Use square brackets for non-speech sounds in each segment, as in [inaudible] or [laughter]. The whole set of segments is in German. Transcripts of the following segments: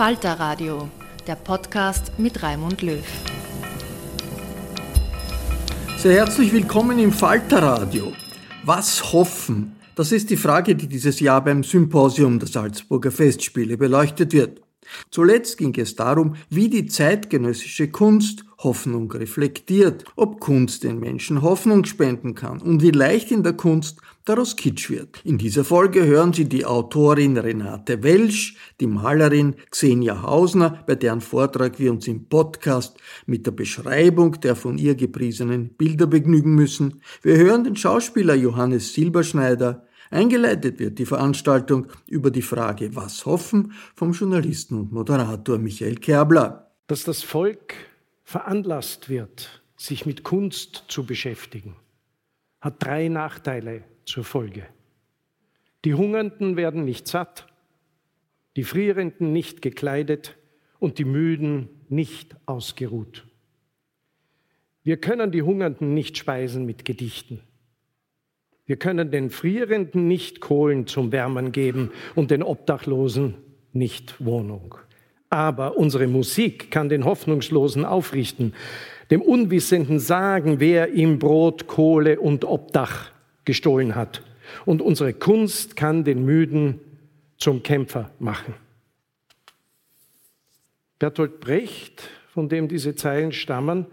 Falter Radio, der Podcast mit Raimund Löw. Sehr herzlich willkommen im Falter Radio. Was hoffen? Das ist die Frage, die dieses Jahr beim Symposium der Salzburger Festspiele beleuchtet wird. Zuletzt ging es darum, wie die zeitgenössische Kunst Hoffnung reflektiert, ob Kunst den Menschen Hoffnung spenden kann und wie leicht in der Kunst daraus Kitsch wird. In dieser Folge hören Sie die Autorin Renate Welsch, die Malerin Xenia Hausner, bei deren Vortrag wir uns im Podcast mit der Beschreibung der von ihr gepriesenen Bilder begnügen müssen. Wir hören den Schauspieler Johannes Silberschneider, Eingeleitet wird die Veranstaltung über die Frage Was hoffen vom Journalisten und Moderator Michael Kerbler. Dass das Volk veranlasst wird, sich mit Kunst zu beschäftigen, hat drei Nachteile zur Folge. Die Hungernden werden nicht satt, die Frierenden nicht gekleidet und die Müden nicht ausgeruht. Wir können die Hungernden nicht speisen mit Gedichten. Wir können den Frierenden nicht Kohlen zum Wärmen geben und den Obdachlosen nicht Wohnung. Aber unsere Musik kann den Hoffnungslosen aufrichten, dem Unwissenden sagen, wer ihm Brot, Kohle und Obdach gestohlen hat. Und unsere Kunst kann den Müden zum Kämpfer machen. Bertolt Brecht, von dem diese Zeilen stammen,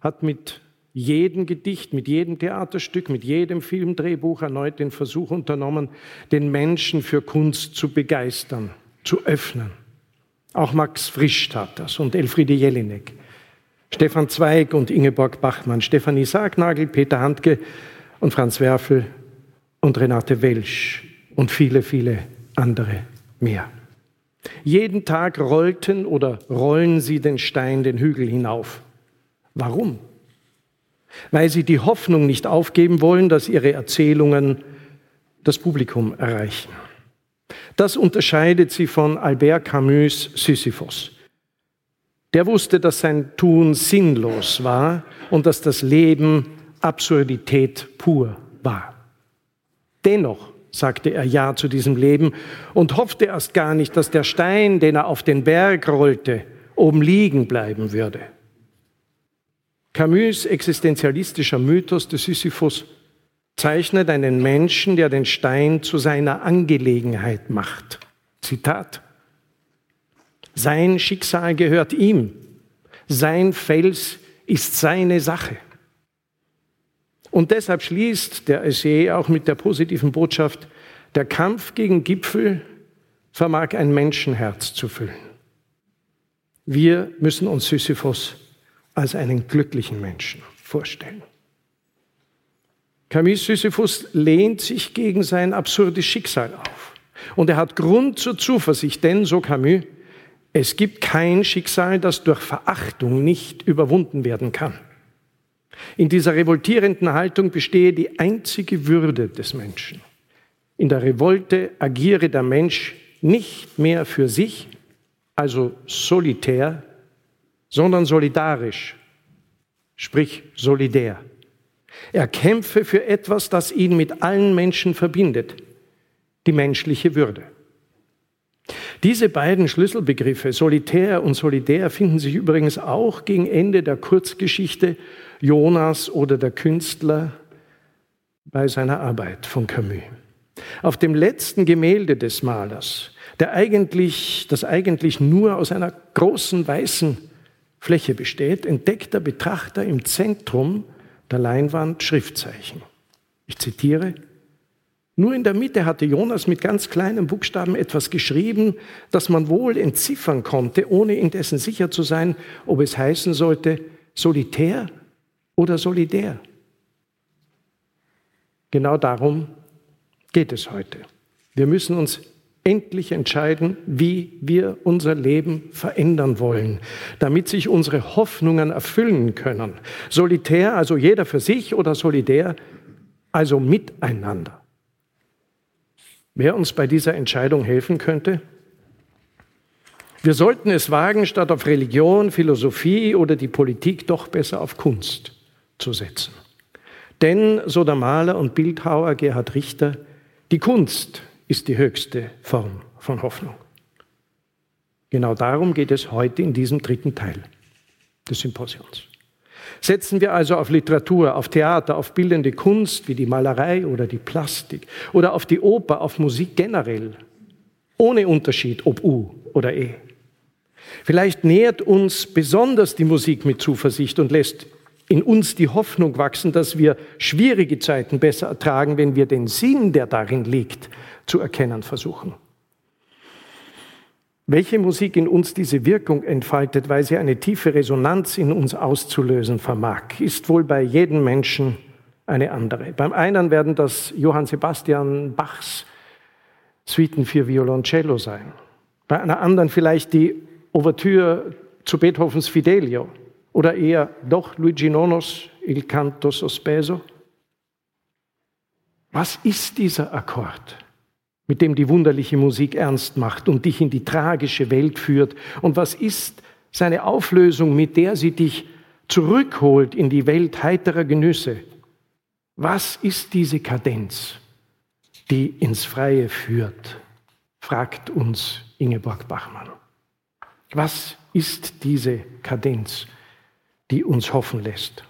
hat mit jedem Gedicht, mit jedem Theaterstück, mit jedem Filmdrehbuch erneut den Versuch unternommen, den Menschen für Kunst zu begeistern, zu öffnen. Auch Max Frisch tat das und Elfriede Jelinek, Stefan Zweig und Ingeborg Bachmann, Stefanie Sargnagel, Peter Handke und Franz Werfel und Renate Welsch und viele, viele andere mehr. Jeden Tag rollten oder rollen sie den Stein den Hügel hinauf. Warum? weil sie die Hoffnung nicht aufgeben wollen, dass ihre Erzählungen das Publikum erreichen. Das unterscheidet sie von Albert Camus Sisyphos. Der wusste, dass sein Tun sinnlos war und dass das Leben Absurdität pur war. Dennoch sagte er Ja zu diesem Leben und hoffte erst gar nicht, dass der Stein, den er auf den Berg rollte, oben liegen bleiben würde. Camus existenzialistischer Mythos des Sisyphus zeichnet einen Menschen, der den Stein zu seiner Angelegenheit macht. Zitat. Sein Schicksal gehört ihm. Sein Fels ist seine Sache. Und deshalb schließt der Essay auch mit der positiven Botschaft, der Kampf gegen Gipfel vermag ein Menschenherz zu füllen. Wir müssen uns Sisyphos als einen glücklichen Menschen vorstellen. Camus Sisyphus lehnt sich gegen sein absurdes Schicksal auf. Und er hat Grund zur Zuversicht, denn, so Camus, es gibt kein Schicksal, das durch Verachtung nicht überwunden werden kann. In dieser revoltierenden Haltung bestehe die einzige Würde des Menschen. In der Revolte agiere der Mensch nicht mehr für sich, also solitär, sondern solidarisch, sprich solidär. Er kämpfe für etwas, das ihn mit allen Menschen verbindet, die menschliche Würde. Diese beiden Schlüsselbegriffe, solitär und solidär, finden sich übrigens auch gegen Ende der Kurzgeschichte Jonas oder der Künstler bei seiner Arbeit von Camus. Auf dem letzten Gemälde des Malers, der eigentlich, das eigentlich nur aus einer großen weißen Fläche besteht, entdeckt der Betrachter im Zentrum der Leinwand Schriftzeichen. Ich zitiere, nur in der Mitte hatte Jonas mit ganz kleinen Buchstaben etwas geschrieben, das man wohl entziffern konnte, ohne indessen sicher zu sein, ob es heißen sollte solitär oder solidär. Genau darum geht es heute. Wir müssen uns endlich entscheiden, wie wir unser Leben verändern wollen, damit sich unsere Hoffnungen erfüllen können. Solitär, also jeder für sich oder solidär, also miteinander. Wer uns bei dieser Entscheidung helfen könnte? Wir sollten es wagen, statt auf Religion, Philosophie oder die Politik doch besser auf Kunst zu setzen. Denn, so der Maler und Bildhauer Gerhard Richter, die Kunst ist die höchste Form von Hoffnung. Genau darum geht es heute in diesem dritten Teil des Symposions. Setzen wir also auf Literatur, auf Theater, auf bildende Kunst wie die Malerei oder die Plastik oder auf die Oper, auf Musik generell, ohne Unterschied ob U oder E. Vielleicht nährt uns besonders die Musik mit Zuversicht und lässt in uns die Hoffnung wachsen, dass wir schwierige Zeiten besser ertragen, wenn wir den Sinn, der darin liegt, zu erkennen versuchen. Welche Musik in uns diese Wirkung entfaltet, weil sie eine tiefe Resonanz in uns auszulösen vermag, ist wohl bei jedem Menschen eine andere. Beim einen werden das Johann Sebastian Bachs Suiten für Violoncello sein. Bei einer anderen vielleicht die Ouvertüre zu Beethovens Fidelio oder eher doch Luigi Nonos Il Canto Sospeso. Was ist dieser Akkord? Mit dem die wunderliche Musik ernst macht und dich in die tragische Welt führt? Und was ist seine Auflösung, mit der sie dich zurückholt in die Welt heiterer Genüsse? Was ist diese Kadenz, die ins Freie führt? fragt uns Ingeborg Bachmann. Was ist diese Kadenz, die uns hoffen lässt?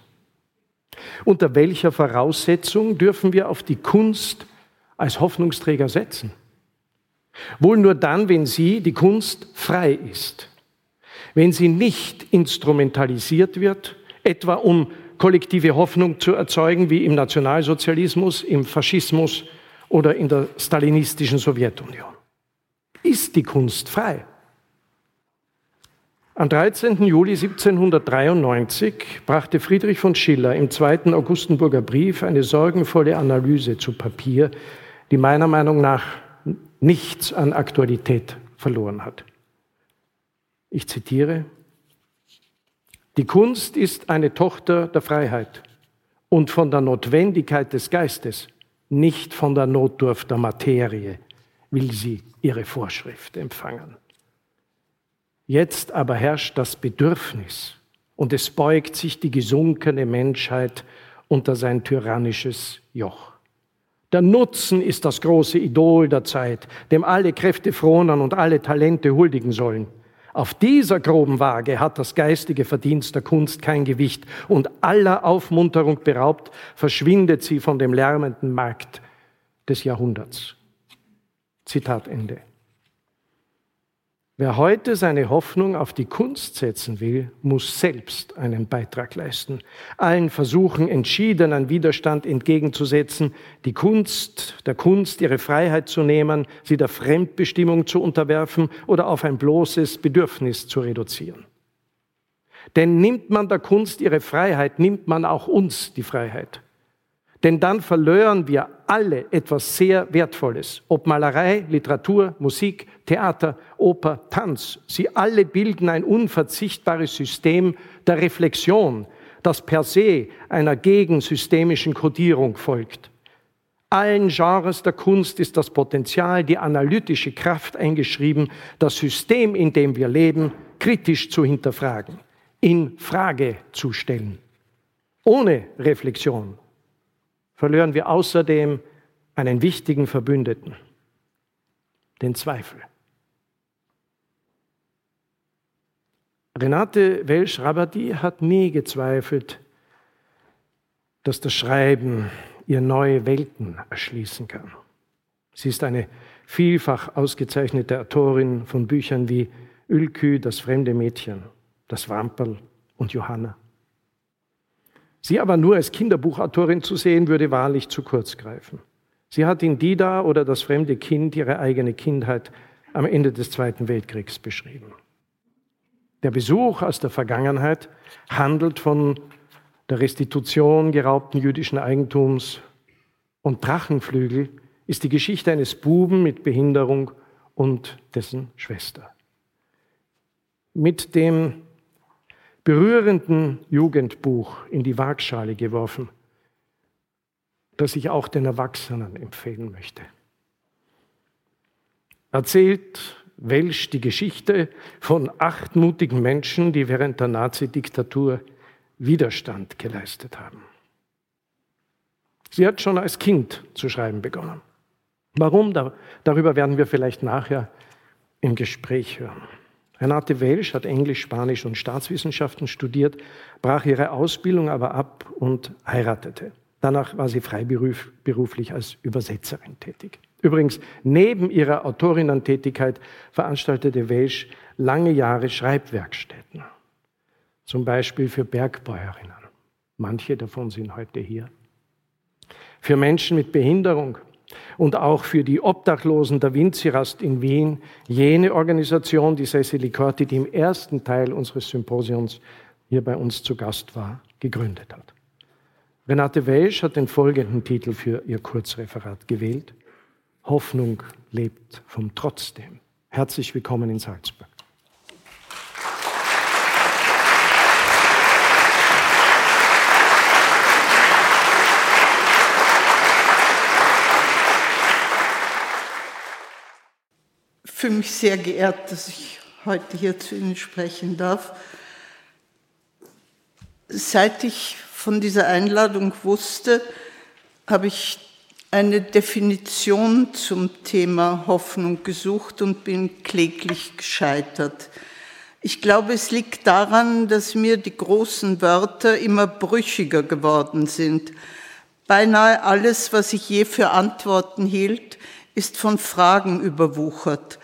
Unter welcher Voraussetzung dürfen wir auf die Kunst als Hoffnungsträger setzen. Wohl nur dann, wenn sie, die Kunst, frei ist. Wenn sie nicht instrumentalisiert wird, etwa um kollektive Hoffnung zu erzeugen, wie im Nationalsozialismus, im Faschismus oder in der stalinistischen Sowjetunion. Ist die Kunst frei? Am 13. Juli 1793 brachte Friedrich von Schiller im zweiten Augustenburger Brief eine sorgenvolle Analyse zu Papier, die meiner Meinung nach nichts an Aktualität verloren hat. Ich zitiere, die Kunst ist eine Tochter der Freiheit und von der Notwendigkeit des Geistes, nicht von der Notdurft der Materie will sie ihre Vorschrift empfangen. Jetzt aber herrscht das Bedürfnis und es beugt sich die gesunkene Menschheit unter sein tyrannisches Joch. Der Nutzen ist das große Idol der Zeit, dem alle Kräfte fronen und alle Talente huldigen sollen. Auf dieser groben Waage hat das geistige Verdienst der Kunst kein Gewicht und aller Aufmunterung beraubt, verschwindet sie von dem lärmenden Markt des Jahrhunderts. Zitat Ende. Wer heute seine Hoffnung auf die Kunst setzen will, muss selbst einen Beitrag leisten, allen Versuchen entschiedenen Widerstand entgegenzusetzen, die Kunst, der Kunst ihre Freiheit zu nehmen, sie der Fremdbestimmung zu unterwerfen oder auf ein bloßes Bedürfnis zu reduzieren. Denn nimmt man der Kunst ihre Freiheit, nimmt man auch uns die Freiheit. Denn dann verlören wir alle etwas sehr Wertvolles. Ob Malerei, Literatur, Musik, Theater, Oper, Tanz. Sie alle bilden ein unverzichtbares System der Reflexion, das per se einer gegensystemischen Kodierung folgt. Allen Genres der Kunst ist das Potenzial, die analytische Kraft eingeschrieben, das System, in dem wir leben, kritisch zu hinterfragen, in Frage zu stellen. Ohne Reflexion verlieren wir außerdem einen wichtigen Verbündeten, den Zweifel. Renate Welsch-Rabadi hat nie gezweifelt, dass das Schreiben ihr neue Welten erschließen kann. Sie ist eine vielfach ausgezeichnete Autorin von Büchern wie Ülkü, das fremde Mädchen, das Wamperl und Johanna. Sie aber nur als Kinderbuchautorin zu sehen, würde wahrlich zu kurz greifen. Sie hat in Dida oder das fremde Kind ihre eigene Kindheit am Ende des Zweiten Weltkriegs beschrieben. Der Besuch aus der Vergangenheit handelt von der Restitution geraubten jüdischen Eigentums und Drachenflügel ist die Geschichte eines Buben mit Behinderung und dessen Schwester. Mit dem berührenden Jugendbuch in die Waagschale geworfen, das ich auch den Erwachsenen empfehlen möchte. Erzählt Welsch die Geschichte von acht mutigen Menschen, die während der Nazi-Diktatur Widerstand geleistet haben. Sie hat schon als Kind zu schreiben begonnen. Warum? Darüber werden wir vielleicht nachher im Gespräch hören. Renate Welsch hat Englisch, Spanisch und Staatswissenschaften studiert, brach ihre Ausbildung aber ab und heiratete. Danach war sie freiberuflich als Übersetzerin tätig. Übrigens, neben ihrer Autorinnentätigkeit veranstaltete Welsch lange Jahre Schreibwerkstätten, zum Beispiel für Bergbäuerinnen. Manche davon sind heute hier. Für Menschen mit Behinderung, und auch für die Obdachlosen der Winzirast in Wien, jene Organisation, die Cecily Corti, die im ersten Teil unseres Symposions hier bei uns zu Gast war, gegründet hat. Renate Welsch hat den folgenden Titel für ihr Kurzreferat gewählt. Hoffnung lebt vom Trotzdem. Herzlich willkommen in Salzburg. Fühle mich sehr geehrt, dass ich heute hier zu Ihnen sprechen darf. Seit ich von dieser Einladung wusste, habe ich eine Definition zum Thema Hoffnung gesucht und bin kläglich gescheitert. Ich glaube, es liegt daran, dass mir die großen Wörter immer brüchiger geworden sind. Beinahe alles, was ich je für Antworten hielt, ist von Fragen überwuchert.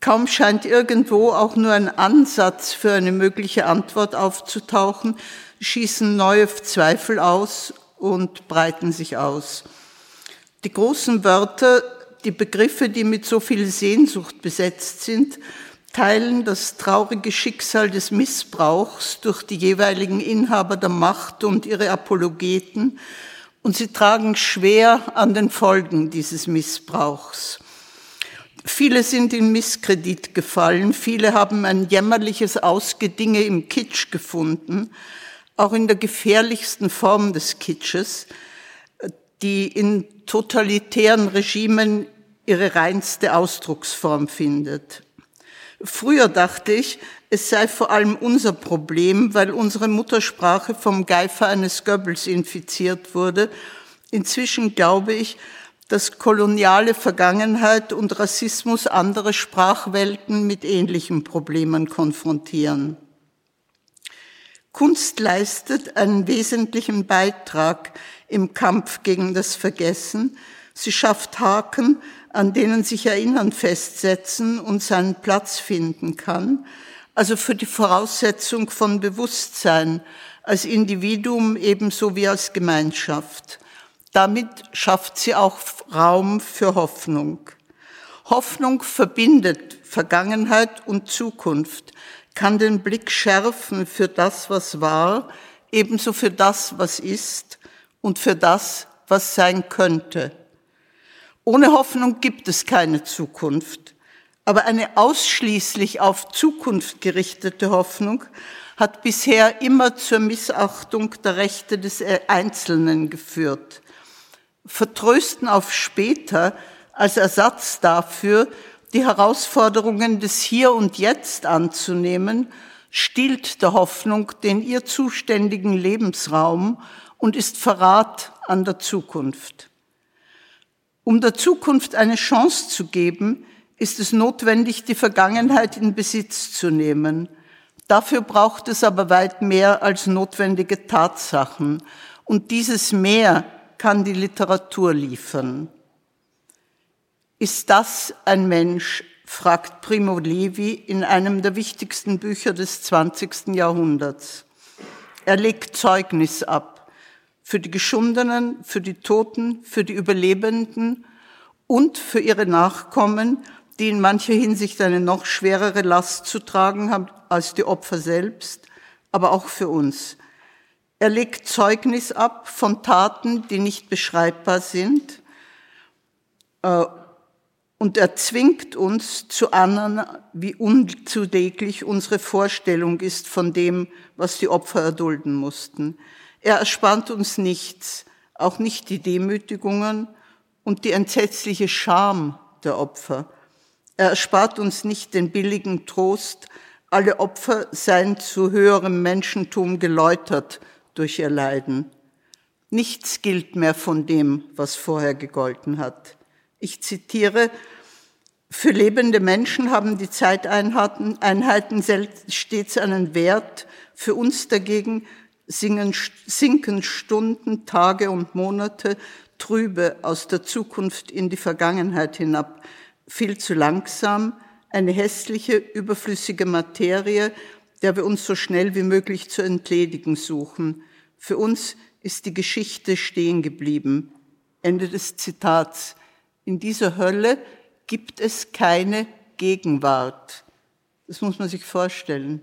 Kaum scheint irgendwo auch nur ein Ansatz für eine mögliche Antwort aufzutauchen, schießen neue Zweifel aus und breiten sich aus. Die großen Wörter, die Begriffe, die mit so viel Sehnsucht besetzt sind, teilen das traurige Schicksal des Missbrauchs durch die jeweiligen Inhaber der Macht und ihre Apologeten, und sie tragen schwer an den Folgen dieses Missbrauchs. Viele sind in Misskredit gefallen, viele haben ein jämmerliches Ausgedinge im Kitsch gefunden, auch in der gefährlichsten Form des Kitsches, die in totalitären Regimen ihre reinste Ausdrucksform findet. Früher dachte ich, es sei vor allem unser Problem, weil unsere Muttersprache vom Geifer eines Goebbels infiziert wurde. Inzwischen glaube ich, dass koloniale Vergangenheit und Rassismus andere Sprachwelten mit ähnlichen Problemen konfrontieren. Kunst leistet einen wesentlichen Beitrag im Kampf gegen das Vergessen. Sie schafft Haken, an denen sich Erinnern festsetzen und seinen Platz finden kann, also für die Voraussetzung von Bewusstsein als Individuum ebenso wie als Gemeinschaft. Damit schafft sie auch Raum für Hoffnung. Hoffnung verbindet Vergangenheit und Zukunft, kann den Blick schärfen für das, was war, ebenso für das, was ist und für das, was sein könnte. Ohne Hoffnung gibt es keine Zukunft. Aber eine ausschließlich auf Zukunft gerichtete Hoffnung hat bisher immer zur Missachtung der Rechte des Einzelnen geführt. Vertrösten auf später als Ersatz dafür, die Herausforderungen des Hier und Jetzt anzunehmen, stillt der Hoffnung den ihr zuständigen Lebensraum und ist Verrat an der Zukunft. Um der Zukunft eine Chance zu geben, ist es notwendig, die Vergangenheit in Besitz zu nehmen. Dafür braucht es aber weit mehr als notwendige Tatsachen. Und dieses Mehr kann die Literatur liefern. Ist das ein Mensch, fragt Primo Levi in einem der wichtigsten Bücher des 20. Jahrhunderts. Er legt Zeugnis ab für die Geschundenen, für die Toten, für die Überlebenden und für ihre Nachkommen, die in mancher Hinsicht eine noch schwerere Last zu tragen haben als die Opfer selbst, aber auch für uns. Er legt Zeugnis ab von Taten, die nicht beschreibbar sind äh, und er zwingt uns zu ahnen, wie unzudäglich unsere Vorstellung ist von dem, was die Opfer erdulden mussten. Er erspannt uns nichts, auch nicht die Demütigungen und die entsetzliche Scham der Opfer. Er erspart uns nicht den billigen Trost, alle Opfer seien zu höherem Menschentum geläutert durch ihr Leiden. Nichts gilt mehr von dem, was vorher gegolten hat. Ich zitiere, für lebende Menschen haben die Zeiteinheiten Einheiten stets einen Wert. Für uns dagegen sinken Stunden, Tage und Monate trübe aus der Zukunft in die Vergangenheit hinab. Viel zu langsam, eine hässliche, überflüssige Materie, der wir uns so schnell wie möglich zu entledigen suchen. Für uns ist die Geschichte stehen geblieben. Ende des Zitats. In dieser Hölle gibt es keine Gegenwart. Das muss man sich vorstellen.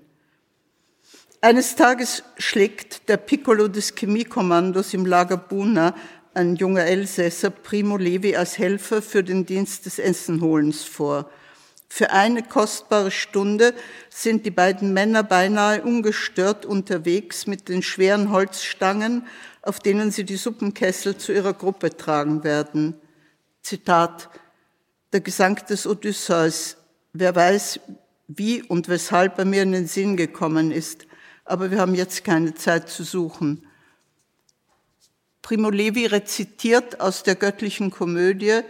Eines Tages schlägt der Piccolo des Chemiekommandos im Lager Buna, ein junger Elsässer, Primo Levi als Helfer für den Dienst des Essenholens vor. Für eine kostbare Stunde sind die beiden Männer beinahe ungestört unterwegs mit den schweren Holzstangen, auf denen sie die Suppenkessel zu ihrer Gruppe tragen werden. Zitat, der Gesang des Odysseus. Wer weiß, wie und weshalb er mir in den Sinn gekommen ist, aber wir haben jetzt keine Zeit zu suchen. Primo Levi rezitiert aus der göttlichen Komödie,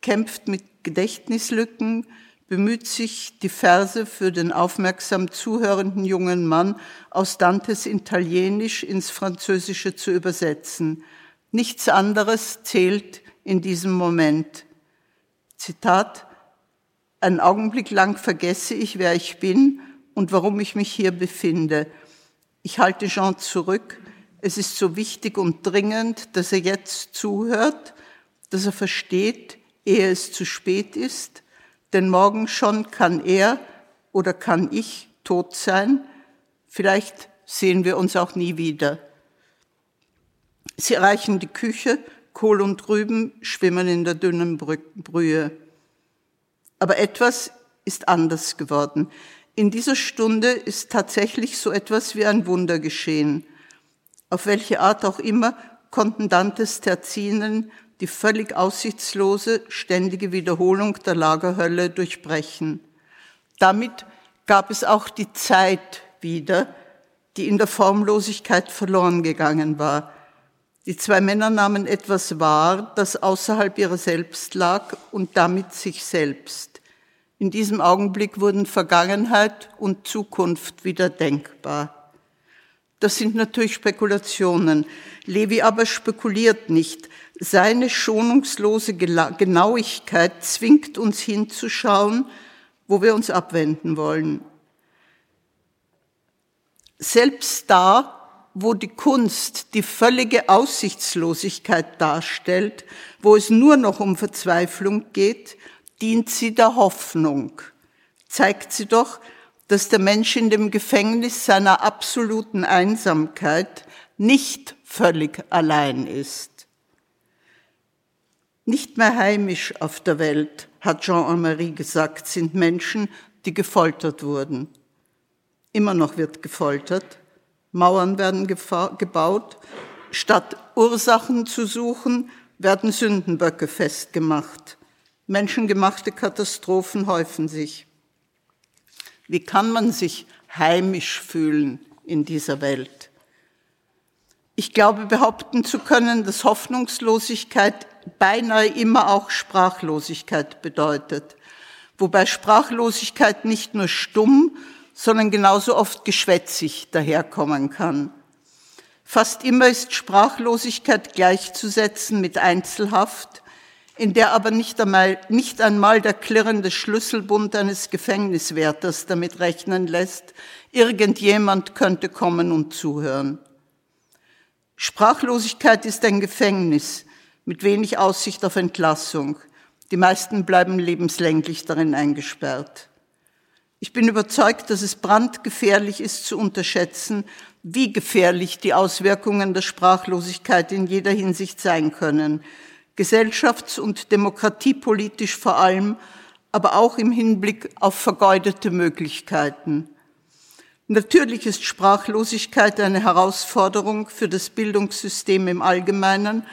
kämpft mit Gedächtnislücken, bemüht sich, die Verse für den aufmerksam zuhörenden jungen Mann aus Dantes Italienisch ins Französische zu übersetzen. Nichts anderes zählt in diesem Moment. Zitat, einen Augenblick lang vergesse ich, wer ich bin und warum ich mich hier befinde. Ich halte Jean zurück. Es ist so wichtig und dringend, dass er jetzt zuhört, dass er versteht, ehe es zu spät ist, denn morgen schon kann er oder kann ich tot sein. Vielleicht sehen wir uns auch nie wieder. Sie erreichen die Küche Kohl und Rüben schwimmen in der dünnen Brühe. Aber etwas ist anders geworden. In dieser Stunde ist tatsächlich so etwas wie ein Wunder geschehen. Auf welche Art auch immer konnten Dantes Terzinen die völlig aussichtslose, ständige Wiederholung der Lagerhölle durchbrechen. Damit gab es auch die Zeit wieder, die in der Formlosigkeit verloren gegangen war. Die zwei Männer nahmen etwas wahr, das außerhalb ihrer selbst lag und damit sich selbst. In diesem Augenblick wurden Vergangenheit und Zukunft wieder denkbar. Das sind natürlich Spekulationen. Levi aber spekuliert nicht. Seine schonungslose Genauigkeit zwingt uns hinzuschauen, wo wir uns abwenden wollen. Selbst da, wo die Kunst die völlige Aussichtslosigkeit darstellt, wo es nur noch um Verzweiflung geht, dient sie der Hoffnung. Zeigt sie doch, dass der Mensch in dem Gefängnis seiner absoluten Einsamkeit nicht völlig allein ist. Nicht mehr heimisch auf der Welt, hat Jean-Marie gesagt, sind Menschen, die gefoltert wurden. Immer noch wird gefoltert. Mauern werden gebaut. Statt Ursachen zu suchen, werden Sündenböcke festgemacht. Menschengemachte Katastrophen häufen sich. Wie kann man sich heimisch fühlen in dieser Welt? Ich glaube behaupten zu können, dass Hoffnungslosigkeit beinahe immer auch Sprachlosigkeit bedeutet, wobei Sprachlosigkeit nicht nur stumm, sondern genauso oft geschwätzig daherkommen kann. Fast immer ist Sprachlosigkeit gleichzusetzen mit Einzelhaft, in der aber nicht einmal, nicht einmal der klirrende Schlüsselbund eines Gefängniswärters damit rechnen lässt, irgendjemand könnte kommen und zuhören. Sprachlosigkeit ist ein Gefängnis mit wenig Aussicht auf Entlassung. Die meisten bleiben lebenslänglich darin eingesperrt. Ich bin überzeugt, dass es brandgefährlich ist zu unterschätzen, wie gefährlich die Auswirkungen der Sprachlosigkeit in jeder Hinsicht sein können, gesellschafts- und demokratiepolitisch vor allem, aber auch im Hinblick auf vergeudete Möglichkeiten. Natürlich ist Sprachlosigkeit eine Herausforderung für das Bildungssystem im Allgemeinen,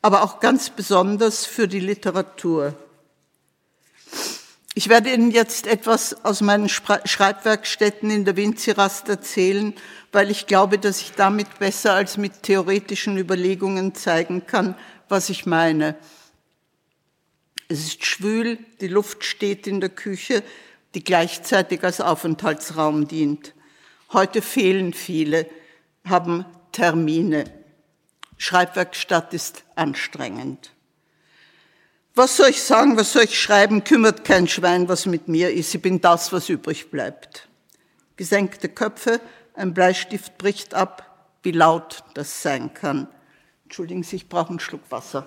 aber auch ganz besonders für die Literatur. Ich werde Ihnen jetzt etwas aus meinen Schreibwerkstätten in der Winzirast erzählen, weil ich glaube, dass ich damit besser als mit theoretischen Überlegungen zeigen kann, was ich meine. Es ist schwül, die Luft steht in der Küche, die gleichzeitig als Aufenthaltsraum dient. Heute fehlen viele, haben Termine. Schreibwerkstatt ist anstrengend. Was soll ich sagen, was soll ich schreiben, kümmert kein Schwein, was mit mir ist. Ich bin das, was übrig bleibt. Gesenkte Köpfe, ein Bleistift bricht ab, wie laut das sein kann. Entschuldigen Sie, ich brauche einen Schluck Wasser.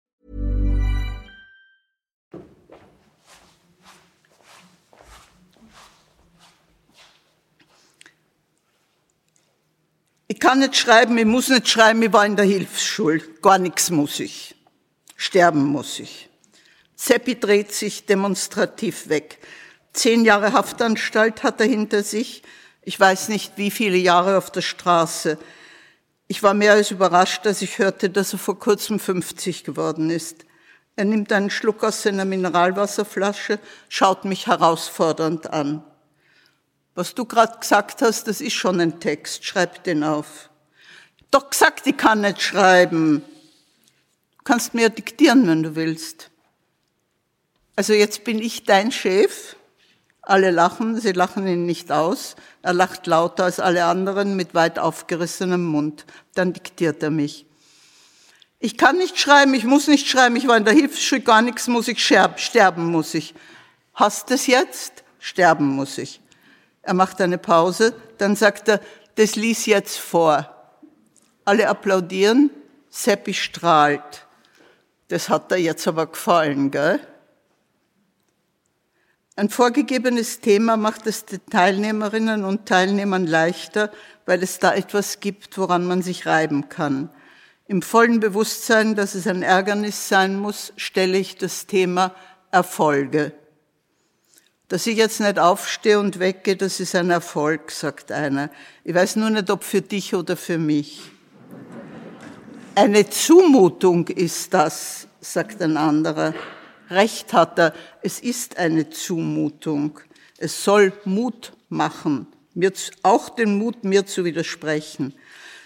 Ich kann nicht schreiben, ich muss nicht schreiben, ich war in der Hilfsschule. Gar nichts muss ich. Sterben muss ich. Seppi dreht sich demonstrativ weg. Zehn Jahre Haftanstalt hat er hinter sich. Ich weiß nicht, wie viele Jahre auf der Straße. Ich war mehr als überrascht, als ich hörte, dass er vor kurzem 50 geworden ist. Er nimmt einen Schluck aus seiner Mineralwasserflasche, schaut mich herausfordernd an. Was du gerade gesagt hast, das ist schon ein Text. Schreib den auf. Doch gesagt, ich kann nicht schreiben. Du kannst mir diktieren, wenn du willst. Also jetzt bin ich dein Chef. Alle lachen, sie lachen ihn nicht aus. Er lacht lauter als alle anderen mit weit aufgerissenem Mund. Dann diktiert er mich. Ich kann nicht schreiben, ich muss nicht schreiben, ich war in der Hilfsschule, gar nichts muss ich, sterben muss ich. Hast es jetzt? Sterben muss ich. Er macht eine Pause, dann sagt er, das lies jetzt vor. Alle applaudieren, Seppi strahlt. Das hat er jetzt aber gefallen, gell? Ein vorgegebenes Thema macht es den Teilnehmerinnen und Teilnehmern leichter, weil es da etwas gibt, woran man sich reiben kann. Im vollen Bewusstsein, dass es ein Ärgernis sein muss, stelle ich das Thema Erfolge. Dass ich jetzt nicht aufstehe und weggehe, das ist ein Erfolg, sagt einer. Ich weiß nur nicht, ob für dich oder für mich. Eine Zumutung ist das, sagt ein anderer. Recht hat er, es ist eine Zumutung. Es soll Mut machen, mir, auch den Mut, mir zu widersprechen.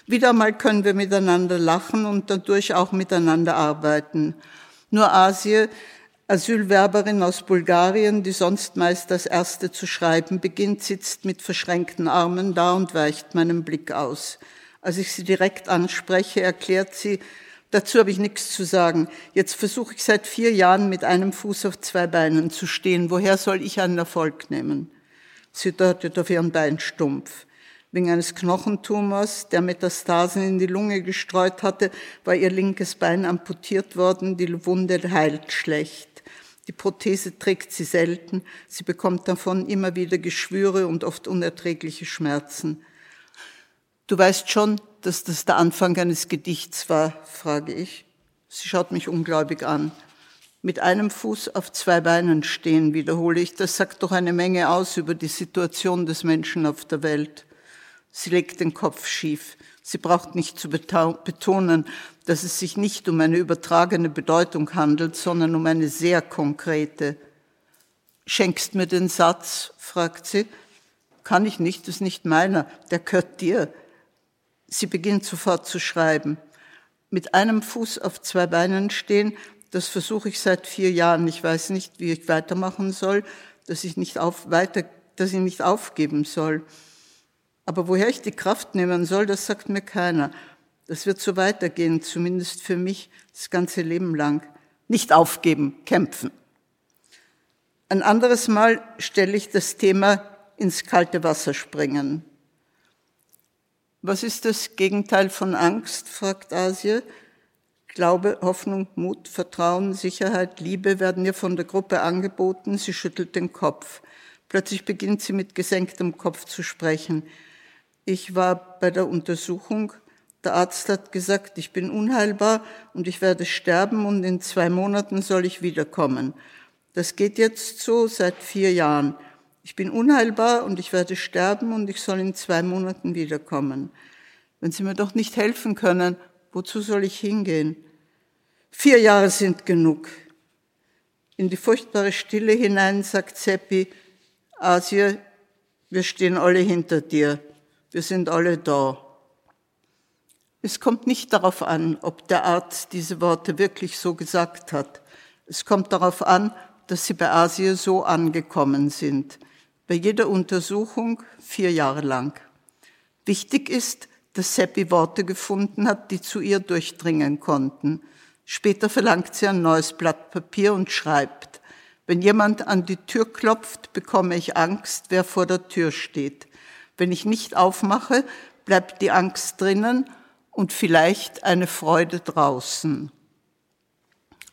Wieder mal können wir miteinander lachen und dadurch auch miteinander arbeiten. Nur Asie, Asylwerberin aus Bulgarien, die sonst meist als Erste zu schreiben beginnt, sitzt mit verschränkten Armen da und weicht meinem Blick aus. Als ich sie direkt anspreche, erklärt sie, dazu habe ich nichts zu sagen. Jetzt versuche ich seit vier Jahren mit einem Fuß auf zwei Beinen zu stehen. Woher soll ich einen Erfolg nehmen? Sie deutet auf ihren Bein stumpf. Wegen eines Knochentumors, der Metastasen in die Lunge gestreut hatte, war ihr linkes Bein amputiert worden, die Wunde heilt schlecht. Die Prothese trägt sie selten, sie bekommt davon immer wieder Geschwüre und oft unerträgliche Schmerzen. Du weißt schon, dass das der Anfang eines Gedichts war, frage ich. Sie schaut mich ungläubig an. Mit einem Fuß auf zwei Beinen stehen, wiederhole ich. Das sagt doch eine Menge aus über die Situation des Menschen auf der Welt. Sie legt den Kopf schief. Sie braucht nicht zu betonen, dass es sich nicht um eine übertragene Bedeutung handelt, sondern um eine sehr konkrete. Schenkst mir den Satz? fragt sie. Kann ich nicht, das ist nicht meiner, der gehört dir. Sie beginnt sofort zu schreiben. Mit einem Fuß auf zwei Beinen stehen, das versuche ich seit vier Jahren. Ich weiß nicht, wie ich weitermachen soll, dass ich nicht auf, weiter, dass ich nicht aufgeben soll. Aber woher ich die Kraft nehmen soll, das sagt mir keiner. Das wird so weitergehen, zumindest für mich das ganze Leben lang. Nicht aufgeben, kämpfen. Ein anderes Mal stelle ich das Thema ins kalte Wasser springen. Was ist das Gegenteil von Angst? fragt Asie. Glaube, Hoffnung, Mut, Vertrauen, Sicherheit, Liebe werden ihr von der Gruppe angeboten. Sie schüttelt den Kopf. Plötzlich beginnt sie mit gesenktem Kopf zu sprechen. Ich war bei der Untersuchung. Der Arzt hat gesagt, ich bin unheilbar und ich werde sterben und in zwei Monaten soll ich wiederkommen. Das geht jetzt so seit vier Jahren. Ich bin unheilbar und ich werde sterben und ich soll in zwei Monaten wiederkommen. Wenn Sie mir doch nicht helfen können, wozu soll ich hingehen? Vier Jahre sind genug. In die furchtbare Stille hinein sagt Seppi, Asie, wir stehen alle hinter dir wir sind alle da. Es kommt nicht darauf an, ob der Arzt diese Worte wirklich so gesagt hat. Es kommt darauf an, dass sie bei Asie so angekommen sind. Bei jeder Untersuchung vier Jahre lang. Wichtig ist, dass Seppi Worte gefunden hat, die zu ihr durchdringen konnten. Später verlangt sie ein neues Blatt Papier und schreibt, wenn jemand an die Tür klopft, bekomme ich Angst, wer vor der Tür steht. Wenn ich nicht aufmache, bleibt die Angst drinnen und vielleicht eine Freude draußen.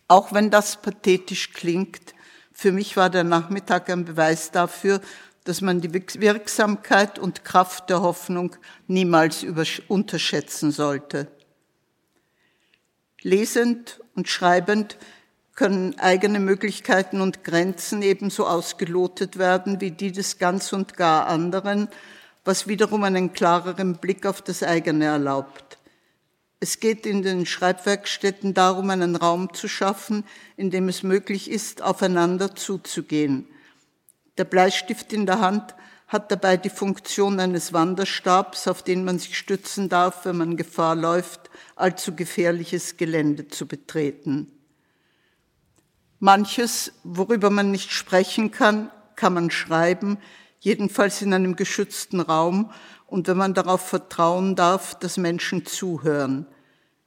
Auch wenn das pathetisch klingt, für mich war der Nachmittag ein Beweis dafür, dass man die Wirksamkeit und Kraft der Hoffnung niemals unterschätzen sollte. Lesend und schreibend können eigene Möglichkeiten und Grenzen ebenso ausgelotet werden wie die des ganz und gar anderen, was wiederum einen klareren Blick auf das eigene erlaubt. Es geht in den Schreibwerkstätten darum, einen Raum zu schaffen, in dem es möglich ist, aufeinander zuzugehen. Der Bleistift in der Hand hat dabei die Funktion eines Wanderstabs, auf den man sich stützen darf, wenn man Gefahr läuft, allzu gefährliches Gelände zu betreten. Manches, worüber man nicht sprechen kann, kann man schreiben, jedenfalls in einem geschützten Raum und wenn man darauf vertrauen darf, dass Menschen zuhören.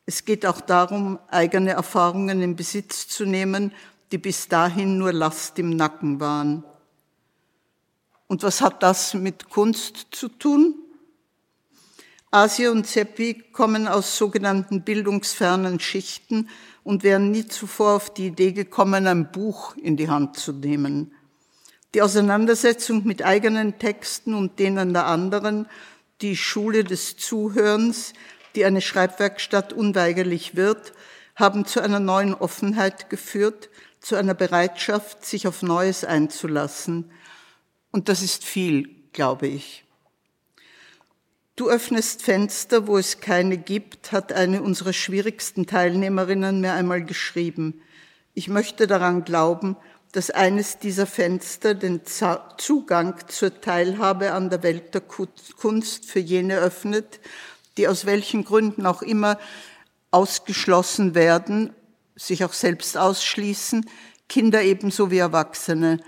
Es geht auch darum, eigene Erfahrungen in Besitz zu nehmen, die bis dahin nur Last im Nacken waren. Und was hat das mit Kunst zu tun? Asia und Seppi kommen aus sogenannten bildungsfernen Schichten und wären nie zuvor auf die Idee gekommen, ein Buch in die Hand zu nehmen. Die Auseinandersetzung mit eigenen Texten und denen der anderen, die Schule des Zuhörens, die eine Schreibwerkstatt unweigerlich wird, haben zu einer neuen Offenheit geführt, zu einer Bereitschaft, sich auf Neues einzulassen. Und das ist viel, glaube ich. Du öffnest Fenster, wo es keine gibt, hat eine unserer schwierigsten Teilnehmerinnen mir einmal geschrieben. Ich möchte daran glauben, dass eines dieser Fenster den Zugang zur Teilhabe an der Welt der Kunst für jene öffnet, die aus welchen Gründen auch immer ausgeschlossen werden, sich auch selbst ausschließen, Kinder ebenso wie Erwachsene.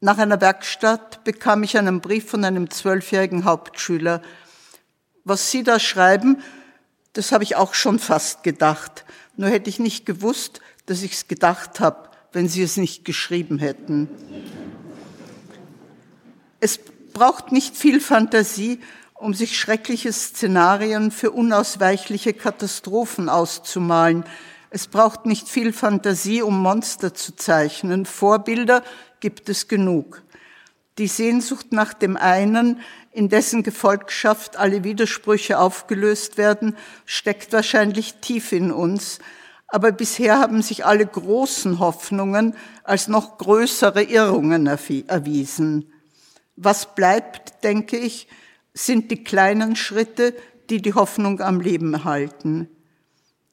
Nach einer Werkstatt bekam ich einen Brief von einem zwölfjährigen Hauptschüler. Was Sie da schreiben, das habe ich auch schon fast gedacht. Nur hätte ich nicht gewusst, dass ich es gedacht habe, wenn Sie es nicht geschrieben hätten. Es braucht nicht viel Fantasie, um sich schreckliche Szenarien für unausweichliche Katastrophen auszumalen. Es braucht nicht viel Fantasie, um Monster zu zeichnen. Vorbilder gibt es genug. Die Sehnsucht nach dem einen, in dessen Gefolgschaft alle Widersprüche aufgelöst werden, steckt wahrscheinlich tief in uns. Aber bisher haben sich alle großen Hoffnungen als noch größere Irrungen erwiesen. Was bleibt, denke ich, sind die kleinen Schritte, die die Hoffnung am Leben halten.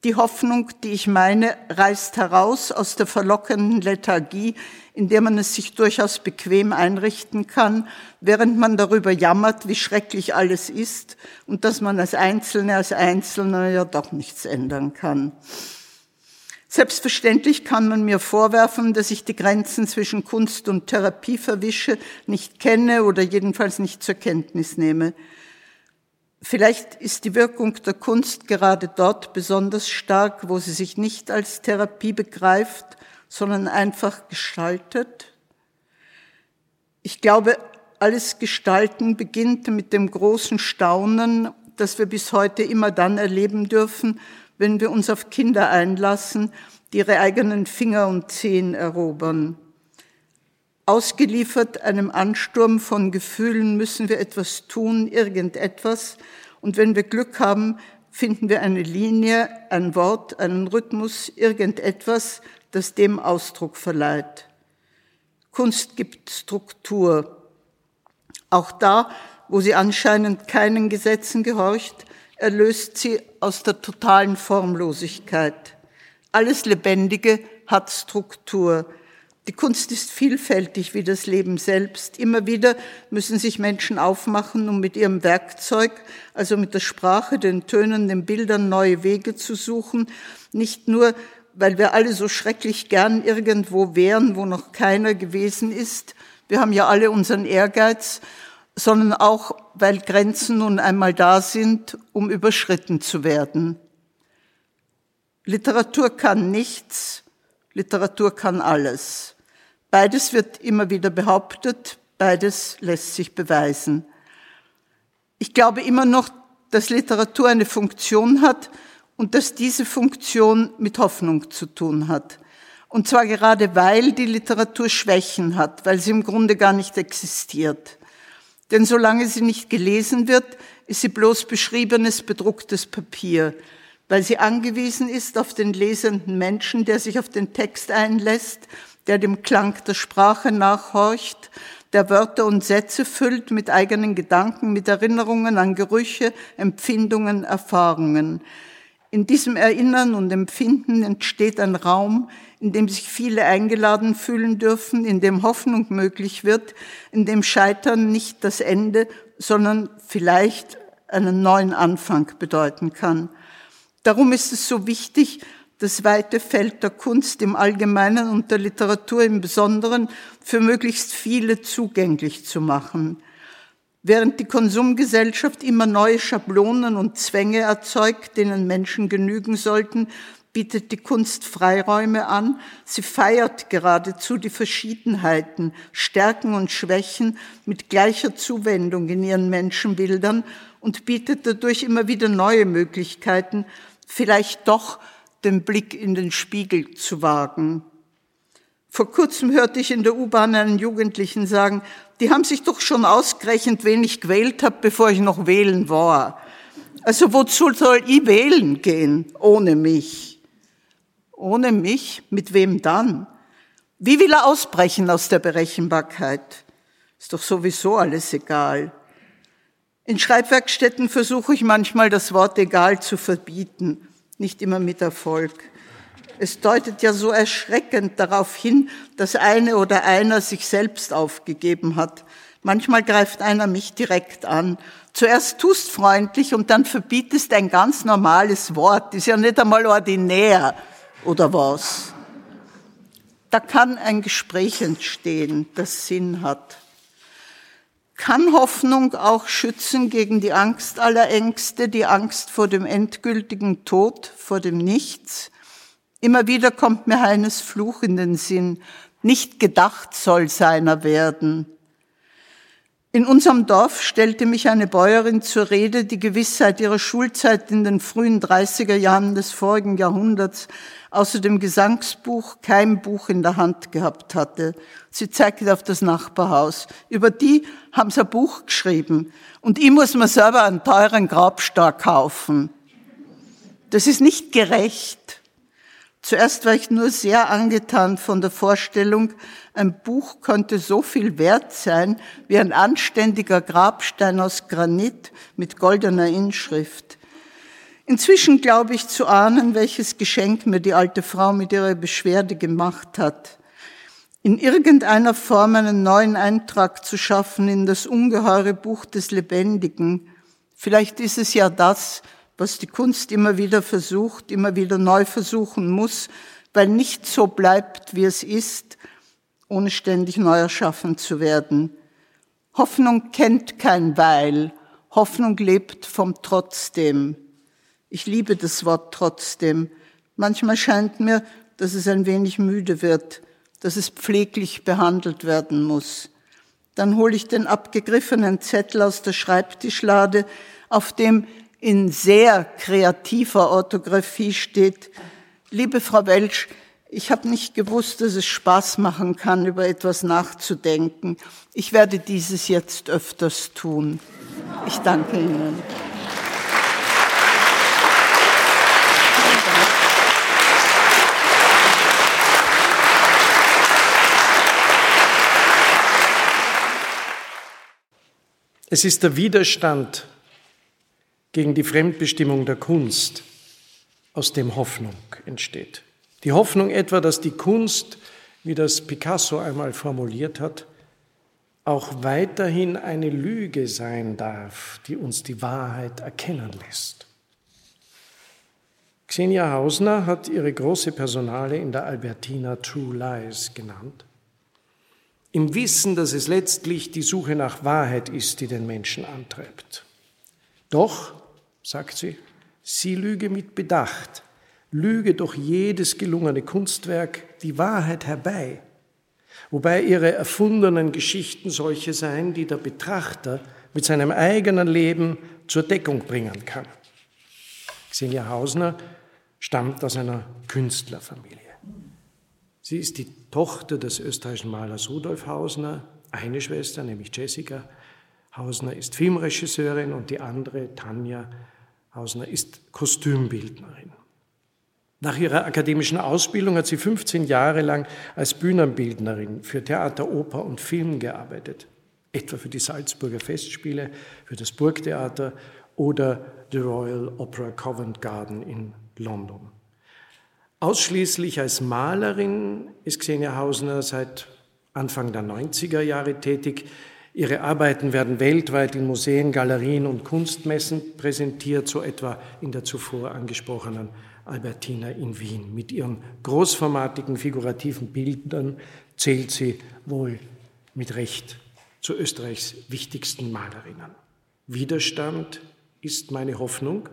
Die Hoffnung, die ich meine, reißt heraus aus der verlockenden Lethargie, in der man es sich durchaus bequem einrichten kann, während man darüber jammert, wie schrecklich alles ist und dass man als Einzelne, als Einzelner ja doch nichts ändern kann. Selbstverständlich kann man mir vorwerfen, dass ich die Grenzen zwischen Kunst und Therapie verwische, nicht kenne oder jedenfalls nicht zur Kenntnis nehme. Vielleicht ist die Wirkung der Kunst gerade dort besonders stark, wo sie sich nicht als Therapie begreift, sondern einfach gestaltet. Ich glaube, alles Gestalten beginnt mit dem großen Staunen, das wir bis heute immer dann erleben dürfen, wenn wir uns auf Kinder einlassen, die ihre eigenen Finger und Zehen erobern. Ausgeliefert einem Ansturm von Gefühlen müssen wir etwas tun, irgendetwas. Und wenn wir Glück haben, finden wir eine Linie, ein Wort, einen Rhythmus, irgendetwas, das dem Ausdruck verleiht. Kunst gibt Struktur. Auch da, wo sie anscheinend keinen Gesetzen gehorcht, erlöst sie aus der totalen Formlosigkeit. Alles Lebendige hat Struktur. Die Kunst ist vielfältig wie das Leben selbst. Immer wieder müssen sich Menschen aufmachen, um mit ihrem Werkzeug, also mit der Sprache, den Tönen, den Bildern neue Wege zu suchen. Nicht nur, weil wir alle so schrecklich gern irgendwo wären, wo noch keiner gewesen ist. Wir haben ja alle unseren Ehrgeiz, sondern auch, weil Grenzen nun einmal da sind, um überschritten zu werden. Literatur kann nichts, Literatur kann alles. Beides wird immer wieder behauptet, beides lässt sich beweisen. Ich glaube immer noch, dass Literatur eine Funktion hat und dass diese Funktion mit Hoffnung zu tun hat. Und zwar gerade weil die Literatur Schwächen hat, weil sie im Grunde gar nicht existiert. Denn solange sie nicht gelesen wird, ist sie bloß beschriebenes, bedrucktes Papier, weil sie angewiesen ist auf den lesenden Menschen, der sich auf den Text einlässt der dem Klang der Sprache nachhorcht, der Wörter und Sätze füllt mit eigenen Gedanken, mit Erinnerungen an Gerüche, Empfindungen, Erfahrungen. In diesem Erinnern und Empfinden entsteht ein Raum, in dem sich viele eingeladen fühlen dürfen, in dem Hoffnung möglich wird, in dem Scheitern nicht das Ende, sondern vielleicht einen neuen Anfang bedeuten kann. Darum ist es so wichtig, das weite Feld der Kunst im Allgemeinen und der Literatur im Besonderen für möglichst viele zugänglich zu machen. Während die Konsumgesellschaft immer neue Schablonen und Zwänge erzeugt, denen Menschen genügen sollten, bietet die Kunst Freiräume an. Sie feiert geradezu die Verschiedenheiten, Stärken und Schwächen mit gleicher Zuwendung in ihren Menschenbildern und bietet dadurch immer wieder neue Möglichkeiten, vielleicht doch den Blick in den Spiegel zu wagen. Vor kurzem hörte ich in der U-Bahn einen Jugendlichen sagen, die haben sich doch schon ausgerechnet, wen ich gewählt habe, bevor ich noch wählen war. Also wozu soll ich wählen gehen ohne mich? Ohne mich? Mit wem dann? Wie will er ausbrechen aus der Berechenbarkeit? Ist doch sowieso alles egal. In Schreibwerkstätten versuche ich manchmal das Wort egal zu verbieten, nicht immer mit Erfolg. Es deutet ja so erschreckend darauf hin, dass eine oder einer sich selbst aufgegeben hat. Manchmal greift einer mich direkt an. Zuerst tust freundlich und dann verbietest ein ganz normales Wort. Ist ja nicht einmal ordinär oder was. Da kann ein Gespräch entstehen, das Sinn hat. Kann Hoffnung auch schützen gegen die Angst aller Ängste, die Angst vor dem endgültigen Tod, vor dem Nichts? Immer wieder kommt mir Heines Fluch in den Sinn. Nicht gedacht soll seiner werden. In unserem Dorf stellte mich eine Bäuerin zur Rede, die gewiss seit ihrer Schulzeit in den frühen 30er Jahren des vorigen Jahrhunderts außer dem Gesangsbuch kein Buch in der Hand gehabt hatte. Sie zeigte auf das Nachbarhaus. Über die haben sie ein Buch geschrieben. Und ich muss mir selber einen teuren Grabstar kaufen. Das ist nicht gerecht. Zuerst war ich nur sehr angetan von der Vorstellung, ein Buch könnte so viel wert sein wie ein anständiger Grabstein aus Granit mit goldener Inschrift. Inzwischen glaube ich zu ahnen, welches Geschenk mir die alte Frau mit ihrer Beschwerde gemacht hat. In irgendeiner Form einen neuen Eintrag zu schaffen in das ungeheure Buch des Lebendigen. Vielleicht ist es ja das, was die Kunst immer wieder versucht, immer wieder neu versuchen muss, weil nicht so bleibt, wie es ist, ohne ständig neu erschaffen zu werden. Hoffnung kennt kein Weil, Hoffnung lebt vom Trotzdem. Ich liebe das Wort trotzdem. Manchmal scheint mir, dass es ein wenig müde wird, dass es pfleglich behandelt werden muss. Dann hole ich den abgegriffenen Zettel aus der Schreibtischlade, auf dem in sehr kreativer Orthographie steht, liebe Frau Welsch, ich habe nicht gewusst, dass es Spaß machen kann, über etwas nachzudenken. Ich werde dieses jetzt öfters tun. Ich danke Ihnen. Es ist der Widerstand gegen die Fremdbestimmung der Kunst, aus dem Hoffnung entsteht. Die Hoffnung etwa, dass die Kunst, wie das Picasso einmal formuliert hat, auch weiterhin eine Lüge sein darf, die uns die Wahrheit erkennen lässt. Xenia Hausner hat ihre große Personale in der Albertina True Lies genannt im Wissen, dass es letztlich die Suche nach Wahrheit ist, die den Menschen antreibt. Doch, sagt sie, sie lüge mit Bedacht, lüge doch jedes gelungene Kunstwerk die Wahrheit herbei, wobei ihre erfundenen Geschichten solche seien, die der Betrachter mit seinem eigenen Leben zur Deckung bringen kann. Xenia Hausner stammt aus einer Künstlerfamilie. Sie ist die Tochter des österreichischen Malers Rudolf Hausner. Eine Schwester, nämlich Jessica Hausner, ist Filmregisseurin und die andere, Tanja Hausner, ist Kostümbildnerin. Nach ihrer akademischen Ausbildung hat sie 15 Jahre lang als Bühnenbildnerin für Theater, Oper und Film gearbeitet, etwa für die Salzburger Festspiele, für das Burgtheater oder The Royal Opera Covent Garden in London. Ausschließlich als Malerin ist Xenia Hausner seit Anfang der 90er Jahre tätig. Ihre Arbeiten werden weltweit in Museen, Galerien und Kunstmessen präsentiert, so etwa in der zuvor angesprochenen Albertina in Wien. Mit ihren großformatigen figurativen Bildern zählt sie wohl mit Recht zu Österreichs wichtigsten Malerinnen. Widerstand ist meine Hoffnung,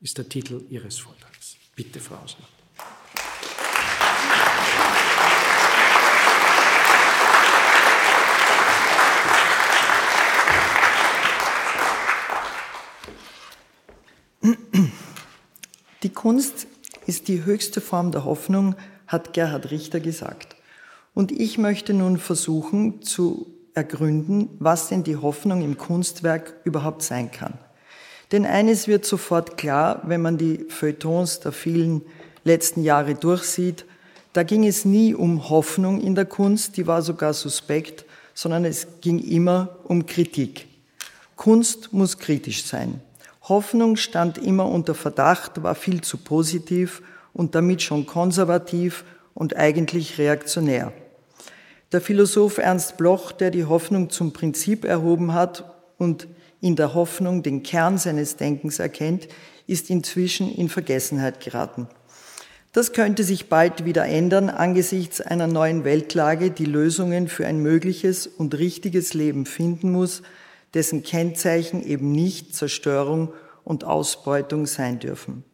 ist der Titel Ihres Vortrags. Bitte, Frau Hausner. Die Kunst ist die höchste Form der Hoffnung, hat Gerhard Richter gesagt. Und ich möchte nun versuchen zu ergründen, was denn die Hoffnung im Kunstwerk überhaupt sein kann. Denn eines wird sofort klar, wenn man die Feuilletons der vielen letzten Jahre durchsieht, da ging es nie um Hoffnung in der Kunst, die war sogar suspekt, sondern es ging immer um Kritik. Kunst muss kritisch sein. Hoffnung stand immer unter Verdacht, war viel zu positiv und damit schon konservativ und eigentlich reaktionär. Der Philosoph Ernst Bloch, der die Hoffnung zum Prinzip erhoben hat und in der Hoffnung den Kern seines Denkens erkennt, ist inzwischen in Vergessenheit geraten. Das könnte sich bald wieder ändern angesichts einer neuen Weltlage, die Lösungen für ein mögliches und richtiges Leben finden muss, dessen Kennzeichen eben nicht Zerstörung und Ausbeutung sein dürfen.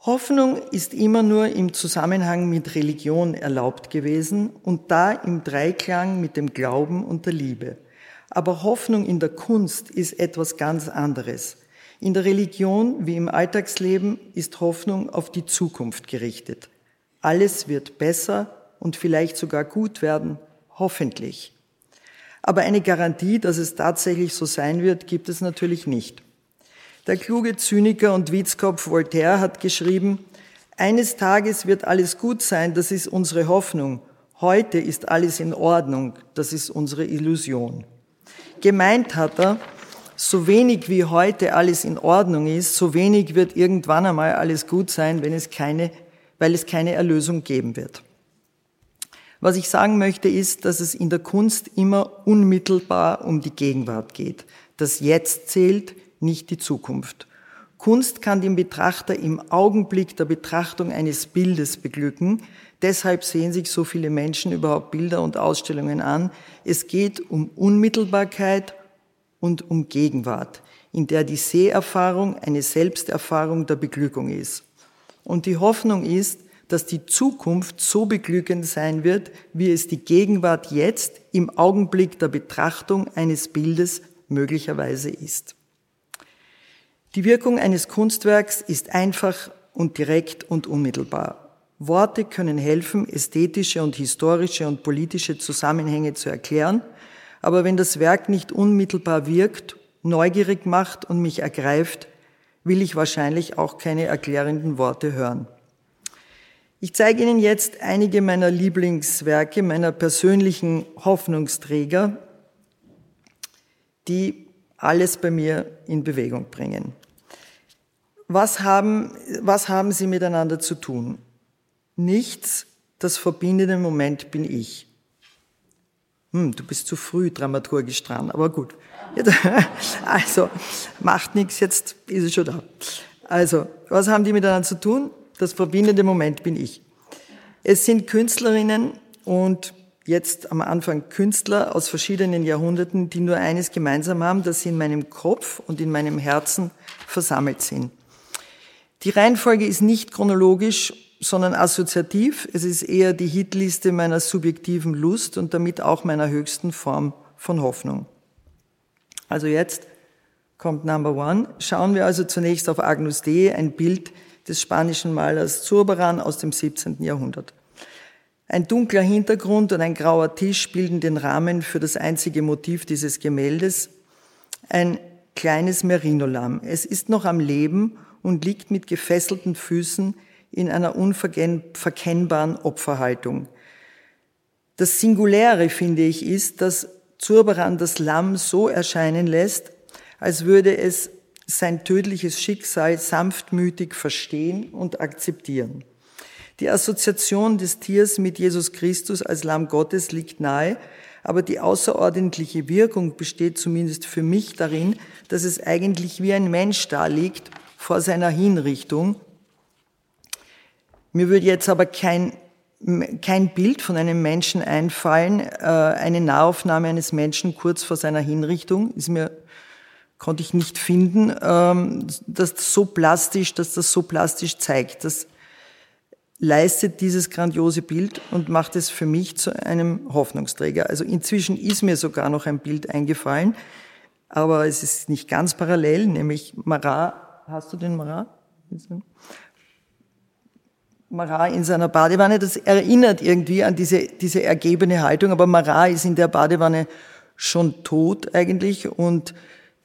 Hoffnung ist immer nur im Zusammenhang mit Religion erlaubt gewesen und da im Dreiklang mit dem Glauben und der Liebe. Aber Hoffnung in der Kunst ist etwas ganz anderes. In der Religion wie im Alltagsleben ist Hoffnung auf die Zukunft gerichtet. Alles wird besser und vielleicht sogar gut werden, hoffentlich. Aber eine Garantie, dass es tatsächlich so sein wird, gibt es natürlich nicht. Der kluge Zyniker und Witzkopf Voltaire hat geschrieben, eines Tages wird alles gut sein, das ist unsere Hoffnung. Heute ist alles in Ordnung, das ist unsere Illusion. Gemeint hat er, so wenig wie heute alles in Ordnung ist, so wenig wird irgendwann einmal alles gut sein, wenn es keine, weil es keine Erlösung geben wird. Was ich sagen möchte, ist, dass es in der Kunst immer unmittelbar um die Gegenwart geht. Das Jetzt zählt, nicht die Zukunft. Kunst kann den Betrachter im Augenblick der Betrachtung eines Bildes beglücken. Deshalb sehen sich so viele Menschen überhaupt Bilder und Ausstellungen an. Es geht um Unmittelbarkeit und um Gegenwart, in der die Seherfahrung eine Selbsterfahrung der Beglückung ist. Und die Hoffnung ist, dass die Zukunft so beglückend sein wird, wie es die Gegenwart jetzt im Augenblick der Betrachtung eines Bildes möglicherweise ist. Die Wirkung eines Kunstwerks ist einfach und direkt und unmittelbar. Worte können helfen, ästhetische und historische und politische Zusammenhänge zu erklären, aber wenn das Werk nicht unmittelbar wirkt, neugierig macht und mich ergreift, will ich wahrscheinlich auch keine erklärenden Worte hören. Ich zeige Ihnen jetzt einige meiner Lieblingswerke, meiner persönlichen Hoffnungsträger, die alles bei mir in Bewegung bringen. Was haben, was haben sie miteinander zu tun? Nichts, das verbindende Moment bin ich. Hm, du bist zu früh dramaturgisch dran, aber gut. [laughs] Also, macht nichts, jetzt ist es schon da. Also, was haben die miteinander zu tun? Das verbindende Moment bin ich. Es sind Künstlerinnen und jetzt am Anfang Künstler aus verschiedenen Jahrhunderten, die nur eines gemeinsam haben, dass sie in meinem Kopf und in meinem Herzen versammelt sind. Die Reihenfolge ist nicht chronologisch, sondern assoziativ. Es ist eher die Hitliste meiner subjektiven Lust und damit auch meiner höchsten Form von Hoffnung. Also jetzt kommt Number One. Schauen wir also zunächst auf Agnus Dei, ein Bild des spanischen Malers Zurbaran aus dem 17. Jahrhundert. Ein dunkler Hintergrund und ein grauer Tisch bilden den Rahmen für das einzige Motiv dieses Gemäldes, ein kleines Merino-Lamm. Es ist noch am Leben und liegt mit gefesselten Füßen in einer unverkennbaren Opferhaltung. Das Singuläre, finde ich, ist, dass Zurbaran das Lamm so erscheinen lässt, als würde es sein tödliches Schicksal sanftmütig verstehen und akzeptieren. Die Assoziation des Tiers mit Jesus Christus als Lamm Gottes liegt nahe, aber die außerordentliche Wirkung besteht zumindest für mich darin, dass es eigentlich wie ein Mensch da liegt vor seiner Hinrichtung. Mir würde jetzt aber kein, kein Bild von einem Menschen einfallen, äh, eine Nahaufnahme eines Menschen kurz vor seiner Hinrichtung ist mir konnte ich nicht finden, ähm, dass das so plastisch, dass das so plastisch zeigt. Das leistet dieses grandiose Bild und macht es für mich zu einem Hoffnungsträger. Also inzwischen ist mir sogar noch ein Bild eingefallen, aber es ist nicht ganz parallel, nämlich Marat. Hast du den Marat? Marat in seiner Badewanne, das erinnert irgendwie an diese, diese ergebene Haltung, aber Marat ist in der Badewanne schon tot eigentlich und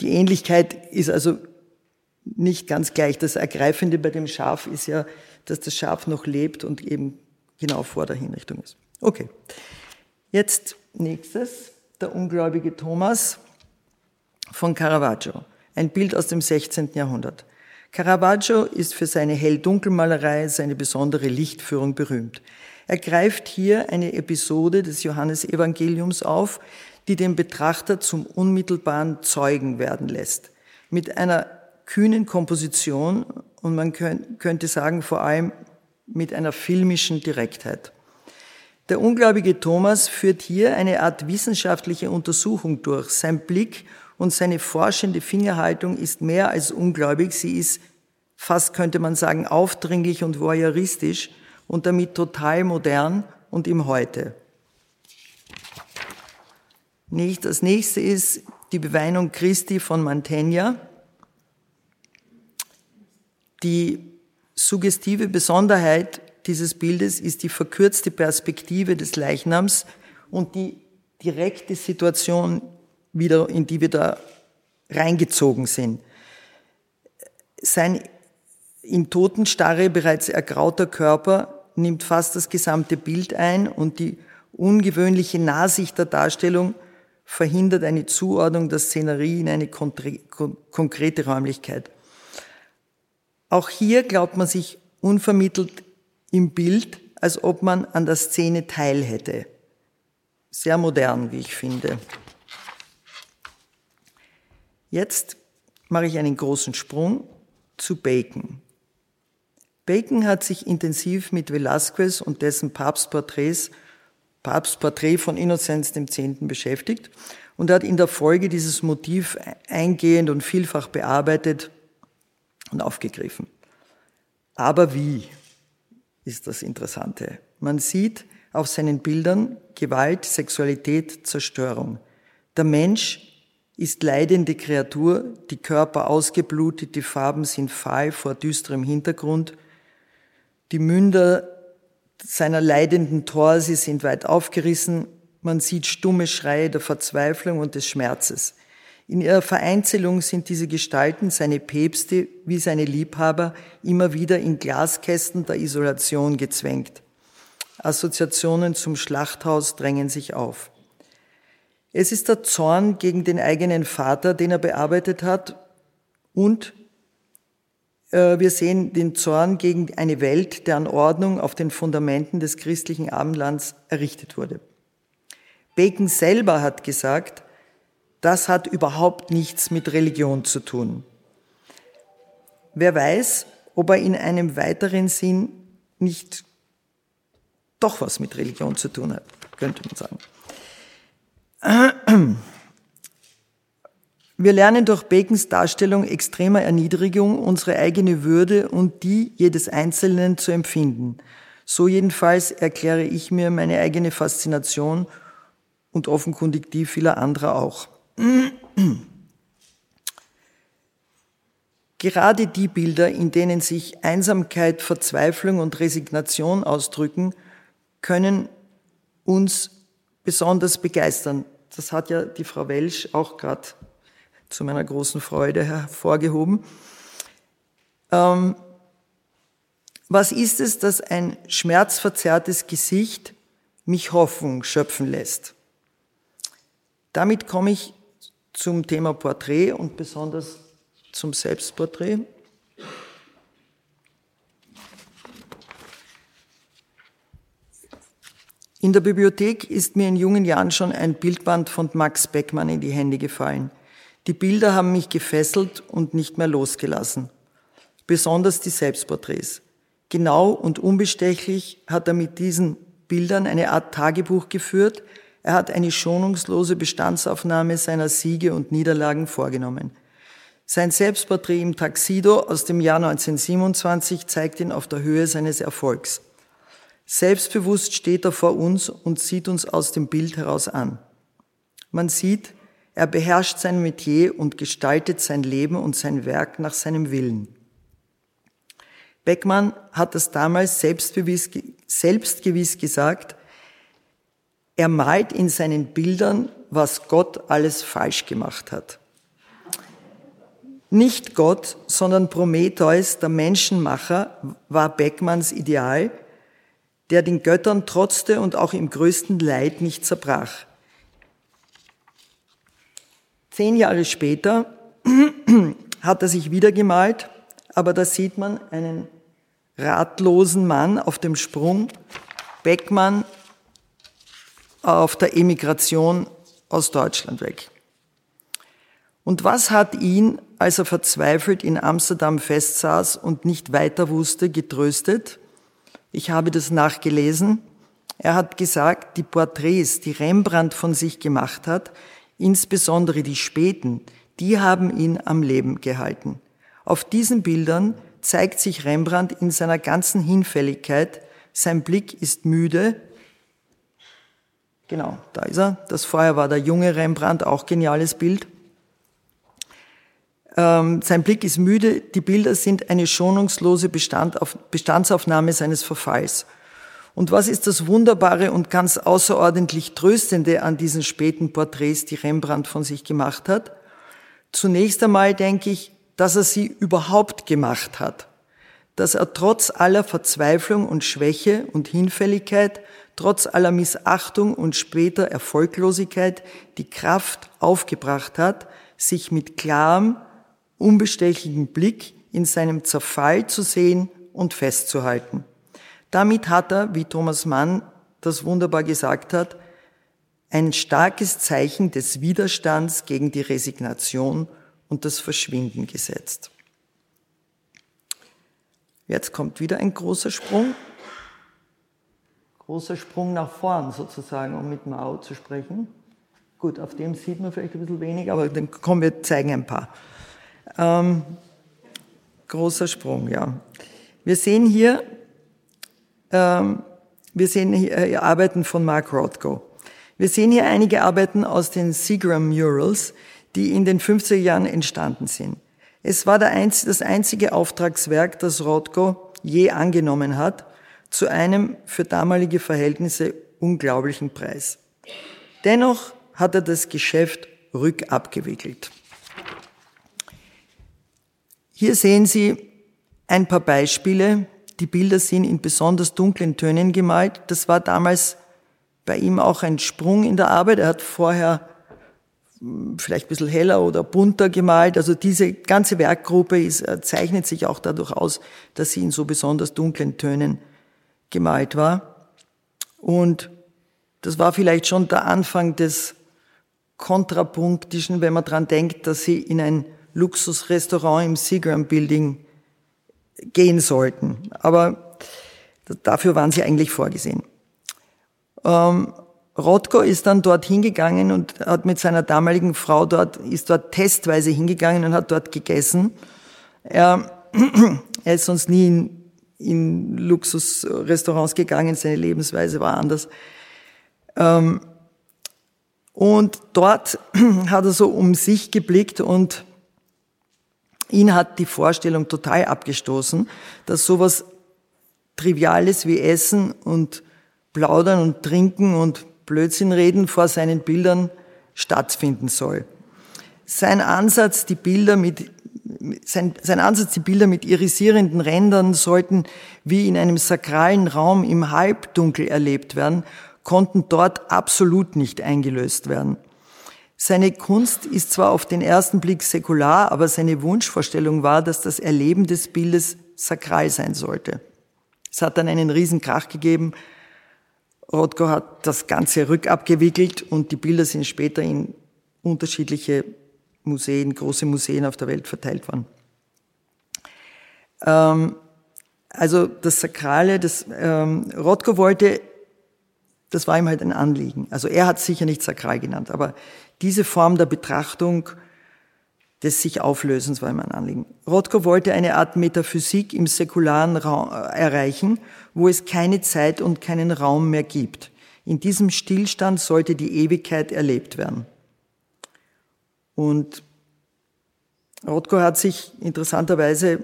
Die Ähnlichkeit ist also nicht ganz gleich. Das Ergreifende bei dem Schaf ist ja, dass das Schaf noch lebt und eben genau vor der Hinrichtung ist. Okay. Jetzt nächstes, der ungläubige Thomas von Caravaggio. Ein Bild aus dem 16. Jahrhundert. Caravaggio ist für seine Hell-Dunkel-Malerei, seine besondere Lichtführung berühmt. Er greift hier eine Episode des Johannesevangeliums auf, die den Betrachter zum unmittelbaren Zeugen werden lässt. Mit einer kühnen Komposition und man könnte sagen vor allem mit einer filmischen Direktheit. Der ungläubige Thomas führt hier eine Art wissenschaftliche Untersuchung durch. Sein Blick und seine forschende Fingerhaltung ist mehr als ungläubig, sie ist fast könnte man sagen aufdringlich und voyeuristisch und damit total modern und im Heute. Das nächste ist die Beweinung Christi von Mantegna. Die suggestive Besonderheit dieses Bildes ist die verkürzte Perspektive des Leichnams und die direkte Situation, wieder, in die wir da reingezogen sind. Sein in Totenstarre bereits ergrauter Körper nimmt fast das gesamte Bild ein und die ungewöhnliche Nahsicht der Darstellung verhindert eine Zuordnung der Szenerie in eine konkrete Räumlichkeit. Auch hier glaubt man sich unvermittelt im Bild, als ob man an der Szene teil hätte. Sehr modern, wie ich finde. Jetzt mache ich einen großen Sprung zu Bacon. Bacon hat sich intensiv mit Velázquez und dessen Papstporträts, Papstporträt von Innozenz X. beschäftigt und hat in der Folge dieses Motiv eingehend und vielfach bearbeitet und aufgegriffen. Aber wie ist das Interessante? Man sieht auf seinen Bildern Gewalt, Sexualität, Zerstörung. Der Mensch ist leidende Kreatur, die Körper ausgeblutet, die Farben sind fahl vor düsterem Hintergrund, die Münder seiner leidenden Torse sind weit aufgerissen. Man sieht stumme Schreie der Verzweiflung und des Schmerzes. In ihrer Vereinzelung sind diese Gestalten, seine Päpste wie seine Liebhaber, immer wieder in Glaskästen der Isolation gezwängt. Assoziationen zum Schlachthaus drängen sich auf. Es ist der Zorn gegen den eigenen Vater, den er bearbeitet hat, und wir sehen den Zorn gegen eine Welt, deren Ordnung auf den Fundamenten des christlichen Abendlands errichtet wurde. Bacon selber hat gesagt, das hat überhaupt nichts mit Religion zu tun. Wer weiß, ob er in einem weiteren Sinn nicht doch was mit Religion zu tun hat, könnte man sagen. [clears throat] Wir lernen durch Bacons Darstellung extremer Erniedrigung unsere eigene Würde und die jedes Einzelnen zu empfinden. So jedenfalls erkläre ich mir meine eigene Faszination und offenkundig die vieler anderer auch. [clears throat] Gerade die Bilder, in denen sich Einsamkeit, Verzweiflung und Resignation ausdrücken, können uns besonders begeistern. Das hat ja die Frau Welsch auch gerade zu meiner großen Freude hervorgehoben. Ähm, was ist es, dass ein schmerzverzerrtes Gesicht mich Hoffnung schöpfen lässt? Damit komme ich zum Thema Porträt und besonders zum Selbstporträt. In der Bibliothek ist mir in jungen Jahren schon ein Bildband von Max Beckmann in die Hände gefallen. Die Bilder haben mich gefesselt und nicht mehr losgelassen. Besonders die Selbstporträts. Genau und unbestechlich hat er mit diesen Bildern eine Art Tagebuch geführt. Er hat eine schonungslose Bestandsaufnahme seiner Siege und Niederlagen vorgenommen. Sein Selbstporträt im Taxido aus dem Jahr 1927 zeigt ihn auf der Höhe seines Erfolgs. Selbstbewusst steht er vor uns und sieht uns aus dem Bild heraus an. Man sieht, er beherrscht sein Metier und gestaltet sein Leben und sein Werk nach seinem Willen. Beckmann hat das damals selbstgewiss gesagt, er malt in seinen Bildern, was Gott alles falsch gemacht hat. Nicht Gott, sondern Prometheus, der Menschenmacher, war Beckmanns Ideal, der den Göttern trotzte und auch im größten Leid nicht zerbrach. Zehn Jahre später [clears throat] hat er sich wieder gemalt, aber da sieht man einen ratlosen Mann auf dem Sprung, Beckmann auf der Emigration aus Deutschland weg. Und was hat ihn, als er verzweifelt in Amsterdam festsaß und nicht weiter wusste, getröstet? Ich habe das nachgelesen. Er hat gesagt, die Porträts, die Rembrandt von sich gemacht hat, insbesondere die späten, die haben ihn am Leben gehalten. Auf diesen Bildern zeigt sich Rembrandt in seiner ganzen Hinfälligkeit. Sein Blick ist müde. Genau, da ist er. Das vorher war der junge Rembrandt, auch geniales Bild. Ähm, sein Blick ist müde. Die Bilder sind eine schonungslose Bestand auf, Bestandsaufnahme seines Verfalls. Und was ist das Wunderbare und ganz außerordentlich Tröstende an diesen späten Porträts, die Rembrandt von sich gemacht hat? Zunächst einmal denke ich, dass er sie überhaupt gemacht hat, dass er trotz aller Verzweiflung und Schwäche und Hinfälligkeit, trotz aller Missachtung und später Erfolglosigkeit die Kraft aufgebracht hat, sich mit klarem, unbestechlichen Blick in seinem Zerfall zu sehen und festzuhalten. Damit hat er, wie Thomas Mann das wunderbar gesagt hat, ein starkes Zeichen des Widerstands gegen die Resignation und das Verschwinden gesetzt. Jetzt kommt wieder ein großer Sprung. Großer Sprung nach vorn sozusagen, um mit Mao zu sprechen. Gut, auf dem sieht man vielleicht ein bisschen wenig, aber dann kommen wir zeigen ein paar. Ähm, großer Sprung, ja. Wir sehen hier, wir sehen hier äh, Arbeiten von Mark Rothko. Wir sehen hier einige Arbeiten aus den Seagram Murals, die in den 50er Jahren entstanden sind. Es war das einzige Auftragswerk, das Rothko je angenommen hat, zu einem für damalige Verhältnisse unglaublichen Preis. Dennoch hat er das Geschäft rückabgewickelt. Hier sehen Sie ein paar Beispiele. Die Bilder sind in besonders dunklen Tönen gemalt. Das war damals bei ihm auch ein Sprung in der Arbeit. Er hat vorher vielleicht ein bisschen heller oder bunter gemalt. Also diese ganze Werkgruppe ist, äh, zeichnet sich auch dadurch aus, dass sie in so besonders dunklen Tönen gemalt war. Und das war vielleicht schon der Anfang des Kontrapunktischen, wenn man dran denkt, dass sie in ein Luxusrestaurant im Seagram Building gehen sollten. Aber dafür waren sie eigentlich vorgesehen. Ähm, Rothko ist dann dort hingegangen und hat mit seiner damaligen Frau dort, ist dort testweise hingegangen und hat dort gegessen. Er, [clears throat] er ist sonst nie in, in Luxusrestaurants gegangen, seine Lebensweise war anders. Ähm, und dort [clears throat] hat er so um sich geblickt und ihn hat die Vorstellung total abgestoßen, dass sowas Triviales wie Essen und Plaudern und Trinken und Blödsinn reden vor seinen Bildern stattfinden soll. Sein Ansatz, die Bilder mit, sein, sein Ansatz, die Bilder mit irisierenden Rändern sollten wie in einem sakralen Raum im Halbdunkel erlebt werden, konnten dort absolut nicht eingelöst werden. Seine Kunst ist zwar auf den ersten Blick säkular, aber seine Wunschvorstellung war, dass das Erleben des Bildes sakral sein sollte. Es hat dann einen riesen Krach gegeben, Rothko hat das Ganze rückabgewickelt und die Bilder sind später in unterschiedliche Museen, große Museen auf der Welt verteilt worden. Ähm, also das Sakrale, das ähm, Rothko wollte, das war ihm halt ein Anliegen. Also er hat sicher nicht sakral genannt, aber diese Form der Betrachtung des sich Auflösens war ihm ein Anliegen. Rothko wollte eine Art Metaphysik im säkularen Raum äh, erreichen, wo es keine Zeit und keinen Raum mehr gibt. In diesem Stillstand sollte die Ewigkeit erlebt werden. Und Rothko hat sich interessanterweise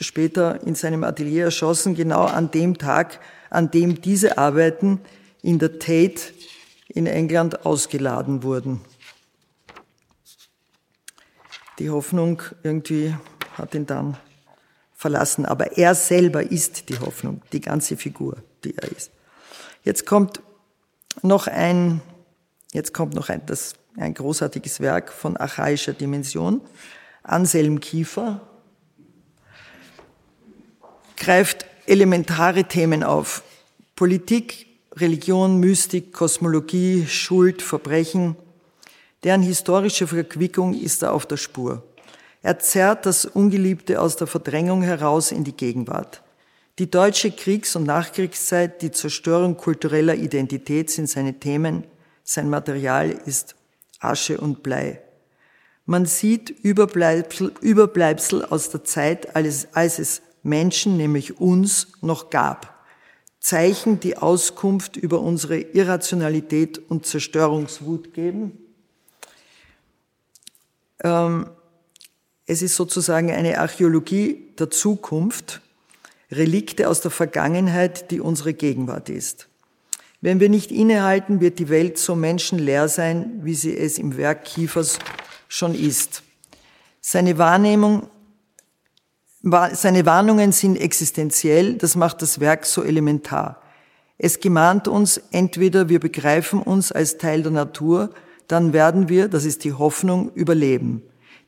später in seinem Atelier erschossen, genau an dem Tag, an dem diese Arbeiten in der Tate in England ausgeladen wurden. Die Hoffnung irgendwie hat ihn dann verlassen. Aber er selber ist die Hoffnung, die ganze Figur, die er ist. Jetzt kommt noch ein, jetzt kommt noch ein, das, ein großartiges Werk von archaischer Dimension. Anselm Kiefer greift elementare Themen auf. Politik, Religion, Mystik, Kosmologie, Schuld, Verbrechen. Deren historische Verquickung ist er auf der Spur. Er zerrt das Ungeliebte aus der Verdrängung heraus in die Gegenwart. Die deutsche Kriegs- und Nachkriegszeit, die Zerstörung kultureller Identität sind seine Themen, sein Material ist Asche und Blei. Man sieht Überbleibsel, Überbleibsel aus der Zeit, als, als es Menschen, nämlich uns, noch gab. Zeichen, die Auskunft über unsere Irrationalität und Zerstörungswut geben. Ähm, es ist sozusagen eine Archäologie der Zukunft, Relikte aus der Vergangenheit, die unsere Gegenwart ist. Wenn wir nicht innehalten, wird die Welt so menschenleer sein, wie sie es im Werk Kiefers schon ist. Seine Wahrnehmung, seine Warnungen sind existenziell, das macht das Werk so elementar. Es gemahnt uns, entweder wir begreifen uns als Teil der Natur, dann werden wir, das ist die Hoffnung, überleben.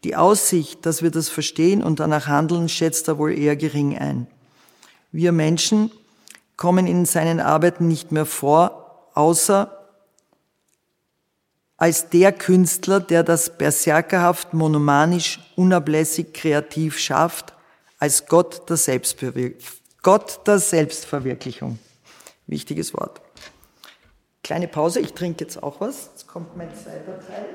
Die Aussicht, dass wir das verstehen und danach handeln, schätzt er wohl eher gering ein. Wir Menschen kommen in seinen Arbeiten nicht mehr vor, außer als der Künstler, der das berserkerhaft, monomanisch, unablässig, kreativ schafft, als Gott der. Gott der Selbstverwirklichung. Wichtiges Wort. Kleine Pause, ich trinke jetzt auch was. Jetzt kommt mein zweiter Teil.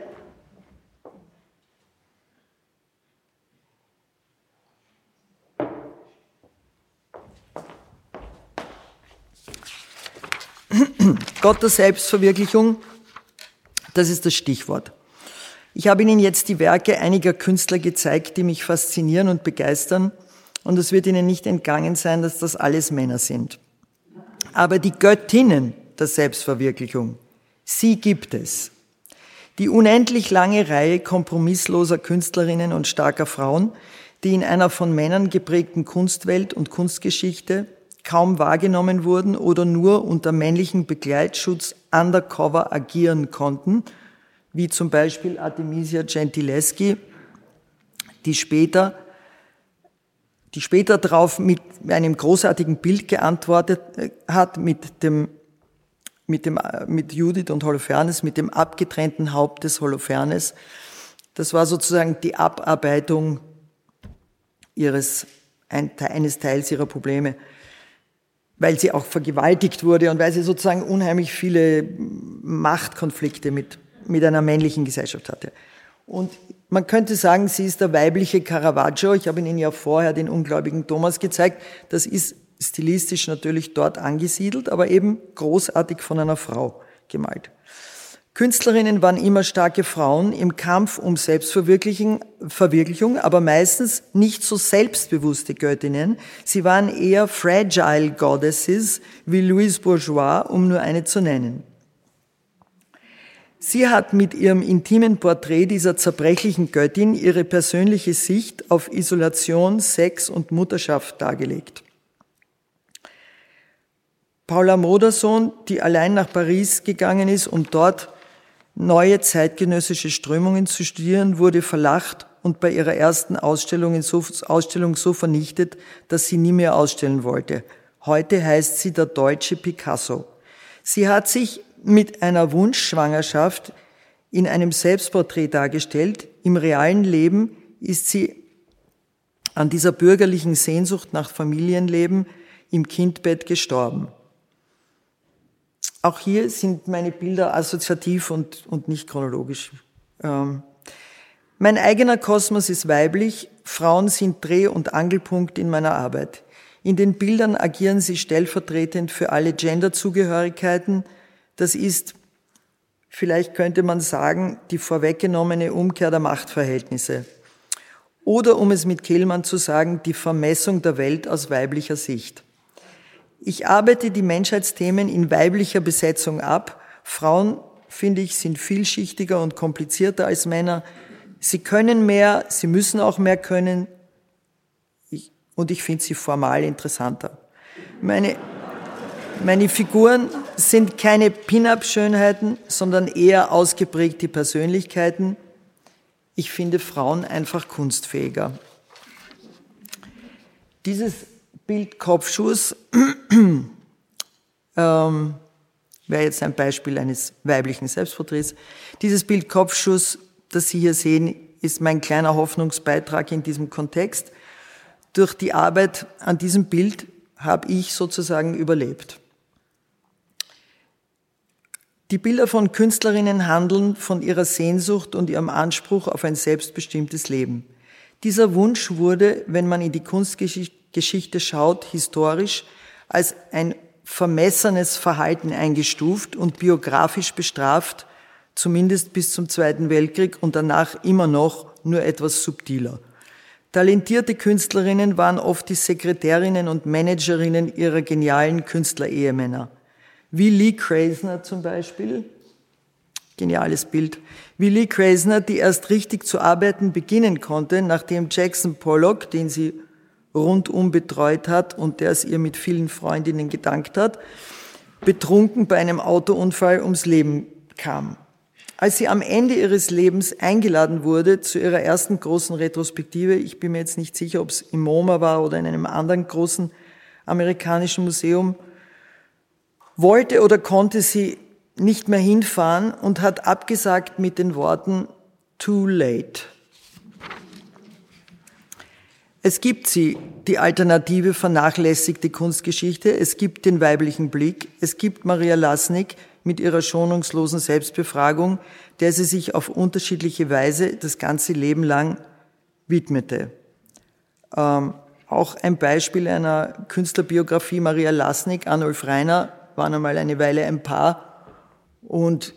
[clears throat] Gott der Selbstverwirklichung, das ist das Stichwort. Ich habe Ihnen jetzt die Werke einiger Künstler gezeigt, die mich faszinieren und begeistern. Und es wird Ihnen nicht entgangen sein, dass das alles Männer sind. Aber die Göttinnen der Selbstverwirklichung, sie gibt es. Die unendlich lange Reihe kompromissloser Künstlerinnen und starker Frauen, die in einer von Männern geprägten Kunstwelt und Kunstgeschichte kaum wahrgenommen wurden oder nur unter männlichem Begleitschutz undercover agieren konnten, wie zum Beispiel Artemisia Gentileschi, die später, die später darauf mit einem großartigen Bild geantwortet äh, hat, mit dem, mit dem, äh, mit Judith und Holofernes, mit dem abgetrennten Haupt des Holofernes. Das war sozusagen die Abarbeitung ihres, eines Teils ihrer Probleme weil sie auch vergewaltigt wurde und weil sie sozusagen unheimlich viele Machtkonflikte mit, mit einer männlichen Gesellschaft hatte. Und man könnte sagen, sie ist der weibliche Caravaggio. Ich habe Ihnen ja vorher den ungläubigen Thomas gezeigt. Das ist stilistisch natürlich dort angesiedelt, aber eben großartig von einer Frau gemalt. Künstlerinnen waren immer starke Frauen im Kampf um Selbstverwirklichung, aber meistens nicht so selbstbewusste Göttinnen. Sie waren eher fragile Goddesses wie Louise Bourgeois, um nur eine zu nennen. Sie hat mit ihrem intimen Porträt dieser zerbrechlichen Göttin ihre persönliche Sicht auf Isolation, Sex und Mutterschaft dargelegt. Paula Modersohn, die allein nach Paris gegangen ist, um dort neue zeitgenössische Strömungen zu studieren, wurde verlacht und bei ihrer ersten Ausstellung so, Ausstellung so vernichtet, dass sie nie mehr ausstellen wollte. Heute heißt sie der deutsche Picasso. Sie hat sich mit einer Wunschschwangerschaft in einem Selbstporträt dargestellt. Im realen Leben ist sie an dieser bürgerlichen Sehnsucht nach Familienleben im Kindbett gestorben. Auch hier sind meine Bilder assoziativ und, und nicht chronologisch. Ähm, mein eigener Kosmos ist weiblich, Frauen sind Dreh- und Angelpunkt in meiner Arbeit. In den Bildern agieren sie stellvertretend für alle Genderzugehörigkeiten. Das ist, vielleicht könnte man sagen, die vorweggenommene Umkehr der Machtverhältnisse. Oder um es mit Kehlmann zu sagen, die Vermessung der Welt aus weiblicher Sicht. Ich arbeite die Menschheitsthemen in weiblicher Besetzung ab. Frauen, finde ich, sind vielschichtiger und komplizierter als Männer. Sie können mehr, sie müssen auch mehr können. Ich, und ich finde sie formal interessanter. Meine, meine Figuren sind keine Pin-up-Schönheiten, sondern eher ausgeprägte Persönlichkeiten. Ich finde Frauen einfach kunstfähiger. Dieses Bild Kopfschuss [clears throat] ähm, wäre jetzt ein Beispiel eines weiblichen Selbstporträts. Dieses Bild Kopfschuss, das Sie hier sehen, ist mein kleiner Hoffnungsbeitrag in diesem Kontext. Durch die Arbeit an diesem Bild habe ich sozusagen überlebt. Die Bilder von Künstlerinnen handeln von ihrer Sehnsucht und ihrem Anspruch auf ein selbstbestimmtes Leben. Dieser Wunsch wurde, wenn man in die Kunstgeschichte schaut, historisch als ein vermessenes Verhalten eingestuft und biografisch bestraft, zumindest bis zum Zweiten Weltkrieg und danach immer noch nur etwas subtiler. Talentierte Künstlerinnen waren oft die Sekretärinnen und Managerinnen ihrer genialen Künstlerehemänner. Wie Lee Krasner zum Beispiel, geniales Bild, wie Lee Krasner, die erst richtig zu arbeiten beginnen konnte, nachdem Jackson Pollock, den sie rundum betreut hat und der es ihr mit vielen Freundinnen gedankt hat, betrunken bei einem Autounfall ums Leben kam. Als sie am Ende ihres Lebens eingeladen wurde zu ihrer ersten großen Retrospektive, ich bin mir jetzt nicht sicher, ob es im MoMA war oder in einem anderen großen amerikanischen Museum, wollte oder konnte sie nicht mehr hinfahren und hat abgesagt mit den Worten Too late. Es gibt sie, die alternative vernachlässigte Kunstgeschichte, es gibt den weiblichen Blick, es gibt Maria Lasnik mit ihrer schonungslosen Selbstbefragung, der sie sich auf unterschiedliche Weise das ganze Leben lang widmete. Ähm, auch ein Beispiel einer Künstlerbiografie Maria Lasnik, Arnulf Reiner, waren einmal eine Weile ein Paar. Und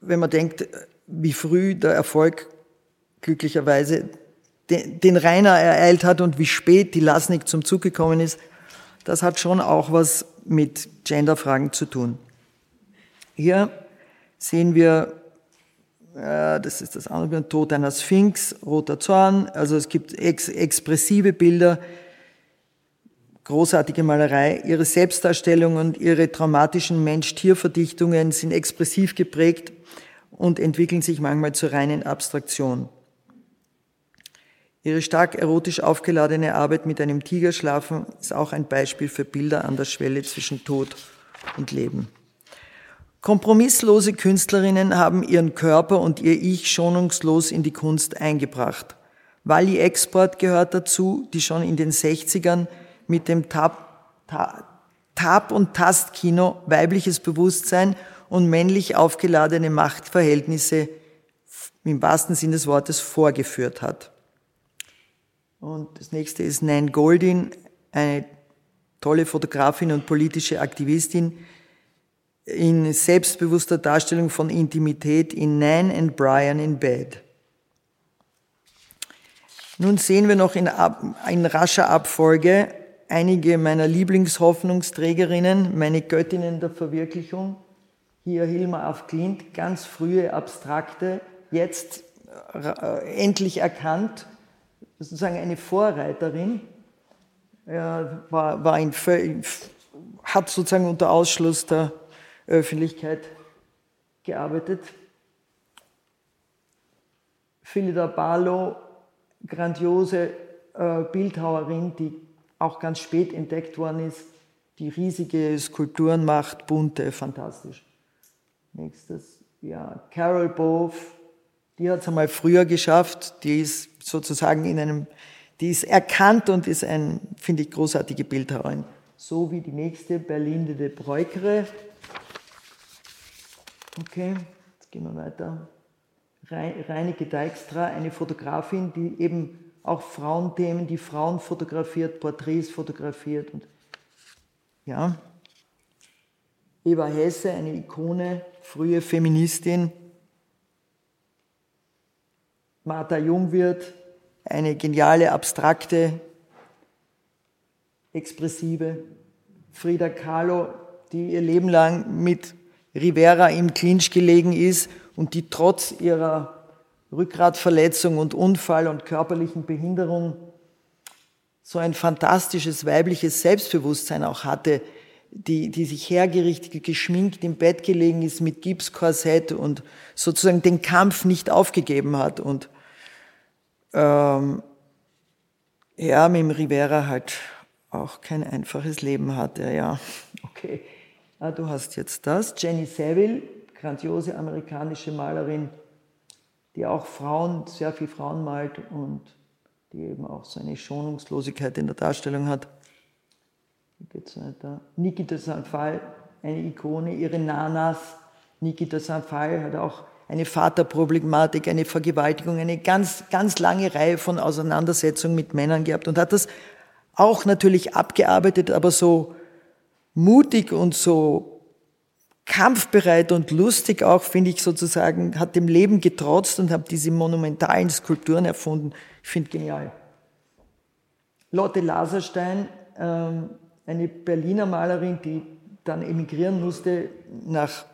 wenn man denkt, wie früh der Erfolg glücklicherweise den Rainer ereilt hat und wie spät die Lasnik zum Zug gekommen ist, das hat schon auch was mit Genderfragen zu tun. Hier sehen wir, äh, das ist das andere, Tod einer Sphinx, roter Zorn, also es gibt ex expressive Bilder, großartige Malerei. Ihre Selbstdarstellung und ihre traumatischen Mensch-Tier-Verdichtungen sind expressiv geprägt und entwickeln sich manchmal zur reinen Abstraktion. Ihre stark erotisch aufgeladene Arbeit mit einem Tigerschlafen ist auch ein Beispiel für Bilder an der Schwelle zwischen Tod und Leben. Kompromisslose Künstlerinnen haben ihren Körper und ihr Ich schonungslos in die Kunst eingebracht. Wally Export gehört dazu, die schon in den 60ern mit dem Tab, Tab und Tastkino weibliches Bewusstsein und männlich aufgeladene Machtverhältnisse im wahrsten Sinne des Wortes vorgeführt hat. Und das nächste ist Nan Goldin, eine tolle Fotografin und politische Aktivistin in selbstbewusster Darstellung von Intimität in Nan and Brian in Bed. Nun sehen wir noch in, in rascher Abfolge einige meiner Lieblingshoffnungsträgerinnen, meine Göttinnen der Verwirklichung. Hier Hilma af Klint, ganz frühe, abstrakte, jetzt äh, endlich erkannt sozusagen eine Vorreiterin, er war, war in, hat sozusagen unter Ausschluss der Öffentlichkeit gearbeitet. Philida Barlow, grandiose äh, Bildhauerin, die auch ganz spät entdeckt worden ist, die riesige Skulpturen macht, bunte, fantastisch. Nächstes, ja, Carol Bove, die hat es einmal früher geschafft, die ist sozusagen in einem, die ist erkannt und ist ein, finde ich, großartige Bildhauerin. So wie die nächste, Berlinde de Breukere. Okay, jetzt gehen wir weiter. Reineke Dijkstra, eine Fotografin, die eben auch Frauenthemen, die Frauen fotografiert, Porträts fotografiert und ja. Eva Hesse, eine Ikone, frühe Feministin, Martha Jungwirth, eine geniale, abstrakte, expressive. Frida Kahlo, die ihr Leben lang mit Rivera im Clinch gelegen ist und die trotz ihrer Rückgratverletzung und Unfall und körperlichen Behinderung so ein fantastisches weibliches Selbstbewusstsein auch hatte, die, die sich hergerichtet, geschminkt im Bett gelegen ist mit Gipskorsett und sozusagen den Kampf nicht aufgegeben hat und ähm, ja, mit dem Rivera halt auch kein einfaches Leben hatte, ja. Okay, ah, du hast jetzt das. Jenny Saville, grandiose amerikanische Malerin, die auch Frauen, sehr viel Frauen malt und die eben auch so eine Schonungslosigkeit in der Darstellung hat. Wie geht's weiter? Nikita Sanfal, eine Ikone, ihre Nanas. Nikita Sanfal hat auch eine Vaterproblematik, eine Vergewaltigung, eine ganz, ganz lange Reihe von Auseinandersetzungen mit Männern gehabt und hat das auch natürlich abgearbeitet, aber so mutig und so kampfbereit und lustig auch, finde ich sozusagen, hat dem Leben getrotzt und hat diese monumentalen Skulpturen erfunden. Ich finde genial. Lotte Laserstein, ähm, eine Berliner Malerin, die dann emigrieren musste nach,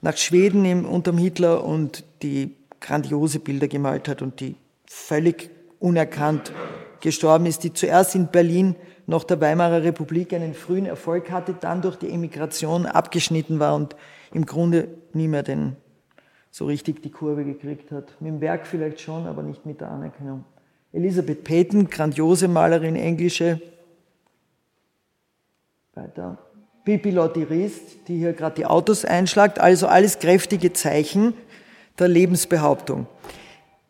nach Schweden im, unterm Hitler und die grandiose Bilder gemalt hat und die völlig unerkannt gestorben ist, die zuerst in Berlin nach der Weimarer Republik einen frühen Erfolg hatte, dann durch die Emigration abgeschnitten war und im Grunde nie mehr den, so richtig die Kurve gekriegt hat. Mit dem Werk vielleicht schon, aber nicht mit der Anerkennung. Elisabeth Peyton, grandiose Malerin, englische. Weiter. Pipi Lotti Rist, die hier gerade die Autos einschlagt. Also alles kräftige Zeichen der Lebensbehauptung.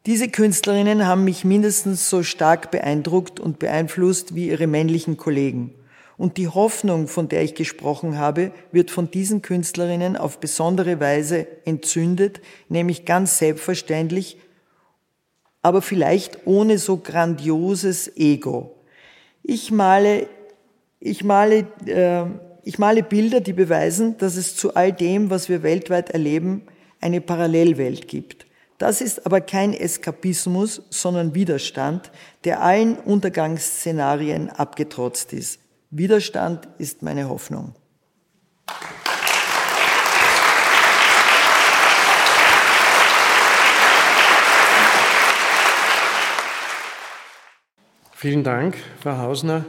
Diese Künstlerinnen haben mich mindestens so stark beeindruckt und beeinflusst wie ihre männlichen Kollegen. Und die Hoffnung, von der ich gesprochen habe, wird von diesen Künstlerinnen auf besondere Weise entzündet, nämlich ganz selbstverständlich, aber vielleicht ohne so grandioses Ego. Ich male, ich male, äh, ich male Bilder, die beweisen, dass es zu all dem, was wir weltweit erleben, eine Parallelwelt gibt. Das ist aber kein Eskapismus, sondern Widerstand, der allen Untergangsszenarien abgetrotzt ist. Widerstand ist meine Hoffnung. Vielen Dank, Frau Hausner.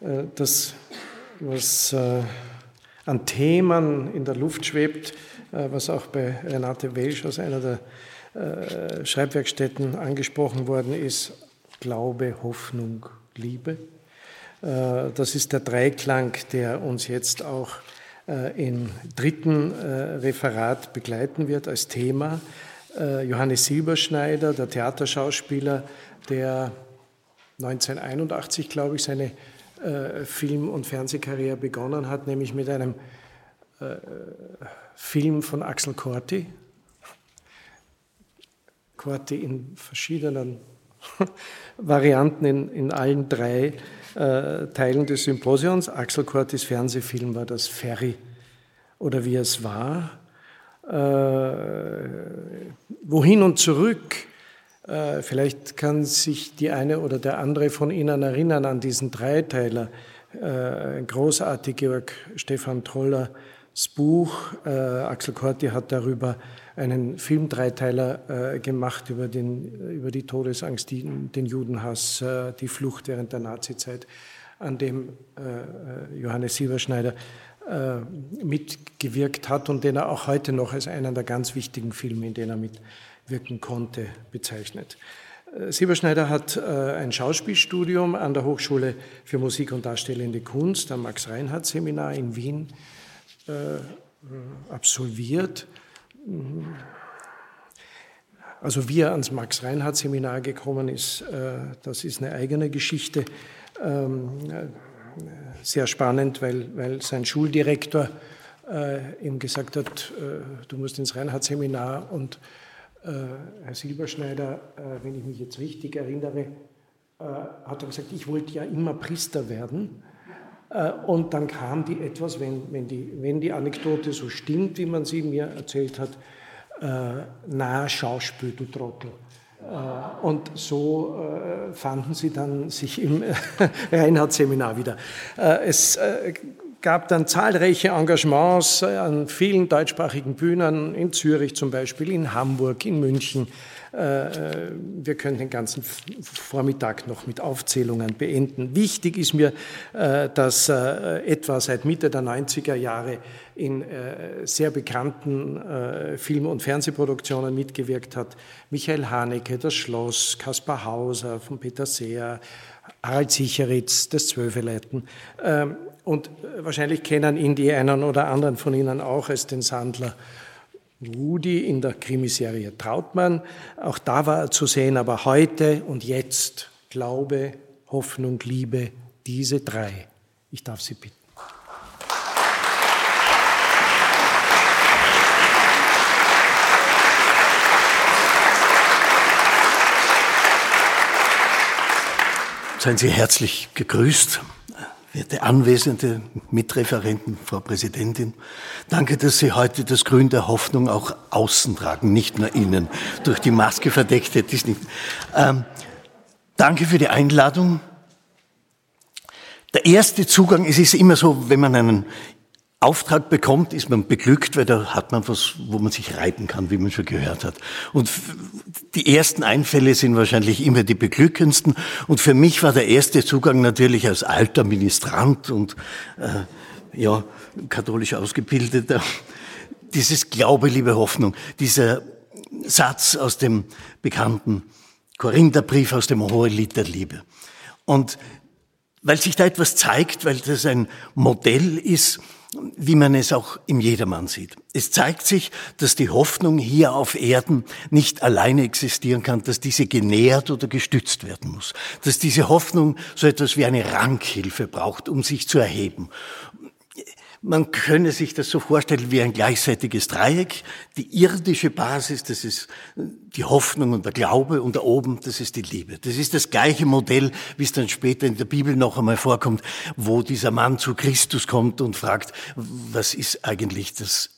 Äh, das, was äh, an Themen in der Luft schwebt, was auch bei Renate Welsch aus einer der äh, Schreibwerkstätten angesprochen worden ist, Glaube, Hoffnung, Liebe. Äh, das ist der Dreiklang, der uns jetzt auch äh, im dritten Referat begleiten wird als Thema. Johannes Silberschneider, der Theaterschauspieler, der 1981, glaube ich, seine Film- und Fernsehkarriere begonnen hat, nämlich mit einem Film von Axel Corti, Korte in verschiedenen [laughs] Varianten in, in allen drei äh, Teilen des Symposions. Axel Kortis Fernsehfilm war das Ferry oder wie es war. Äh, wohin und zurück? Äh, vielleicht kann sich die eine oder der andere von Ihnen erinnern an diesen Dreiteiler. Äh, großartig Georg Stefan Trollers Buch. Äh, Axel Korti hat darüber einen Film-Dreiteiler äh, gemacht über, den, über die Todesangst, die, den Judenhass, äh, die Flucht während der Nazizeit, an dem äh, Johannes Silberschneider äh, mitgewirkt hat und den er auch heute noch als einen der ganz wichtigen Filme, in denen er mitwirken konnte, bezeichnet. Äh, Silberschneider hat äh, ein Schauspielstudium an der Hochschule für Musik und Darstellende Kunst am Max-Reinhardt-Seminar in Wien absolviert also wie er ans Max-Reinhardt-Seminar gekommen ist, äh, das ist eine eigene Geschichte. Ähm, äh, sehr spannend, weil, weil sein Schuldirektor äh, ihm gesagt hat, du musst ins Reinhardt-Seminar und Herr Silberschneider, wenn ich mich jetzt richtig erinnere, hat er gesagt, ich wollte ja immer Priester werden. Und dann kam die etwas, wenn, wenn, die, wenn die Anekdote so stimmt, wie man sie mir erzählt hat, äh, na Schauspiel, du Trottel. Äh, und so äh, fanden sie dann sich im [laughs] Reinhardt-Seminar wieder. Äh, es gab dann zahlreiche Engagements an vielen deutschsprachigen Bühnen, in Zürich zum Beispiel, in Hamburg, in München. Äh, wir können den ganzen Vormittag noch mit Aufzählungen beenden. Wichtig ist mir, äh, dass äh, etwa seit Mitte der 90er Jahre in sehr bekannten Film- und Fernsehproduktionen mitgewirkt hat. Michael Haneke, Das Schloss, Kaspar Hauser von Peter Seer, Harald Sicheritz, das Zwölfeleiten. Ähm, und wahrscheinlich kennen ihn die einen oder anderen von Ihnen auch als den Sandler Rudi in der Krimiserie Trautmann. Auch da war er zu sehen, aber heute und jetzt Glaube, Hoffnung, Liebe, diese drei. Ich darf Sie bitten. Seien Sie herzlich gegrüßt, werte Anwesende, Mitreferenten, Frau Präsidentin. Danke, dass Sie heute das Grün der Hoffnung auch außen tragen, nicht nur innen. Durch die Maske verdeckt hätte ich nicht. Ähm, danke für die Einladung. Der erste Zugang, es ist immer so, wenn man einen Auftrag bekommt, ist man beglückt, weil da hat man was, wo man sich reiten kann, wie man schon gehört hat. Und die ersten Einfälle sind wahrscheinlich immer die beglückendsten. Und für mich war der erste Zugang natürlich als alter Ministrant und äh, ja katholisch ausgebildeter dieses Glaube, liebe Hoffnung, dieser Satz aus dem bekannten Korintherbrief aus dem Hohelied der Liebe. Und weil sich da etwas zeigt, weil das ein Modell ist, wie man es auch im Jedermann sieht. Es zeigt sich, dass die Hoffnung hier auf Erden nicht alleine existieren kann, dass diese genährt oder gestützt werden muss, dass diese Hoffnung so etwas wie eine Rankhilfe braucht, um sich zu erheben. Man könne sich das so vorstellen wie ein gleichseitiges Dreieck. Die irdische Basis, das ist die Hoffnung und der Glaube und da oben, das ist die Liebe. Das ist das gleiche Modell, wie es dann später in der Bibel noch einmal vorkommt, wo dieser Mann zu Christus kommt und fragt, was ist eigentlich das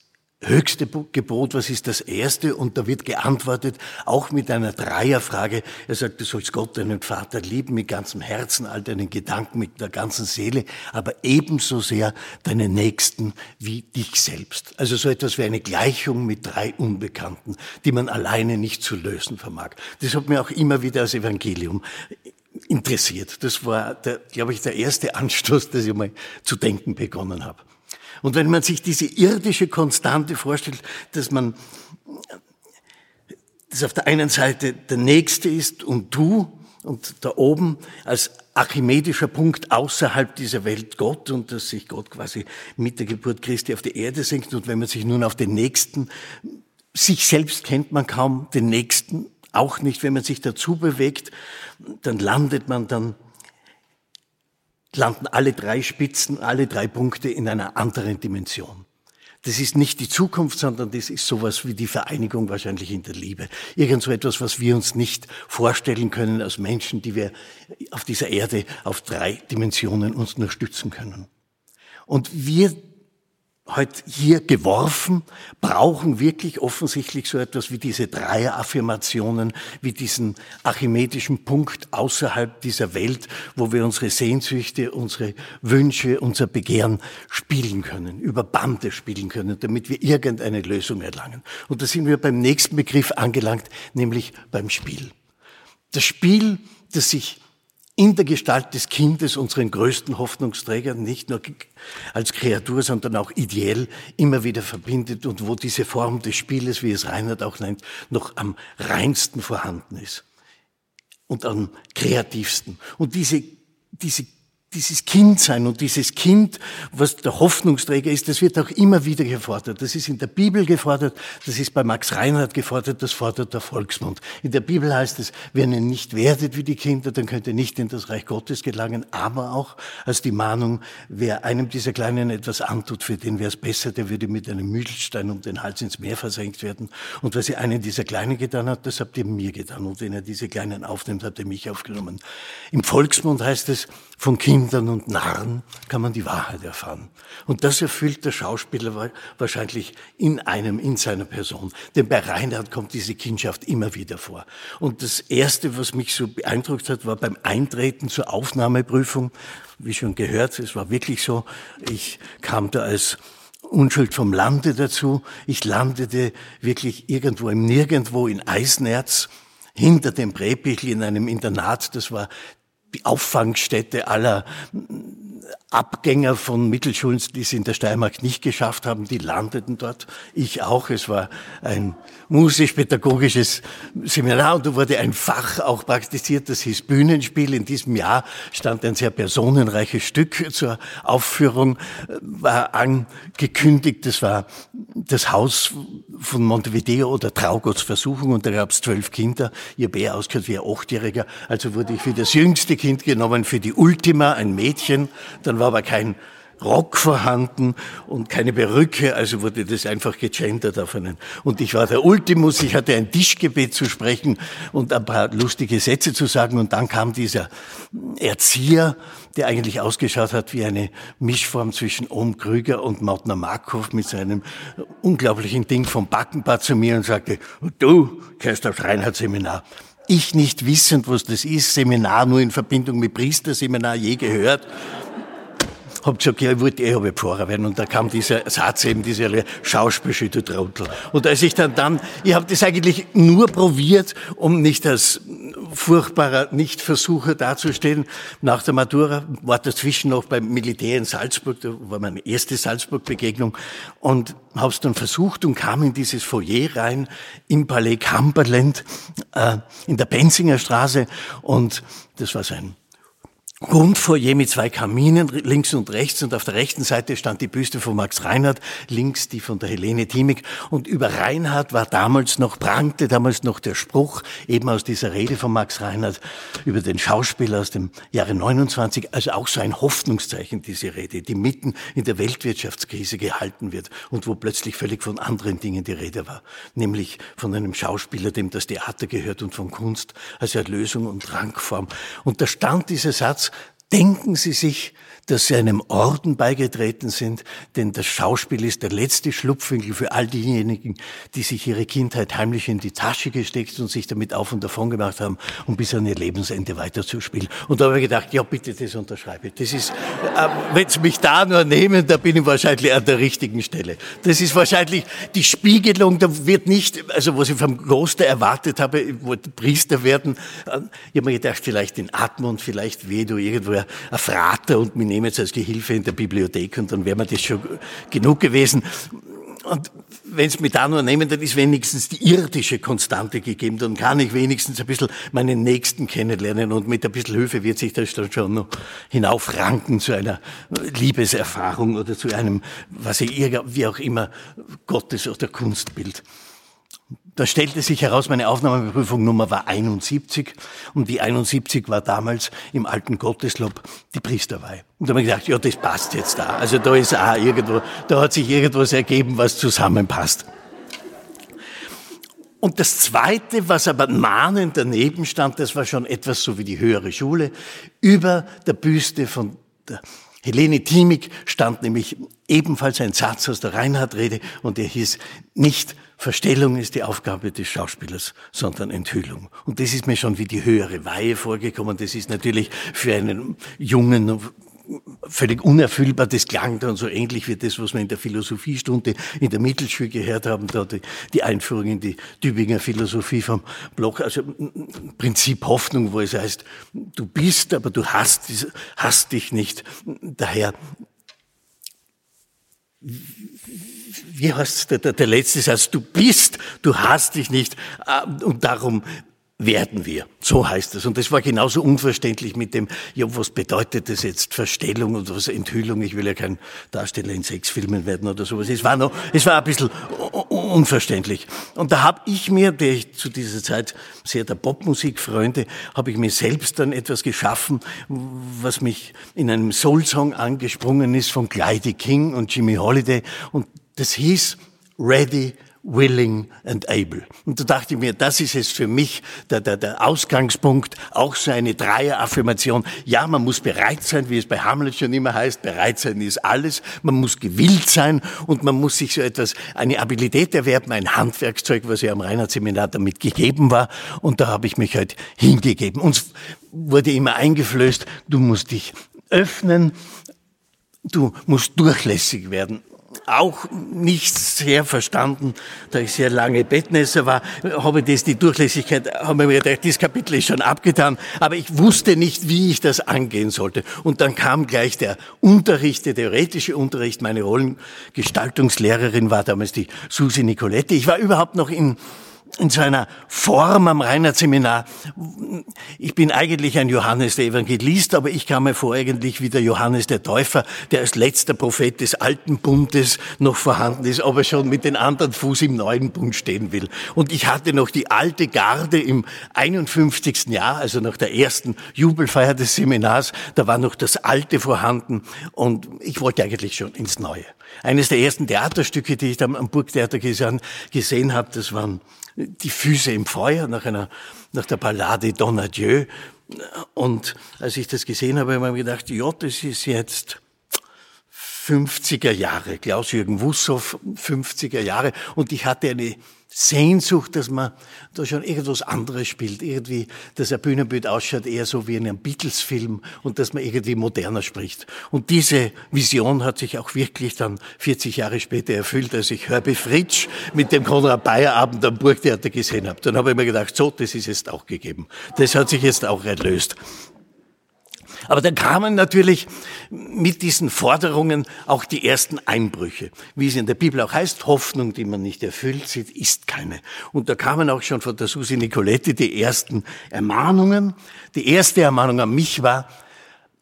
höchste Gebot, was ist das erste? Und da wird geantwortet, auch mit einer Dreierfrage. Er sagt, du sollst Gott, deinen Vater lieben mit ganzem Herzen, all deinen Gedanken, mit der ganzen Seele, aber ebenso sehr deinen Nächsten wie dich selbst. Also so etwas wie eine Gleichung mit drei Unbekannten, die man alleine nicht zu lösen vermag. Das hat mir auch immer wieder als Evangelium interessiert. Das war, der, glaube ich, der erste Anstoß, dass ich mal zu denken begonnen habe. Und wenn man sich diese irdische Konstante vorstellt, dass man, dass auf der einen Seite der Nächste ist und du und da oben als archimedischer Punkt außerhalb dieser Welt Gott und dass sich Gott quasi mit der Geburt Christi auf die Erde senkt. Und wenn man sich nun auf den Nächsten, sich selbst kennt man kaum, den Nächsten auch nicht, wenn man sich dazu bewegt, dann landet man dann landen alle drei Spitzen, alle drei Punkte in einer anderen Dimension. Das ist nicht die Zukunft, sondern das ist sowas wie die Vereinigung wahrscheinlich in der Liebe. Irgend so etwas, was wir uns nicht vorstellen können als Menschen, die wir auf dieser Erde auf drei Dimensionen uns nur stützen können. Und wir heute hier geworfen, brauchen wirklich offensichtlich so etwas wie diese Dreieraffirmationen, wie diesen archimedischen Punkt außerhalb dieser Welt, wo wir unsere Sehnsüchte, unsere Wünsche, unser Begehren spielen können, über Bande spielen können, damit wir irgendeine Lösung erlangen. Und da sind wir beim nächsten Begriff angelangt, nämlich beim Spiel. Das Spiel, das sich in der Gestalt des Kindes, unseren größten Hoffnungsträger, nicht nur als Kreatur, sondern auch ideell immer wieder verbindet und wo diese Form des Spieles, wie es Reinhard auch nennt, noch am reinsten vorhanden ist und am kreativsten. Und diese, diese dieses Kind sein und dieses Kind, was der Hoffnungsträger ist, das wird auch immer wieder gefordert. Das ist in der Bibel gefordert, das ist bei Max Reinhardt gefordert, das fordert der Volksmund. In der Bibel heißt es, wenn ihr nicht werdet wie die Kinder, dann könnt ihr nicht in das Reich Gottes gelangen, aber auch als die Mahnung, wer einem dieser Kleinen etwas antut, für den wäre es besser, der würde mit einem Mühlstein um den Hals ins Meer versenkt werden. Und was ihr einen dieser Kleinen getan hat, das habt ihr mir getan. Und wenn er diese Kleinen aufnimmt, habt ihr mich aufgenommen. Im Volksmund heißt es, von Kindern und Narren kann man die Wahrheit erfahren. Und das erfüllt der Schauspieler wahrscheinlich in einem, in seiner Person. Denn bei Reinhard kommt diese Kindschaft immer wieder vor. Und das Erste, was mich so beeindruckt hat, war beim Eintreten zur Aufnahmeprüfung. Wie schon gehört, es war wirklich so, ich kam da als Unschuld vom Lande dazu. Ich landete wirklich irgendwo im Nirgendwo in Eisnerz hinter dem Präbichl in einem Internat. Das war die Auffangstätte aller Abgänger von Mittelschulen, die es in der Steiermark nicht geschafft haben, die landeten dort. Ich auch. Es war ein musisch-pädagogisches Seminar und da wurde ein Fach auch praktiziert, das hieß Bühnenspiel. In diesem Jahr stand ein sehr personenreiches Stück zur Aufführung, war angekündigt. Das war das Haus von Montevideo oder Traugotts Versuchung und da gab es zwölf Kinder. Ihr Bär ausgehört wie ein Achtjähriger. Also wurde ich für das jüngste Kind genommen, für die Ultima, ein Mädchen. Dann war aber kein Rock vorhanden und keine Perücke, also wurde das einfach gegendert auf einen. Und ich war der Ultimus, ich hatte ein Tischgebet zu sprechen und ein paar lustige Sätze zu sagen und dann kam dieser Erzieher, der eigentlich ausgeschaut hat wie eine Mischform zwischen Ohm Krüger und Mautner Markov mit seinem unglaublichen Ding vom Backenbad zu mir und sagte, du kennst aufs Reinhard-Seminar. Ich nicht wissend, was das ist, Seminar nur in Verbindung mit Priesterseminar je gehört hab gesagt, ja, ich wollte eh aber Pfarrer werden. Und da kam dieser Satz eben, dieser Schauspiel, du Trottel. Und als ich dann dann, ich habe das eigentlich nur probiert, um nicht als furchtbarer Nichtversucher dazustehen. Nach der Matura war dazwischen noch beim Militär in Salzburg, da war meine erste Salzburg-Begegnung und habe es dann versucht und kam in dieses Foyer rein im Palais Cumberland äh, in der Benzinger Straße und das war sein Grundfoyer mit zwei Kaminen links und rechts. Und auf der rechten Seite stand die Büste von Max Reinhardt, links die von der Helene Thiemig und über Reinhardt war damals noch, prangte damals noch der Spruch eben aus dieser Rede von Max Reinhardt über den Schauspieler aus dem Jahre 29, also auch so ein Hoffnungszeichen diese Rede, die mitten in der Weltwirtschaftskrise gehalten wird und wo plötzlich völlig von anderen Dingen die Rede war, nämlich von einem Schauspieler, dem das Theater gehört und von Kunst als Erlösung und Rangform. Und da stand dieser Satz, Denken Sie sich dass sie einem Orden beigetreten sind, denn das Schauspiel ist der letzte Schlupfwinkel für all diejenigen, die sich ihre Kindheit heimlich in die Tasche gesteckt und sich damit auf und davon gemacht haben, um bis an ihr Lebensende weiterzuspielen. Und da habe ich gedacht, ja bitte, das unterschreibe ich. Das ist, äh, wenn Sie mich da nur nehmen, da bin ich wahrscheinlich an der richtigen Stelle. Das ist wahrscheinlich die Spiegelung, da wird nicht, also was ich vom Kloster erwartet habe, ich wollte Priester werden. Äh, ich habe mir gedacht, vielleicht in Atmund, vielleicht Vedo, irgendwo ein Frater und mich nehme jetzt als Gehilfe in der Bibliothek und dann wäre mir das schon genug gewesen. Und wenn Sie mich da nur nehmen, dann ist wenigstens die irdische Konstante gegeben. Dann kann ich wenigstens ein bisschen meinen Nächsten kennenlernen und mit ein bisschen Hilfe wird sich das dann schon noch hinaufranken zu einer Liebeserfahrung oder zu einem, was ich, wie auch immer, Gottes- oder Kunstbild. Da stellte sich heraus, meine Aufnahmeprüfungnummer war 71 und die 71 war damals im alten Gotteslob die Priesterweihe. Und da habe ich gedacht, ja, das passt jetzt da. Also da ist auch irgendwo, da hat sich irgendwas ergeben, was zusammenpasst. Und das Zweite, was aber mahnend daneben stand, das war schon etwas so wie die höhere Schule. Über der Büste von der Helene Thiemig stand nämlich ebenfalls ein Satz aus der Reinhard-Rede und der hieß, nicht Verstellung ist die Aufgabe des Schauspielers, sondern Enthüllung. Und das ist mir schon wie die höhere Weihe vorgekommen. Das ist natürlich für einen Jungen völlig unerfüllbar. Das klang dann so ähnlich wie das, was wir in der Philosophiestunde in der Mittelschule gehört haben, da die, die Einführung in die Tübinger Philosophie vom Bloch. Also Prinzip Hoffnung, wo es heißt, du bist, aber du hast, hast dich nicht. Daher wie heißt der, der, der letzte Satz, du bist, du hast dich nicht äh, und darum werden wir. So heißt es. Und das war genauso unverständlich mit dem, ja, was bedeutet das jetzt Verstellung und was Enthüllung? Ich will ja kein Darsteller in Sexfilmen werden oder sowas. Es war noch, es war ein bisschen unverständlich. Und da habe ich mir, der ich zu dieser Zeit sehr der Popmusik freunde, habe ich mir selbst dann etwas geschaffen, was mich in einem Soul-Song angesprungen ist von Clyde King und Jimmy Holiday. Und das hieß Ready willing and able. Und da dachte ich mir, das ist es für mich, der, der, der Ausgangspunkt, auch so eine Dreier-Affirmation. Ja, man muss bereit sein, wie es bei Hamlet schon immer heißt, bereit sein ist alles. Man muss gewillt sein und man muss sich so etwas, eine Abilität erwerben, ein Handwerkszeug, was ja am Reinhardt-Seminar damit gegeben war. Und da habe ich mich halt hingegeben. Uns wurde immer eingeflößt, du musst dich öffnen, du musst durchlässig werden auch nicht sehr verstanden, da ich sehr lange Bettnässer war, habe ich das, die Durchlässigkeit, haben wir mir gedacht, dieses Kapitel ist schon abgetan, aber ich wusste nicht, wie ich das angehen sollte. Und dann kam gleich der Unterricht, der theoretische Unterricht, meine Rollengestaltungslehrerin war damals die Susi Nicoletti. Ich war überhaupt noch in in so einer Form am Reinhard-Seminar. Ich bin eigentlich ein Johannes der Evangelist, aber ich kam mir vor eigentlich wie der Johannes der Täufer, der als letzter Prophet des alten Bundes noch vorhanden ist, aber schon mit den anderen Fuß im neuen Bund stehen will. Und ich hatte noch die alte Garde im 51. Jahr, also nach der ersten Jubelfeier des Seminars, da war noch das Alte vorhanden und ich wollte eigentlich schon ins Neue. Eines der ersten Theaterstücke, die ich dann am Burgtheater gesehen, gesehen habe, das waren die Füße im Feuer nach einer, nach der Ballade Don Adieu. Und als ich das gesehen habe, habe ich mir gedacht, ja, das ist jetzt 50er Jahre, Klaus-Jürgen Wussow, 50er Jahre. Und ich hatte eine Sehnsucht, dass man da schon irgendwas anderes spielt, irgendwie, dass ein Bühnenbild ausschaut eher so wie in einem Beatles-Film und dass man irgendwie moderner spricht. Und diese Vision hat sich auch wirklich dann 40 Jahre später erfüllt, als ich Herbie Fritsch mit dem Konrad Bayer Abend am Burgtheater gesehen habe. Dann habe ich mir gedacht, so, das ist jetzt auch gegeben. Das hat sich jetzt auch erlöst. Aber dann kamen natürlich mit diesen Forderungen auch die ersten Einbrüche. Wie es in der Bibel auch heißt, Hoffnung, die man nicht erfüllt sieht, ist keine. Und da kamen auch schon von der Susi Nicoletti die ersten Ermahnungen. Die erste Ermahnung an mich war,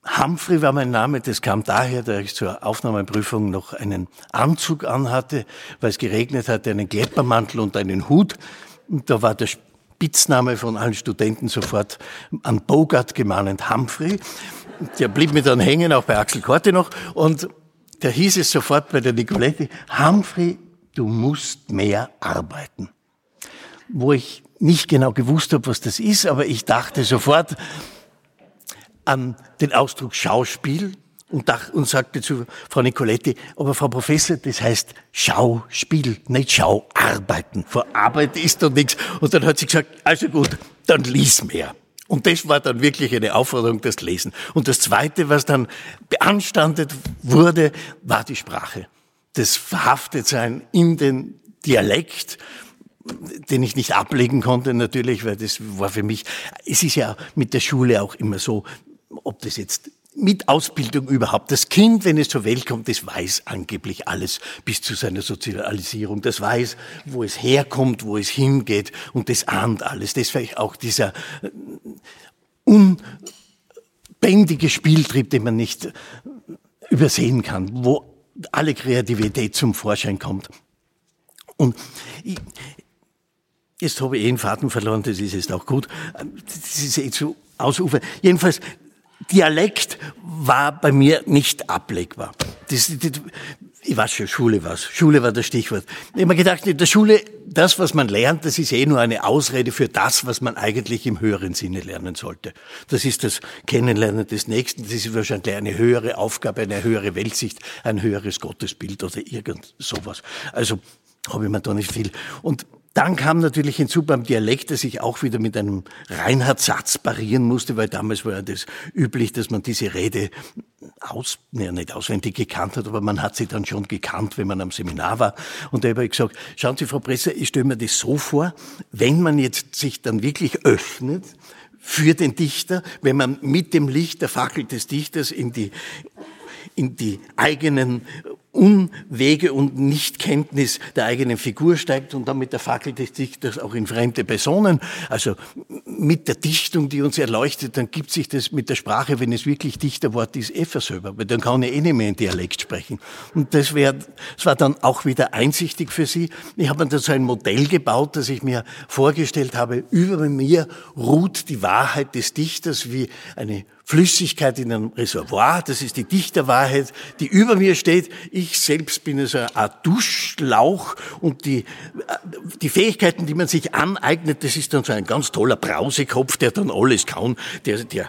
Humphrey war mein Name, das kam daher, da ich zur Aufnahmeprüfung noch einen Anzug anhatte, weil es geregnet hatte, einen Kleppermantel und einen Hut. Und da war der Spitzname von allen Studenten sofort an Bogart gemahnt, Humphrey. Der blieb mir dann hängen, auch bei Axel Korte noch. Und da hieß es sofort bei der Nicoletti, Humphrey, du musst mehr arbeiten. Wo ich nicht genau gewusst habe, was das ist, aber ich dachte sofort an den Ausdruck Schauspiel, und, dach, und sagte zu Frau Nicoletti, aber Frau Professor, das heißt Schauspiel, nicht Schauarbeiten. Vor Arbeit ist doch nichts. Und dann hat sie gesagt, also gut, dann lies mehr. Und das war dann wirklich eine Aufforderung, das Lesen. Und das Zweite, was dann beanstandet wurde, war die Sprache. Das Verhaftetsein in den Dialekt, den ich nicht ablegen konnte natürlich, weil das war für mich, es ist ja mit der Schule auch immer so, ob das jetzt mit Ausbildung überhaupt. Das Kind, wenn es zur Welt kommt, das weiß angeblich alles bis zu seiner Sozialisierung. Das weiß, wo es herkommt, wo es hingeht und das ahnt alles. Das vielleicht auch dieser äh, unbändige Spieltrieb, den man nicht übersehen kann, wo alle Kreativität zum Vorschein kommt. Und ich, Jetzt habe ich eh einen Faden verloren, das ist jetzt auch gut. Das ist eh zu ausufer. Jedenfalls, Dialekt war bei mir nicht ablegbar. Das, das, ich weiß schon, Schule war's. Schule war das Stichwort. Ich habe mir gedacht, in der Schule, das, was man lernt, das ist eh nur eine Ausrede für das, was man eigentlich im höheren Sinne lernen sollte. Das ist das Kennenlernen des Nächsten. Das ist wahrscheinlich eine höhere Aufgabe, eine höhere Weltsicht, ein höheres Gottesbild oder irgend sowas. Also habe ich mir da nicht viel. Und dann kam natürlich hinzu beim Dialekt, dass ich auch wieder mit einem Reinhard-Satz parieren musste, weil damals war ja das üblich, dass man diese Rede aus, ja, nicht auswendig gekannt hat, aber man hat sie dann schon gekannt, wenn man am Seminar war. Und da habe ich gesagt, schauen Sie, Frau Presser, ich stelle mir das so vor, wenn man jetzt sich dann wirklich öffnet, für den Dichter, wenn man mit dem Licht der Fackel des Dichters in die, in die eigenen Unwege und Nichtkenntnis der eigenen Figur steigt und dann mit der Fackel des Dichters auch in fremde Personen. Also mit der Dichtung, die uns erleuchtet, dann gibt sich das mit der Sprache, wenn es wirklich Dichterwort ist, eh versöber, weil dann kann ich eh nicht mehr in Dialekt sprechen. Und das, wäre, das war dann auch wieder einsichtig für sie. Ich habe dann so ein Modell gebaut, das ich mir vorgestellt habe, über mir ruht die Wahrheit des Dichters wie eine Flüssigkeit in einem Reservoir, das ist die Dichterwahrheit, die über mir steht. Ich selbst bin so eine Art Duschlauch und die, die Fähigkeiten, die man sich aneignet, das ist dann so ein ganz toller Brausekopf, der dann alles kann, der, der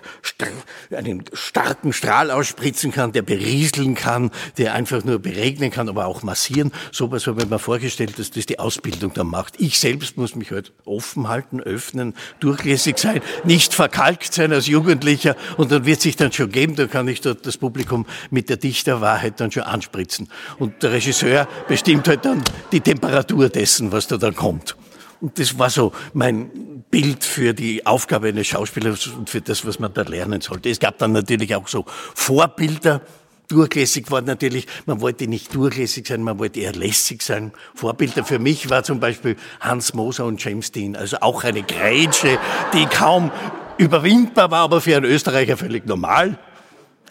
einen starken Strahl ausspritzen kann, der berieseln kann, der einfach nur beregnen kann, aber auch massieren. So was habe ich mir vorgestellt, dass das die Ausbildung dann macht. Ich selbst muss mich halt offen halten, öffnen, durchlässig sein, nicht verkalkt sein als Jugendlicher und dann wird sich dann schon geben, da kann ich dort das Publikum mit der Dichterwahrheit dann schon anspritzen. Und der Regisseur bestimmt halt dann die Temperatur dessen, was da dann kommt. Und das war so mein Bild für die Aufgabe eines Schauspielers und für das, was man da lernen sollte. Es gab dann natürlich auch so Vorbilder, durchlässig war natürlich, man wollte nicht durchlässig sein, man wollte eher lässig sein. Vorbilder für mich war zum Beispiel Hans Moser und James Dean, also auch eine Grätsche, die kaum überwindbar war, aber für einen Österreicher völlig normal.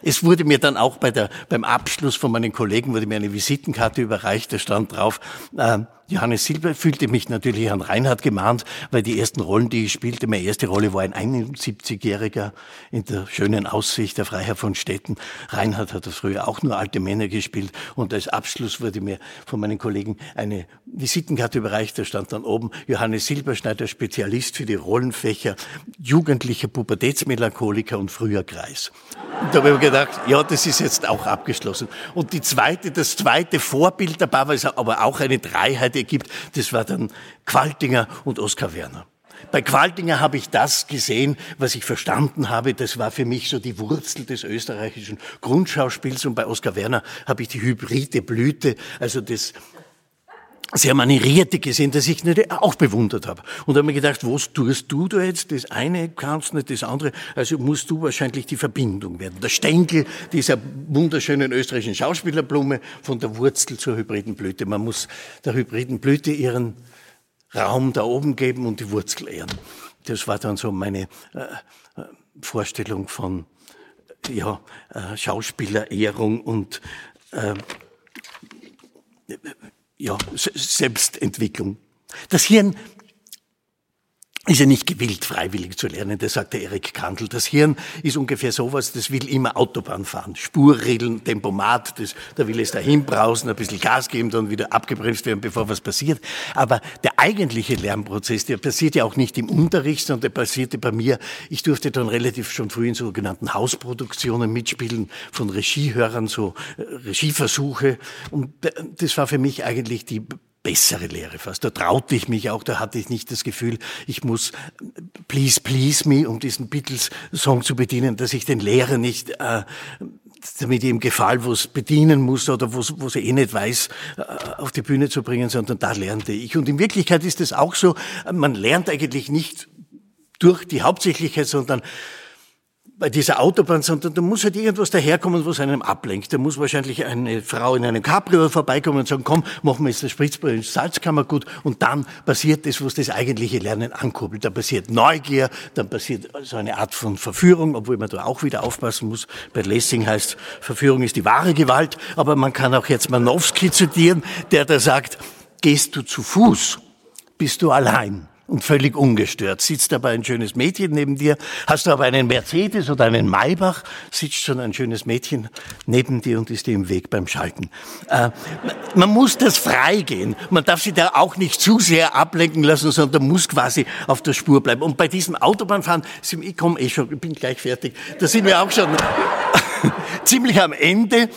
Es wurde mir dann auch bei der, beim Abschluss von meinen Kollegen wurde mir eine Visitenkarte überreicht, da stand drauf, äh, Johannes Silber fühlte mich natürlich an Reinhard gemahnt, weil die ersten Rollen, die ich spielte, meine erste Rolle war ein 71-Jähriger in der schönen Aussicht der Freiherr von Stetten. Reinhard hat das früher auch nur alte Männer gespielt und als Abschluss wurde mir von meinen Kollegen eine Visitenkarte überreicht, da stand dann oben Johannes Silberschneider, Spezialist für die Rollenfächer jugendlicher Pubertätsmelancholiker und früher Kreis. Da habe ich mir gedacht, ja, das ist jetzt auch abgeschlossen. Und die zweite, das zweite Vorbild dabei war aber auch eine Dreiheit ergibt, das war dann Qualtinger und Oskar Werner. Bei Qualtinger habe ich das gesehen, was ich verstanden habe. Das war für mich so die Wurzel des österreichischen Grundschauspiels. Und bei Oskar Werner habe ich die hybride Blüte, also das sehr manirierte gesehen, das ich nicht auch bewundert habe. Und habe mir gedacht, was tust du da jetzt? Das eine kannst nicht, das andere. Also musst du wahrscheinlich die Verbindung werden. Der Stängel dieser wunderschönen österreichischen Schauspielerblume von der Wurzel zur hybriden Blüte. Man muss der hybriden Blüte ihren Raum da oben geben und die Wurzel ehren. Das war dann so meine äh, äh Vorstellung von ja, äh, Schauspielerehrung und äh, ja, Selbstentwicklung. Das Hirn ist ja nicht gewillt, freiwillig zu lernen, das sagt der Erik Kandel. Das Hirn ist ungefähr sowas, das will immer Autobahn fahren. Spurregeln, Tempomat, das, da will es dahin brausen, ein bisschen Gas geben, dann wieder abgebremst werden, bevor was passiert. Aber der eigentliche Lernprozess, der passiert ja auch nicht im Unterricht, sondern der passierte bei mir. Ich durfte dann relativ schon früh in sogenannten Hausproduktionen mitspielen, von Regiehörern, so äh, Regieversuche. Und das war für mich eigentlich die bessere Lehre fast. Da traute ich mich auch, da hatte ich nicht das Gefühl, ich muss Please Please Me, um diesen Beatles-Song zu bedienen, dass ich den Lehrer nicht äh, damit ihm gefallen, wo es bedienen muss oder wo es eh nicht weiß, äh, auf die Bühne zu bringen, sondern da lernte ich. Und in Wirklichkeit ist es auch so, man lernt eigentlich nicht durch die Hauptsächlichkeit, sondern bei dieser Autobahn, sondern da muss halt irgendwas daherkommen, was einem ablenkt. Da muss wahrscheinlich eine Frau in einem Cabrio vorbeikommen und sagen, komm, machen wir jetzt das Spritzball ins Salzkammergut und dann passiert das, was das eigentliche Lernen ankurbelt. Da passiert Neugier, dann passiert so eine Art von Verführung, obwohl man da auch wieder aufpassen muss. Bei Lessing heißt, Verführung ist die wahre Gewalt, aber man kann auch jetzt Manowski zitieren, der da sagt, gehst du zu Fuß, bist du allein und völlig ungestört. Sitzt aber ein schönes Mädchen neben dir, hast du aber einen Mercedes oder einen Maybach, sitzt schon ein schönes Mädchen neben dir und ist dir im Weg beim Schalten. Äh, man muss das freigehen. Man darf sich da auch nicht zu sehr ablenken lassen, sondern muss quasi auf der Spur bleiben. Und bei diesem Autobahnfahren, ich komme eh schon, ich bin gleich fertig, da sind wir auch schon [laughs] ziemlich am Ende.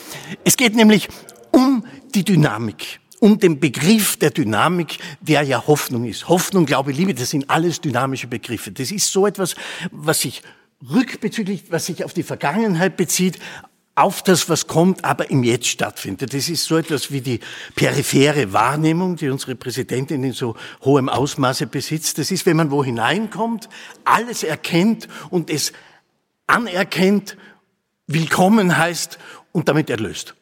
Es geht nämlich um die Dynamik um den Begriff der Dynamik, der ja Hoffnung ist. Hoffnung, Glaube, Liebe, das sind alles dynamische Begriffe. Das ist so etwas, was sich rückbezüglich, was sich auf die Vergangenheit bezieht, auf das, was kommt, aber im Jetzt stattfindet. Das ist so etwas wie die periphere Wahrnehmung, die unsere Präsidentin in so hohem Ausmaße besitzt. Das ist, wenn man wo hineinkommt, alles erkennt und es anerkennt, willkommen heißt und damit erlöst.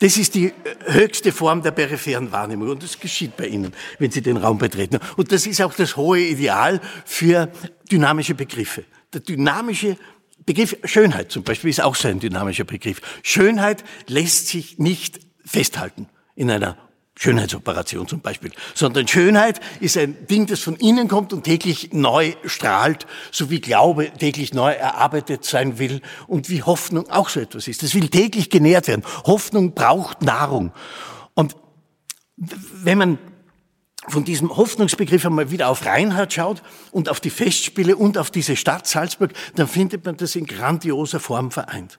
Das ist die höchste Form der peripheren Wahrnehmung und das geschieht bei Ihnen, wenn Sie den Raum betreten. Und das ist auch das hohe Ideal für dynamische Begriffe. Der dynamische Begriff Schönheit zum Beispiel ist auch so ein dynamischer Begriff. Schönheit lässt sich nicht festhalten in einer Schönheitsoperation zum Beispiel, sondern Schönheit ist ein Ding, das von innen kommt und täglich neu strahlt, so wie Glaube täglich neu erarbeitet sein will und wie Hoffnung auch so etwas ist. Das will täglich genährt werden. Hoffnung braucht Nahrung. Und wenn man von diesem Hoffnungsbegriff einmal wieder auf Reinhard schaut und auf die Festspiele und auf diese Stadt Salzburg, dann findet man das in grandioser Form vereint.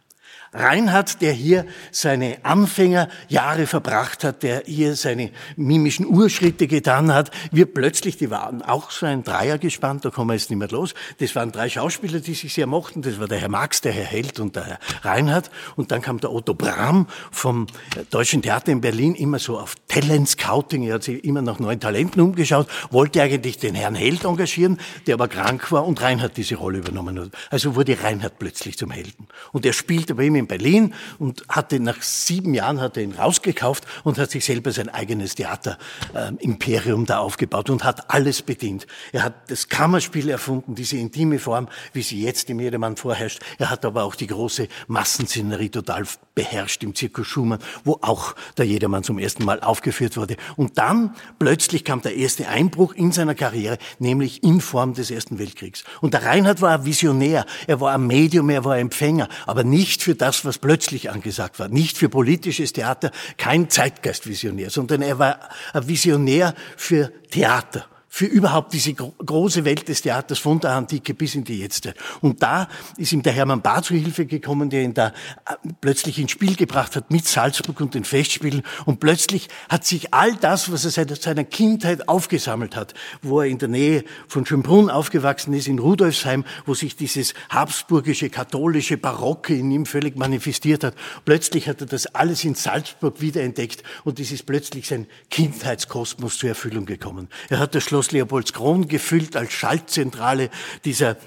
Reinhard, der hier seine Anfängerjahre verbracht hat, der hier seine mimischen Urschritte getan hat, wir plötzlich, die waren auch so ein Dreier gespannt, da kommen wir jetzt nicht mehr los. Das waren drei Schauspieler, die sich sehr mochten. Das war der Herr Max, der Herr Held und der Herr Reinhard. Und dann kam der Otto Brahm vom Deutschen Theater in Berlin, immer so auf Talent Scouting. Er hat sich immer nach neuen Talenten umgeschaut, wollte eigentlich den Herrn Held engagieren, der aber krank war und Reinhard diese Rolle übernommen hat. Also wurde Reinhard plötzlich zum Helden. Und er spielte bei ihm in Berlin und hatte nach sieben Jahren hat er ihn rausgekauft und hat sich selber sein eigenes Theaterimperium äh, da aufgebaut und hat alles bedient. Er hat das Kammerspiel erfunden, diese intime Form, wie sie jetzt im Jedermann vorherrscht. Er hat aber auch die große Massenszenerie total beherrscht im Zirkus Schumann, wo auch der Jedermann zum ersten Mal aufgeführt wurde. Und dann plötzlich kam der erste Einbruch in seiner Karriere, nämlich in Form des Ersten Weltkriegs. Und der Reinhard war ein Visionär, er war ein Medium, er war ein Empfänger, aber nicht für das, was plötzlich angesagt war. Nicht für politisches Theater, kein Zeitgeistvisionär, sondern er war ein Visionär für Theater für überhaupt diese große Welt des Theaters von der Antike bis in die Jetzte. Und da ist ihm der Hermann Bahr zu Hilfe gekommen, der ihn da äh, plötzlich ins Spiel gebracht hat mit Salzburg und den Festspielen. Und plötzlich hat sich all das, was er seit seiner Kindheit aufgesammelt hat, wo er in der Nähe von Schönbrunn aufgewachsen ist, in Rudolfsheim, wo sich dieses habsburgische, katholische Barocke in ihm völlig manifestiert hat. Plötzlich hat er das alles in Salzburg wiederentdeckt und es ist plötzlich sein Kindheitskosmos zur Erfüllung gekommen. Er hat das Schloss Schloss Leopoldskron gefüllt als Schaltzentrale dieser.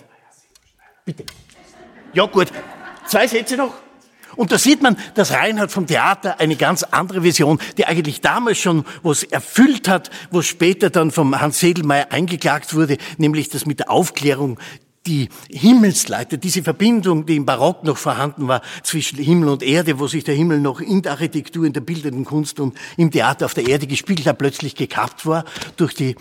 Bitte. Ja, gut. Zwei Sätze noch. Und da sieht man, dass Reinhard vom Theater eine ganz andere Vision, die eigentlich damals schon was erfüllt hat, was später dann vom Hans Sedelmeier eingeklagt wurde, nämlich das mit der Aufklärung die Himmelsleiter, diese Verbindung, die im Barock noch vorhanden war zwischen Himmel und Erde, wo sich der Himmel noch in der Architektur, in der bildenden Kunst und im Theater auf der Erde gespielt hat, plötzlich gekappt war durch die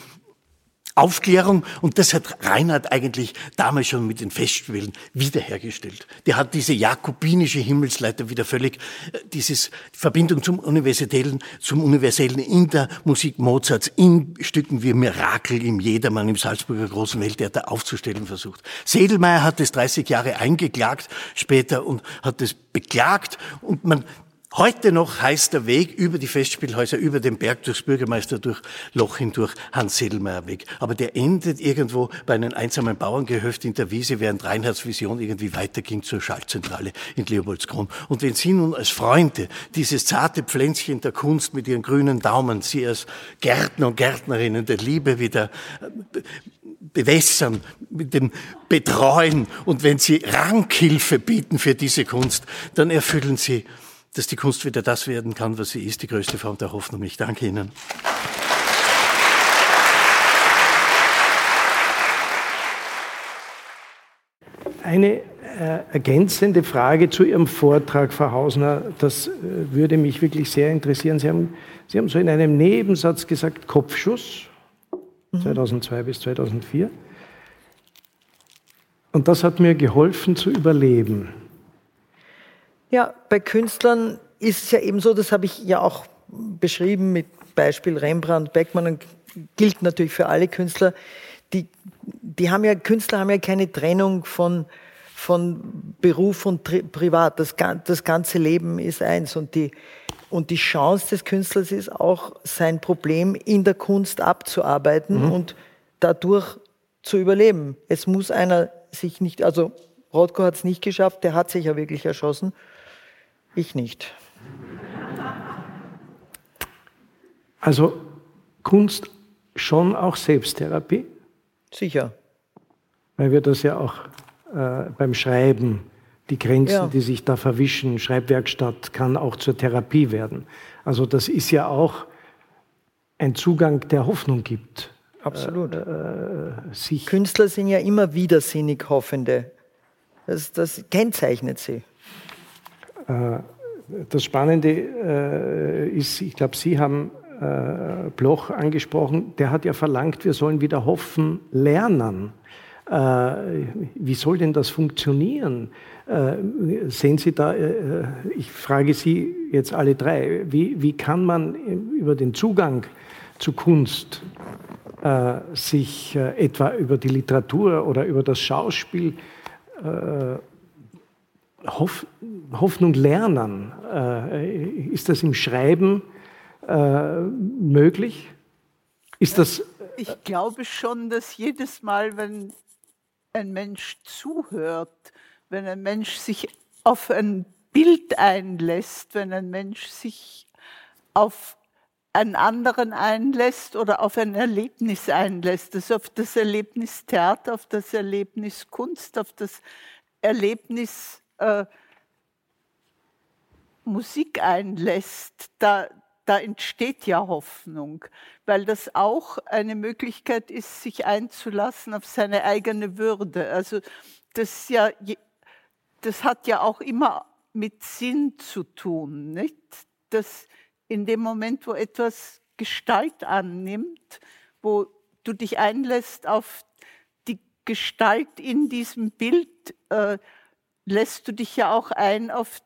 Aufklärung und das hat Reinhard eigentlich damals schon mit den Festspielen wiederhergestellt. Der hat diese jakobinische Himmelsleiter wieder völlig, äh, dieses Verbindung zum Universellen, zum Universellen in der Musik Mozarts, in Stücken wie Mirakel im Jedermann im Salzburger Großen Welttheater aufzustellen versucht. Sedelmeier hat es 30 Jahre eingeklagt später und hat es beklagt und man Heute noch heißt der Weg über die Festspielhäuser, über den Berg durchs Bürgermeister, durch Loch hindurch Hans Sedelmeier Weg. Aber der endet irgendwo bei einem einsamen Bauerngehöft in der Wiese, während Reinhards Vision irgendwie weiterging zur Schaltzentrale in Leopoldskron. Und wenn Sie nun als Freunde dieses zarte Pflänzchen der Kunst mit Ihren grünen Daumen, Sie als Gärtner und Gärtnerinnen der Liebe wieder äh, bewässern, mit dem Betreuen und wenn Sie Rankhilfe bieten für diese Kunst, dann erfüllen Sie dass die Kunst wieder das werden kann, was sie ist, die größte Form der Hoffnung. Ich danke Ihnen. Eine äh, ergänzende Frage zu Ihrem Vortrag, Frau Hausner, das äh, würde mich wirklich sehr interessieren. Sie haben, Sie haben so in einem Nebensatz gesagt, Kopfschuss, mhm. 2002 bis 2004. Und das hat mir geholfen zu überleben. Ja, bei Künstlern ist es ja eben so, das habe ich ja auch beschrieben mit Beispiel Rembrandt, Beckmann und gilt natürlich für alle Künstler. Die, die haben ja, Künstler haben ja keine Trennung von, von Beruf und Tri Privat. Das, das ganze Leben ist eins und die, und die Chance des Künstlers ist auch, sein Problem in der Kunst abzuarbeiten mhm. und dadurch zu überleben. Es muss einer sich nicht, also Rothko hat es nicht geschafft, der hat sich ja wirklich erschossen. Ich nicht. Also Kunst schon auch Selbsttherapie? Sicher. Weil wir das ja auch äh, beim Schreiben, die Grenzen, ja. die sich da verwischen, Schreibwerkstatt kann auch zur Therapie werden. Also das ist ja auch ein Zugang, der Hoffnung gibt. Absolut. Äh, äh, Künstler sind ja immer widersinnig Hoffende. Das, das kennzeichnet sie. Äh, das Spannende äh, ist, ich glaube, Sie haben äh, Bloch angesprochen, der hat ja verlangt, wir sollen wieder hoffen lernen. Wie soll denn das funktionieren? Sehen Sie da, ich frage Sie jetzt alle drei, wie, wie kann man über den Zugang zu Kunst sich etwa über die Literatur oder über das Schauspiel Hoffnung lernen? ist das im Schreiben möglich? Ist das ich glaube schon, dass jedes Mal, wenn ein Mensch zuhört, wenn ein Mensch sich auf ein Bild einlässt, wenn ein Mensch sich auf einen anderen einlässt oder auf ein Erlebnis einlässt, das auf das Erlebnis Theater, auf das Erlebnis Kunst, auf das Erlebnis äh, Musik einlässt, da, da entsteht ja Hoffnung, weil das auch eine Möglichkeit ist, sich einzulassen auf seine eigene Würde. Also das ja das hat ja auch immer mit Sinn zu tun, nicht? Dass in dem Moment, wo etwas Gestalt annimmt, wo du dich einlässt auf die Gestalt in diesem Bild, äh, lässt du dich ja auch ein auf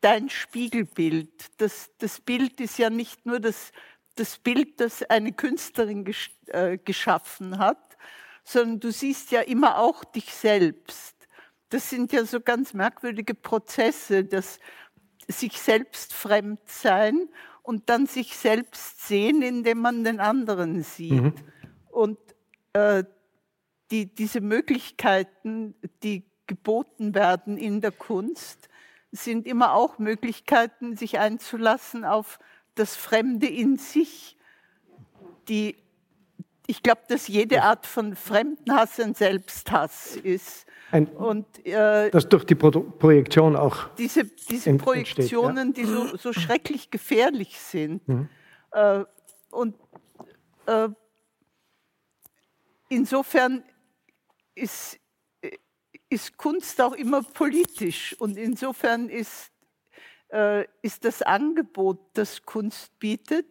dein Spiegelbild. Das, das Bild ist ja nicht nur das, das Bild, das eine Künstlerin gesch äh, geschaffen hat, sondern du siehst ja immer auch dich selbst das sind ja so ganz merkwürdige Prozesse, das sich selbst fremd sein und dann sich selbst sehen, indem man den anderen sieht. Mhm. Und äh, die, diese Möglichkeiten, die geboten werden in der Kunst, sind immer auch Möglichkeiten, sich einzulassen auf das Fremde in sich, die ich glaube, dass jede Art von Fremdenhass ein Selbsthass ist. Ein, und, äh, das durch die Pro Projektion auch. Diese, diese Projektionen, entsteht, ja. die so, so, schrecklich gefährlich sind. Mhm. Äh, und äh, insofern ist, ist Kunst auch immer politisch. Und insofern ist, äh, ist das Angebot, das Kunst bietet,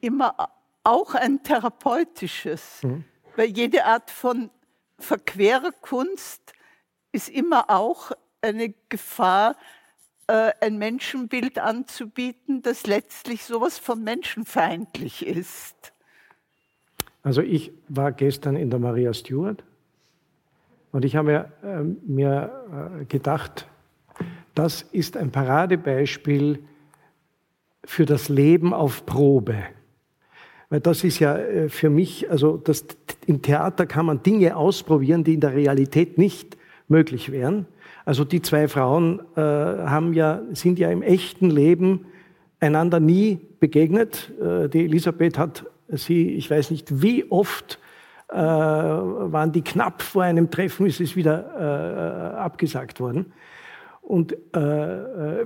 immer auch ein therapeutisches. Mhm. Weil jede Art von verquerer Kunst ist immer auch eine Gefahr, äh, ein Menschenbild anzubieten, das letztlich sowas von menschenfeindlich ist. Also ich war gestern in der Maria Stewart und ich habe mir, äh, mir äh, gedacht, das ist ein Paradebeispiel für das Leben auf Probe. Weil das ist ja äh, für mich, also das, im Theater kann man Dinge ausprobieren, die in der Realität nicht möglich wären. Also die zwei Frauen äh, haben ja, sind ja im echten Leben einander nie begegnet. Äh, die Elisabeth hat sie, ich weiß nicht wie oft, waren die knapp vor einem Treffen, ist es wieder äh, abgesagt worden. Und äh,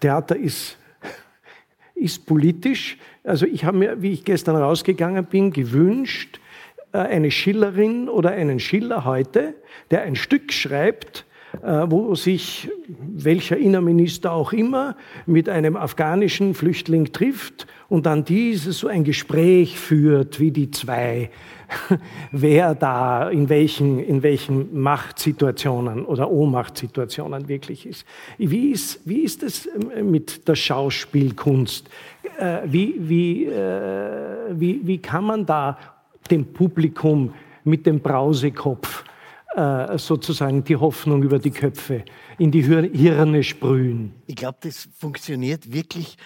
Theater ist [laughs] ist politisch. Also ich habe mir, wie ich gestern rausgegangen bin, gewünscht, äh, eine Schillerin oder einen Schiller heute, der ein Stück schreibt, äh, wo sich welcher Innenminister auch immer mit einem afghanischen Flüchtling trifft und dann dieses so ein Gespräch führt, wie die zwei, [laughs] wer da in welchen, in welchen Machtsituationen oder Ohnmachtsituationen wirklich ist. Wie ist, wie ist es ähm, mit der Schauspielkunst? Äh, wie, wie, wie, wie kann man da dem Publikum mit dem Brausekopf äh, sozusagen die Hoffnung über die Köpfe in die Hirne sprühen. Ich glaube, das funktioniert wirklich,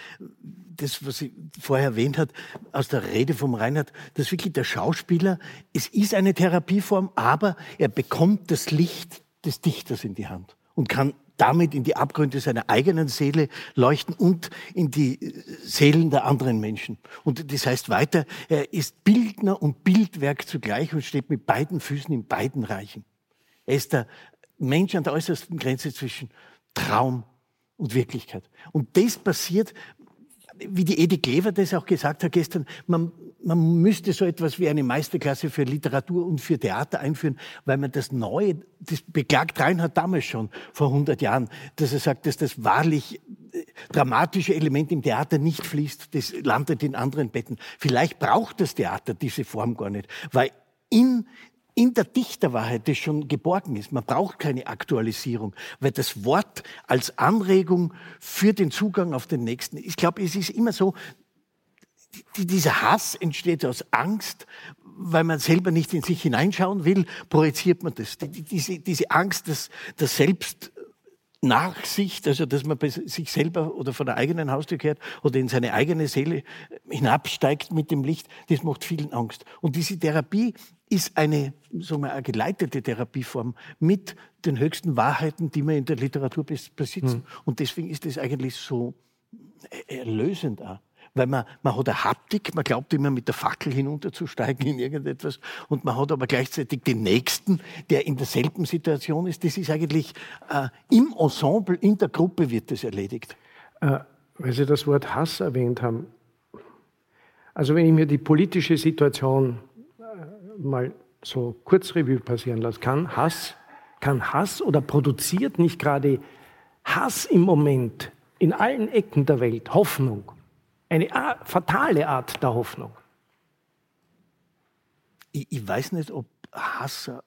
das, was ich vorher erwähnt hat, aus der Rede vom Reinhard, dass wirklich der Schauspieler, es ist eine Therapieform, aber er bekommt das Licht des Dichters in die Hand und kann damit in die Abgründe seiner eigenen Seele leuchten und in die Seelen der anderen Menschen. Und das heißt weiter, er ist Bildner und Bildwerk zugleich und steht mit beiden Füßen in beiden Reichen. Er ist der Mensch an der äußersten Grenze zwischen Traum und Wirklichkeit. Und das passiert, wie die Edi Klever das auch gesagt hat gestern, man, man müsste so etwas wie eine Meisterklasse für Literatur und für Theater einführen, weil man das Neue, das beklagt Reinhard damals schon vor 100 Jahren, dass er sagt, dass das wahrlich dramatische Element im Theater nicht fließt, das landet in anderen Betten. Vielleicht braucht das Theater diese Form gar nicht, weil in in der Dichterwahrheit das schon geborgen ist. Man braucht keine Aktualisierung, weil das Wort als Anregung für den Zugang auf den Nächsten, ich glaube, es ist immer so, dieser Hass entsteht aus Angst, weil man selber nicht in sich hineinschauen will, projiziert man das. Diese, Angst, dass das Selbst Nachsicht, also dass man bei sich selber oder von der eigenen Haustür kehrt oder in seine eigene Seele hinabsteigt mit dem Licht, das macht vielen Angst. Und diese Therapie ist eine, sagen wir, eine geleitete Therapieform mit den höchsten Wahrheiten, die man in der Literatur besitzt. Hm. Und deswegen ist es eigentlich so erlösend auch weil man, man hat eine Haptik, man glaubt immer mit der Fackel hinunterzusteigen in irgendetwas und man hat aber gleichzeitig den Nächsten, der in derselben Situation ist. Das ist eigentlich äh, im Ensemble, in der Gruppe wird das erledigt. Äh, weil Sie das Wort Hass erwähnt haben. Also wenn ich mir die politische Situation äh, mal so kurz Revue passieren lasse, kann Hass, kann Hass oder produziert nicht gerade Hass im Moment in allen Ecken der Welt Hoffnung? Eine fatale Art der Hoffnung. Ich, ich weiß nicht, ob Hasser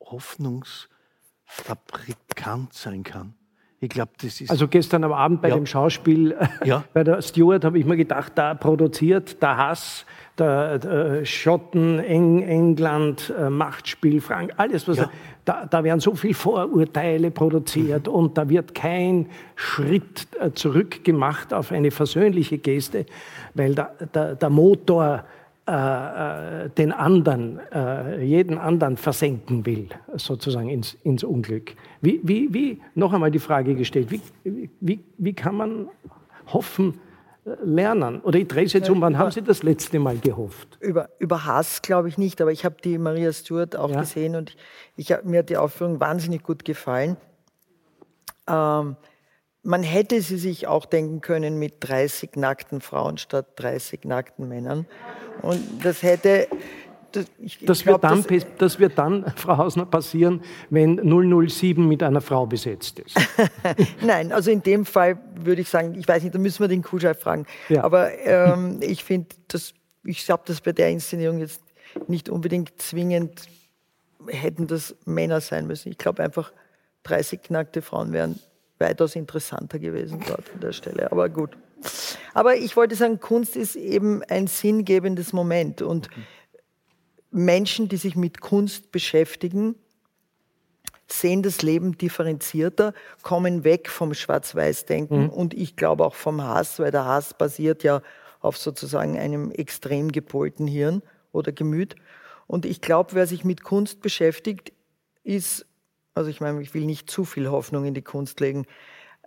Hoffnungsfabrikant sein kann. Ich glaube, das ist. Also gestern am Abend bei ja. dem Schauspiel ja. [laughs] bei der Stewart habe ich mir gedacht, da produziert der Hass, der, der Schotten, Eng, England, äh, Machtspiel, Frank, alles was. Ja. Da, da, werden so viele Vorurteile produziert mhm. und da wird kein Schritt äh, zurück gemacht auf eine versöhnliche Geste, weil der, der, der Motor äh, äh, den anderen, äh, jeden anderen versenken will, sozusagen ins, ins Unglück. Wie, wie, wie, noch einmal die Frage gestellt, wie, wie, wie kann man hoffen, äh, lernen? Oder ich drehe es jetzt um, wann haben Sie das letzte Mal gehofft? Über, über Hass glaube ich nicht, aber ich habe die Maria Stewart auch ja. gesehen und ich, mir hat die Aufführung wahnsinnig gut gefallen. Ähm, man hätte sie sich auch denken können mit 30 nackten Frauen statt 30 nackten Männern. Und das hätte. Das, ich, das, ich glaub, wird dann, das, das, wird dann, [laughs] Frau Hausner, passieren, wenn 007 mit einer Frau besetzt ist. [laughs] Nein, also in dem Fall würde ich sagen, ich weiß nicht, da müssen wir den Kuhscheif fragen. Ja. Aber ähm, ich finde, ich glaube, dass bei der Inszenierung jetzt nicht unbedingt zwingend hätten das Männer sein müssen. Ich glaube einfach, 30 nackte Frauen wären weitaus interessanter gewesen dort an der Stelle. Aber gut. Aber ich wollte sagen, Kunst ist eben ein sinngebendes Moment. Und Menschen, die sich mit Kunst beschäftigen, sehen das Leben differenzierter, kommen weg vom Schwarz-Weiß-Denken mhm. und ich glaube auch vom Hass, weil der Hass basiert ja auf sozusagen einem extrem gepolten Hirn oder Gemüt. Und ich glaube, wer sich mit Kunst beschäftigt, ist also ich meine, ich will nicht zu viel Hoffnung in die Kunst legen.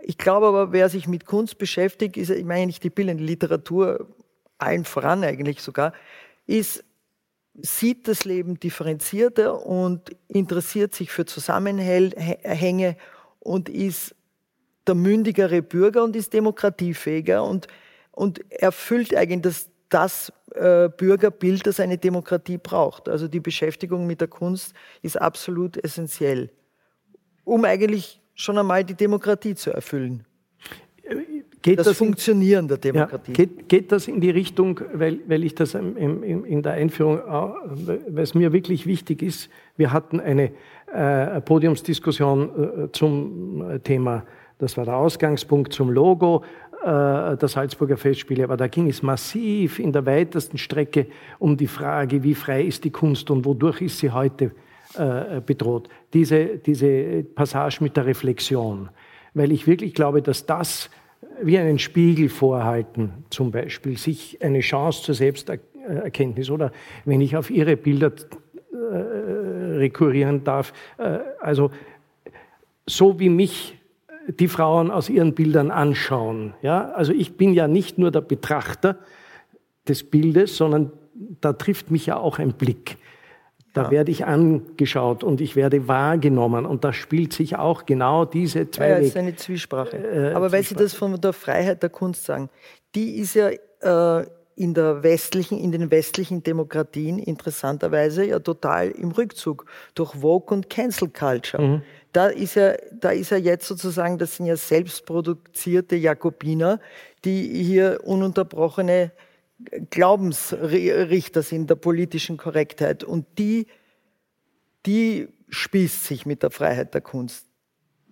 Ich glaube aber, wer sich mit Kunst beschäftigt, ist, ich meine nicht die bildende Literatur, allen voran eigentlich sogar, ist, sieht das Leben differenzierter und interessiert sich für Zusammenhänge und ist der mündigere Bürger und ist demokratiefähiger und, und erfüllt eigentlich das, das äh, Bürgerbild, das eine Demokratie braucht. Also die Beschäftigung mit der Kunst ist absolut essentiell um eigentlich schon einmal die Demokratie zu erfüllen. Geht das, das Funktionieren der Demokratie. Ja, geht, geht, das in die Richtung, weil, weil ich das im, im, in der Einführung, weil es mir wirklich wichtig ist, wir hatten eine äh, Podiumsdiskussion äh, zum Thema, das war der Ausgangspunkt zum Logo äh, der Salzburger Festspiele, aber da ging es massiv in der weitesten Strecke um die Frage, wie frei ist die Kunst und wodurch ist sie heute äh, bedroht. Diese, diese Passage mit der Reflexion. Weil ich wirklich glaube, dass das wie einen Spiegel vorhalten, zum Beispiel, sich eine Chance zur Selbsterkenntnis oder wenn ich auf Ihre Bilder äh, rekurrieren darf, äh, also so wie mich die Frauen aus ihren Bildern anschauen. Ja? Also ich bin ja nicht nur der Betrachter des Bildes, sondern da trifft mich ja auch ein Blick. Da ja. werde ich angeschaut und ich werde wahrgenommen. Und da spielt sich auch genau diese zwei. Ja, das ist eine Zwiesprache. Äh, Aber weil Sie das von der Freiheit der Kunst sagen, die ist ja äh, in, der westlichen, in den westlichen Demokratien interessanterweise ja total im Rückzug durch Vogue und Cancel Culture. Mhm. da ist ja, da ist ja jetzt sozusagen, das sind ja selbstproduzierte Jakobiner, die hier ununterbrochene Glaubensrichter sind der politischen Korrektheit. Und die, die spießt sich mit der Freiheit der Kunst.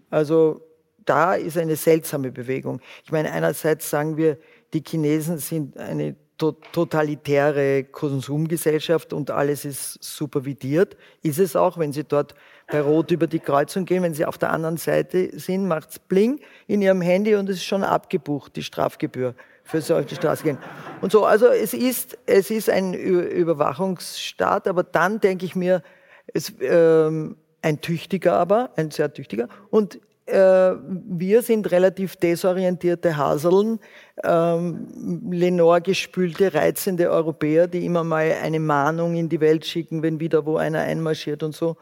Also da ist eine seltsame Bewegung. Ich meine, einerseits sagen wir, die Chinesen sind eine totalitäre Konsumgesellschaft und alles ist supervidiert. Ist es auch, wenn Sie dort bei Rot über die Kreuzung gehen, wenn Sie auf der anderen Seite sind, macht's Bling in Ihrem Handy und es ist schon abgebucht, die Strafgebühr für solche Straße gehen. Und so, also es ist, es ist ein Überwachungsstaat, aber dann denke ich mir, es, ähm, ein tüchtiger aber, ein sehr tüchtiger. Und äh, wir sind relativ desorientierte Haseln, ähm, Lenore gespülte, reizende Europäer, die immer mal eine Mahnung in die Welt schicken, wenn wieder wo einer einmarschiert und so.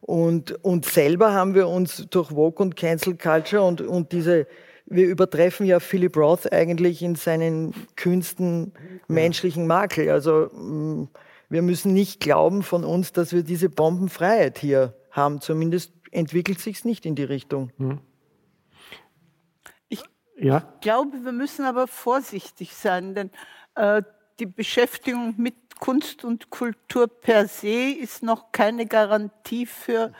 Und, und selber haben wir uns durch Woke und Cancel Culture und, und diese wir übertreffen ja Philip Roth eigentlich in seinen Künsten menschlichen Makel. Also mm, wir müssen nicht glauben von uns, dass wir diese Bombenfreiheit hier haben. Zumindest entwickelt sich es nicht in die Richtung. Hm. Ich ja? glaube, wir müssen aber vorsichtig sein, denn äh, die Beschäftigung mit Kunst und Kultur per se ist noch keine Garantie für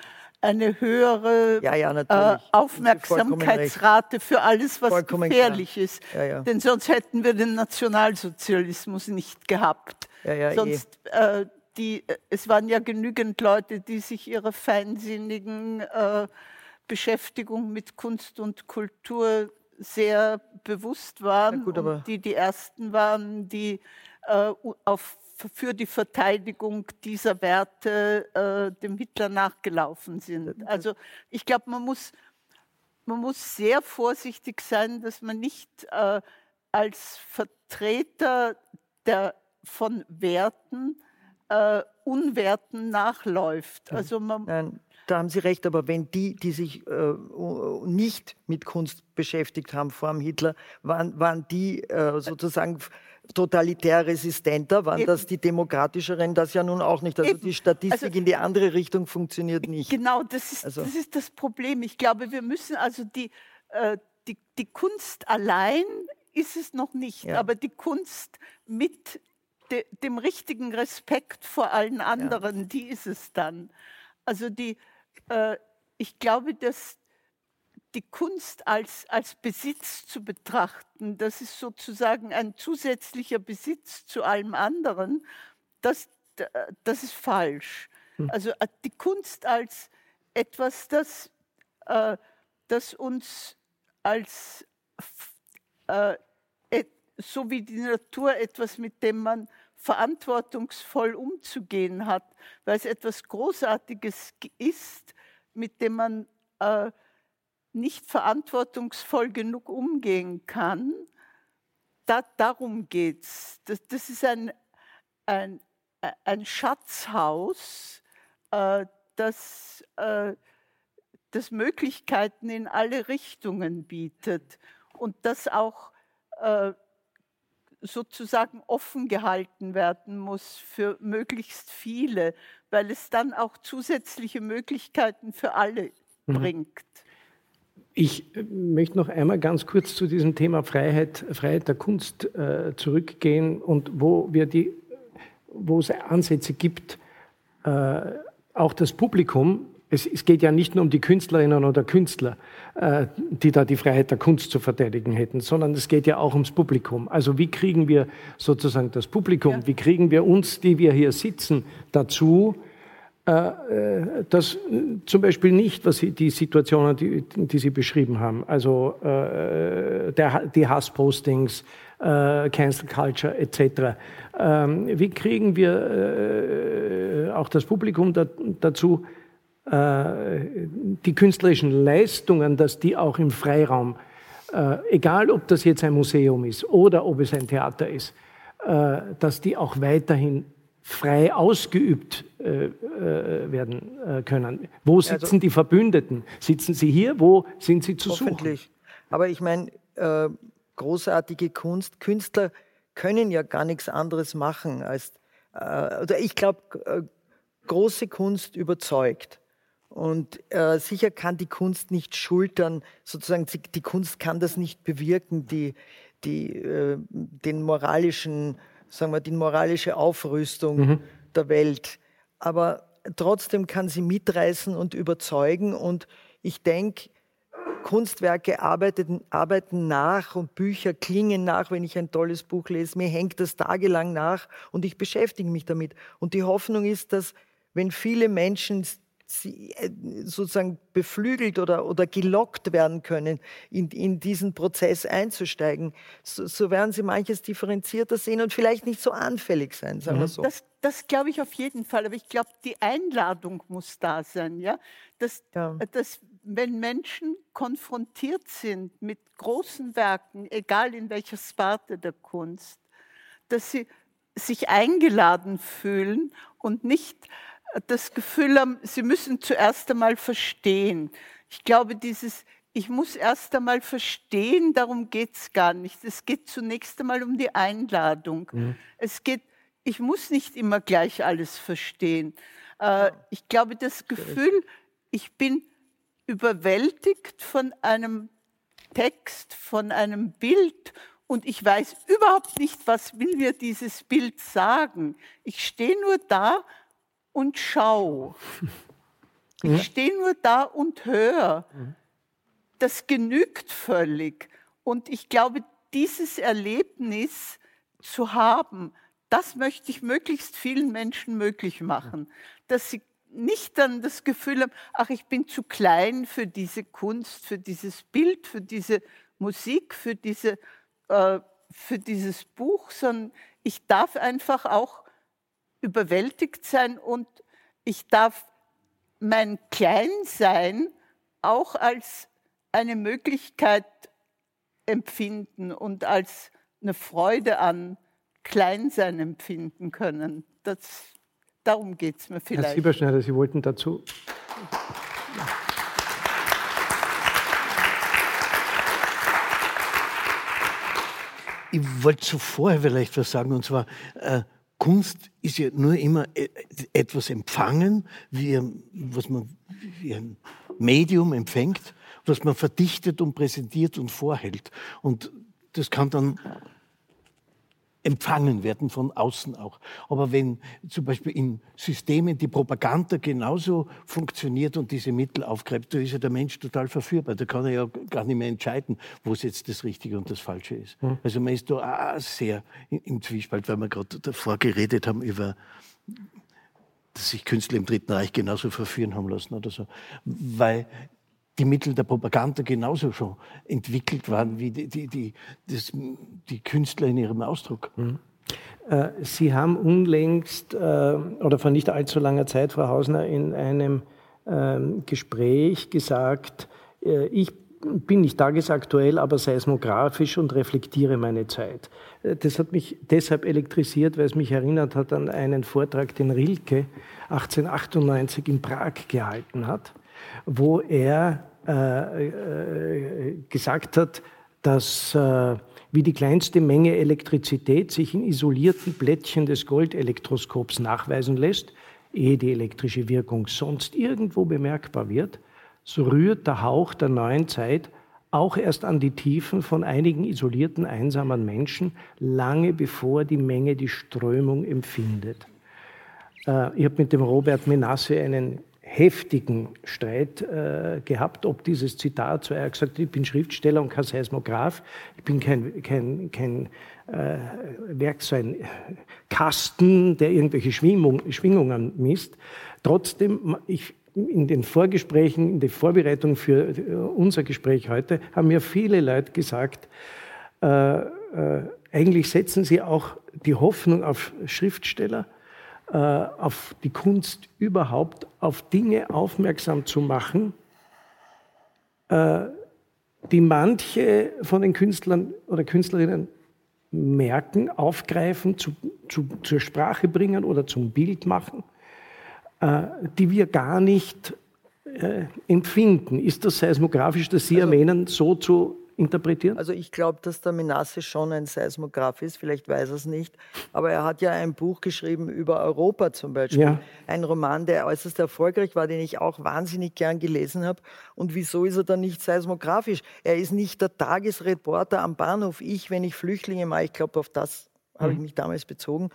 eine höhere ja, ja, äh, Aufmerksamkeitsrate für alles, was vollkommen gefährlich klar. ist. Ja, Denn sonst hätten wir den Nationalsozialismus nicht gehabt. Eh. sonst, äh, die, es waren ja genügend Leute, die sich ihrer feinsinnigen äh, Beschäftigung mit Kunst und Kultur sehr bewusst waren gut, und die die ersten waren, die äh, auf für die Verteidigung dieser Werte äh, dem Hitler nachgelaufen sind. Also ich glaube, man muss, man muss sehr vorsichtig sein, dass man nicht äh, als Vertreter der, von Werten äh, Unwerten nachläuft. Also man, Nein, da haben Sie recht, aber wenn die, die sich äh, nicht mit Kunst beschäftigt haben vor dem Hitler, waren, waren die äh, sozusagen totalitär resistenter, waren das die demokratischeren, das ja nun auch nicht. Also Eben. die Statistik also, in die andere Richtung funktioniert nicht. Genau, das ist, also. das ist das Problem. Ich glaube, wir müssen also die, äh, die, die Kunst allein ist es noch nicht, ja. aber die Kunst mit de, dem richtigen Respekt vor allen anderen, ja. die ist es dann. Also die, äh, ich glaube, dass die Kunst als, als Besitz zu betrachten, das ist sozusagen ein zusätzlicher Besitz zu allem anderen, das, das ist falsch. Hm. Also äh, die Kunst als etwas, das, äh, das uns als, äh, so wie die Natur etwas, mit dem man verantwortungsvoll umzugehen hat, weil es etwas Großartiges ist, mit dem man äh, nicht verantwortungsvoll genug umgehen kann, da, darum geht es. Das, das, ist ein, ein, ein Schatzhaus, äh, das, äh, das Möglichkeiten in alle Richtungen bietet und das auch äh, sozusagen offen gehalten werden muss für möglichst viele, weil es dann auch zusätzliche Möglichkeiten für alle mhm. bringt. Ich möchte noch einmal ganz kurz zu diesem Thema Freiheit, Freiheit der Kunst äh, zurückgehen und wo, wir die, wo es Ansätze gibt, äh, auch das Publikum, es, es, geht ja nicht nur um die Künstlerinnen oder Künstler, äh, die da die Freiheit der Kunst zu verteidigen hätten, sondern es geht ja auch ums Publikum. Also wie kriegen wir sozusagen das Publikum, ja. wie kriegen wir uns, die wir hier sitzen, dazu, äh, äh, das zum Beispiel nicht, was Sie, die Situationen, die, die Sie beschrieben haben, also äh, der, die Hasspostings, äh, Cancel Culture etc. Ähm, wie kriegen wir äh, auch das Publikum da, dazu, äh, die künstlerischen Leistungen, dass die auch im Freiraum, egal ob das jetzt ein Museum ist oder ob es ein Theater ist, dass die auch weiterhin frei ausgeübt äh, äh, werden äh, können. Wo also sitzen also, die Verbündeten? Sitzen sie hier? Wo sind sie zu hoffentlich. suchen? Aber ich meine, äh, großartige Kunst, Künstler können ja gar nichts anderes machen als, äh, oder ich glaube, äh, große Kunst überzeugt. Und äh, sicher kann die Kunst nicht schultern, sozusagen die Kunst kann das nicht bewirken, die, die, äh, den moralischen, sagen wir, die moralische Aufrüstung mhm. der Welt. Aber trotzdem kann sie mitreißen und überzeugen. Und ich denke, Kunstwerke arbeiten, arbeiten nach und Bücher klingen nach, wenn ich ein tolles Buch lese. Mir hängt das tagelang nach und ich beschäftige mich damit. Und die Hoffnung ist, dass wenn viele Menschen sozusagen beflügelt oder, oder gelockt werden können, in, in diesen Prozess einzusteigen, so, so werden sie manches differenzierter sehen und vielleicht nicht so anfällig sein, sagen wir mhm. so. Das, das glaube ich auf jeden Fall, aber ich glaube, die Einladung muss da sein, ja? Dass, ja. dass wenn Menschen konfrontiert sind mit großen Werken, egal in welcher Sparte der Kunst, dass sie sich eingeladen fühlen und nicht das Gefühl haben, sie müssen zuerst einmal verstehen. Ich glaube, dieses ich muss erst einmal verstehen, darum geht es gar nicht. Es geht zunächst einmal um die Einladung. Mhm. Es geht, ich muss nicht immer gleich alles verstehen. Äh, ich glaube, das Gefühl, ich bin überwältigt von einem Text, von einem Bild und ich weiß überhaupt nicht, was will mir dieses Bild sagen. Ich stehe nur da und schau. Ich stehe nur da und höre. Das genügt völlig. Und ich glaube, dieses Erlebnis zu haben, das möchte ich möglichst vielen Menschen möglich machen, dass sie nicht dann das Gefühl haben, ach, ich bin zu klein für diese Kunst, für dieses Bild, für diese Musik, für, diese, äh, für dieses Buch, sondern ich darf einfach auch überwältigt sein und ich darf mein Kleinsein auch als eine Möglichkeit empfinden und als eine Freude an Kleinsein empfinden können. Das, darum geht es mir vielleicht. Herr Sieberschneider, Sie wollten dazu. Ich wollte zuvor vielleicht was sagen, und zwar, äh, Kunst ist ja nur immer e-, etwas empfangen, wie was man wie ein Medium empfängt, was man verdichtet und präsentiert und vorhält. Und das kann dann empfangen werden von außen auch. Aber wenn zum Beispiel in Systemen die Propaganda genauso funktioniert und diese Mittel aufgreift, da ist ja der Mensch total verführbar. Da kann er ja gar nicht mehr entscheiden, wo es jetzt das Richtige und das Falsche ist. Mhm. Also man ist da auch sehr im Zwiespalt, weil wir gerade davor geredet haben über dass sich Künstler im Dritten Reich genauso verführen haben lassen oder so. Weil die Mittel der Propaganda genauso schon entwickelt waren wie die, die, die, das, die Künstler in ihrem Ausdruck. Mhm. Äh, Sie haben unlängst äh, oder vor nicht allzu langer Zeit, Frau Hausner, in einem ähm, Gespräch gesagt, äh, ich bin nicht tagesaktuell, aber seismografisch und reflektiere meine Zeit. Das hat mich deshalb elektrisiert, weil es mich erinnert hat an einen Vortrag, den Rilke 1898 in Prag gehalten hat wo er äh, äh, gesagt hat, dass äh, wie die kleinste Menge Elektrizität sich in isolierten Blättchen des Goldelektroskops nachweisen lässt, ehe die elektrische Wirkung sonst irgendwo bemerkbar wird, so rührt der Hauch der neuen Zeit auch erst an die Tiefen von einigen isolierten, einsamen Menschen, lange bevor die Menge die Strömung empfindet. Äh, ich habe mit dem Robert Menasse einen heftigen Streit äh, gehabt, ob dieses Zitat, so er hat gesagt, ich bin Schriftsteller und kein Seismograph, ich bin kein, kein, kein äh, Werk, so ein Kasten, der irgendwelche Schwingung, Schwingungen misst. Trotzdem, ich, in den Vorgesprächen, in der Vorbereitung für äh, unser Gespräch heute, haben mir viele Leute gesagt, äh, äh, eigentlich setzen sie auch die Hoffnung auf Schriftsteller, äh, auf die Kunst überhaupt, auf Dinge aufmerksam zu machen, äh, die manche von den Künstlern oder Künstlerinnen merken, aufgreifen, zu, zu, zur Sprache bringen oder zum Bild machen, äh, die wir gar nicht empfinden. Ist das seismografisch, das Sie also, erwähnen, so zu interpretieren? Also ich glaube, dass der Menasse schon ein Seismograph ist, vielleicht weiß er es nicht, aber er hat ja ein Buch geschrieben über Europa zum Beispiel. Ja. Ein Roman, der äußerst erfolgreich war, den ich auch wahnsinnig gern gelesen habe. Und wieso ist er dann nicht seismografisch? Er ist nicht der Tagesreporter am Bahnhof. Ich, wenn ich Flüchtlinge mache, ich glaube, auf das mhm. habe ich mich damals bezogen.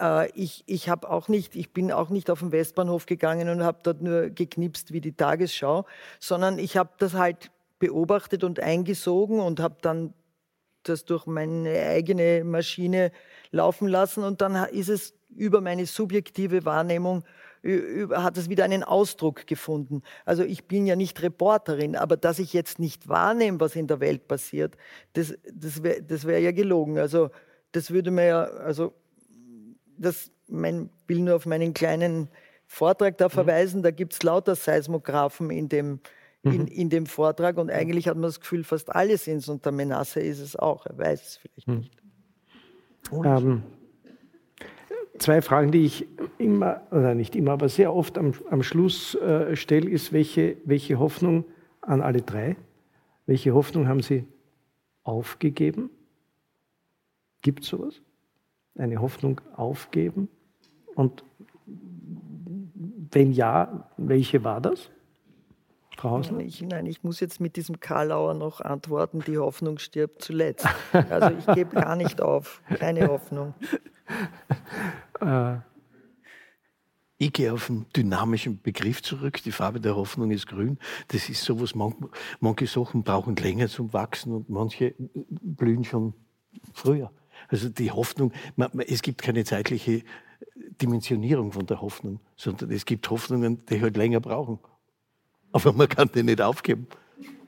Äh, ich, ich habe auch nicht, ich bin auch nicht auf den Westbahnhof gegangen und habe dort nur geknipst wie die Tagesschau, sondern ich habe das halt beobachtet und eingesogen und habe dann das durch meine eigene Maschine laufen lassen und dann ist es über meine subjektive Wahrnehmung hat es wieder einen Ausdruck gefunden. Also ich bin ja nicht Reporterin, aber dass ich jetzt nicht wahrnehme, was in der Welt passiert, das, das wäre wär ja gelogen. Also das würde mir ja, also das mein, will nur auf meinen kleinen Vortrag da mhm. verweisen, da gibt es lauter Seismographen in dem, in, mhm. in dem Vortrag und eigentlich hat man das Gefühl, fast alle sind es und der Menasse ist es auch, er weiß es vielleicht mhm. nicht. Ähm, zwei Fragen, die ich immer, oder nicht immer, aber sehr oft am, am Schluss äh, stelle, ist, welche, welche Hoffnung an alle drei, welche Hoffnung haben Sie aufgegeben? Gibt es sowas? Eine Hoffnung aufgeben? Und wenn ja, welche war das? Frau Hausner? Ich, nein, ich muss jetzt mit diesem Karlauer noch antworten, die Hoffnung stirbt zuletzt. Also ich gebe gar nicht auf, keine Hoffnung. Äh. Ich gehe auf einen dynamischen Begriff zurück. Die Farbe der Hoffnung ist grün. Das ist so was, manche Sachen brauchen länger zum Wachsen und manche blühen schon früher. Also die Hoffnung, es gibt keine zeitliche Dimensionierung von der Hoffnung, sondern es gibt Hoffnungen, die halt länger brauchen aber man kann die nicht aufgeben.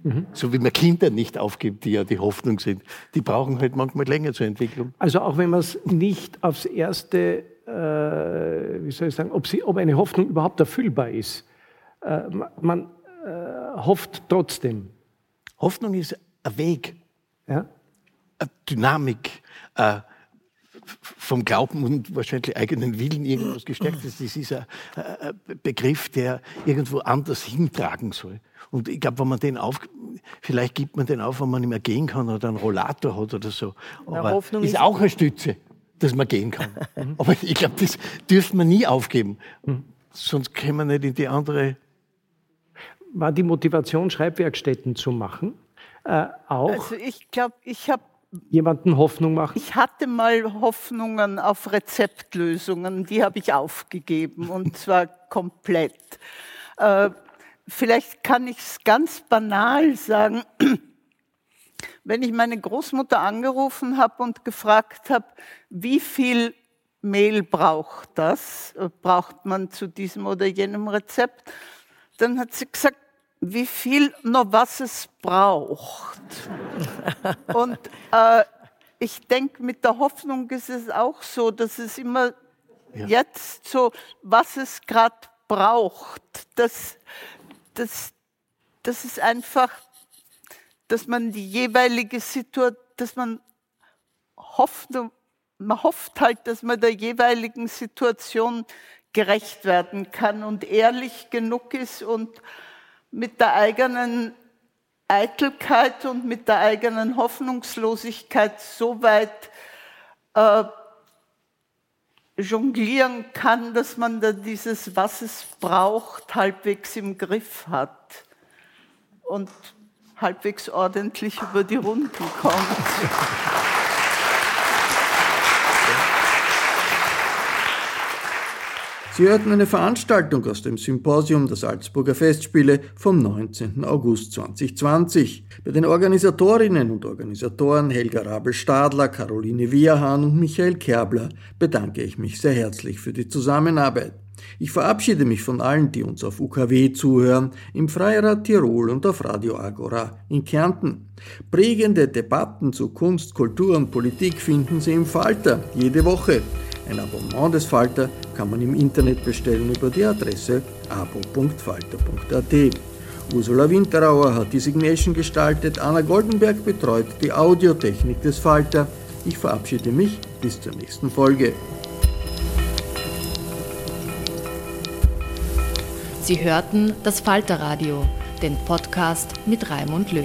Mhm. So wie man Kinder nicht aufgibt, die ja die Hoffnung sind. Die brauchen halt manchmal länger zur Entwicklung. Also auch wenn man es nicht aufs erste, äh, wie soll ich sagen, ob, sie, ob eine Hoffnung überhaupt erfüllbar ist, äh, man äh, hofft trotzdem. Hoffnung ist ein Weg, ja? eine Dynamik, äh, vom Glauben und wahrscheinlich eigenen Willen irgendwas gestärkt ist. Das ist ein, Begriff, der irgendwo anders hintragen soll. Und ich glaube, wenn man den auf, vielleicht gibt man den auf, wenn man nicht mehr gehen kann oder einen Rollator hat oder so. Aber Hoffnung ist, auch eine Stütze, dass man gehen kann. Aber ich glaube, das dürfen wir nie aufgeben. Sonst können wir nicht in die andere. War die Motivation, Schreibwerkstätten zu machen? Äh, auch? Also ich glaube, ich habe jemanden Hoffnung machen? Ich hatte mal Hoffnungen auf Rezeptlösungen, die habe ich aufgegeben und [laughs] zwar komplett. Äh, vielleicht kann ich es ganz banal sagen. [clears throat] Wenn ich meine Großmutter angerufen habe und gefragt habe, wie viel Mehl braucht das, äh, braucht man zu diesem oder jenem Rezept, dann hat sie gesagt, wie viel noch was es braucht. Und äh, ich denke, mit der Hoffnung ist es auch so, dass es immer ja. jetzt so, was es gerade braucht, das, das, das ist einfach, dass man die jeweilige Situation, dass man hofft, man hofft halt, dass man der jeweiligen Situation gerecht werden kann und ehrlich genug ist und mit der eigenen Eitelkeit und mit der eigenen Hoffnungslosigkeit so weit äh, jonglieren kann, dass man da dieses, was es braucht, halbwegs im Griff hat und halbwegs ordentlich über die Runden kommt. [laughs] Sie hörten eine Veranstaltung aus dem Symposium der Salzburger Festspiele vom 19. August 2020. Bei den Organisatorinnen und Organisatoren Helga Rabel-Stadler, Caroline Wierhahn und Michael Kerbler bedanke ich mich sehr herzlich für die Zusammenarbeit. Ich verabschiede mich von allen, die uns auf UKW zuhören, im Freirad Tirol und auf Radio Agora in Kärnten. Prägende Debatten zu Kunst, Kultur und Politik finden Sie im Falter jede Woche. Ein Abonnement des Falter kann man im Internet bestellen über die Adresse abo.falter.at. Ursula Winterauer hat die Signation gestaltet, Anna Goldenberg betreut die Audiotechnik des Falter. Ich verabschiede mich bis zur nächsten Folge. Sie hörten das Falterradio, den Podcast mit Raimund Löw.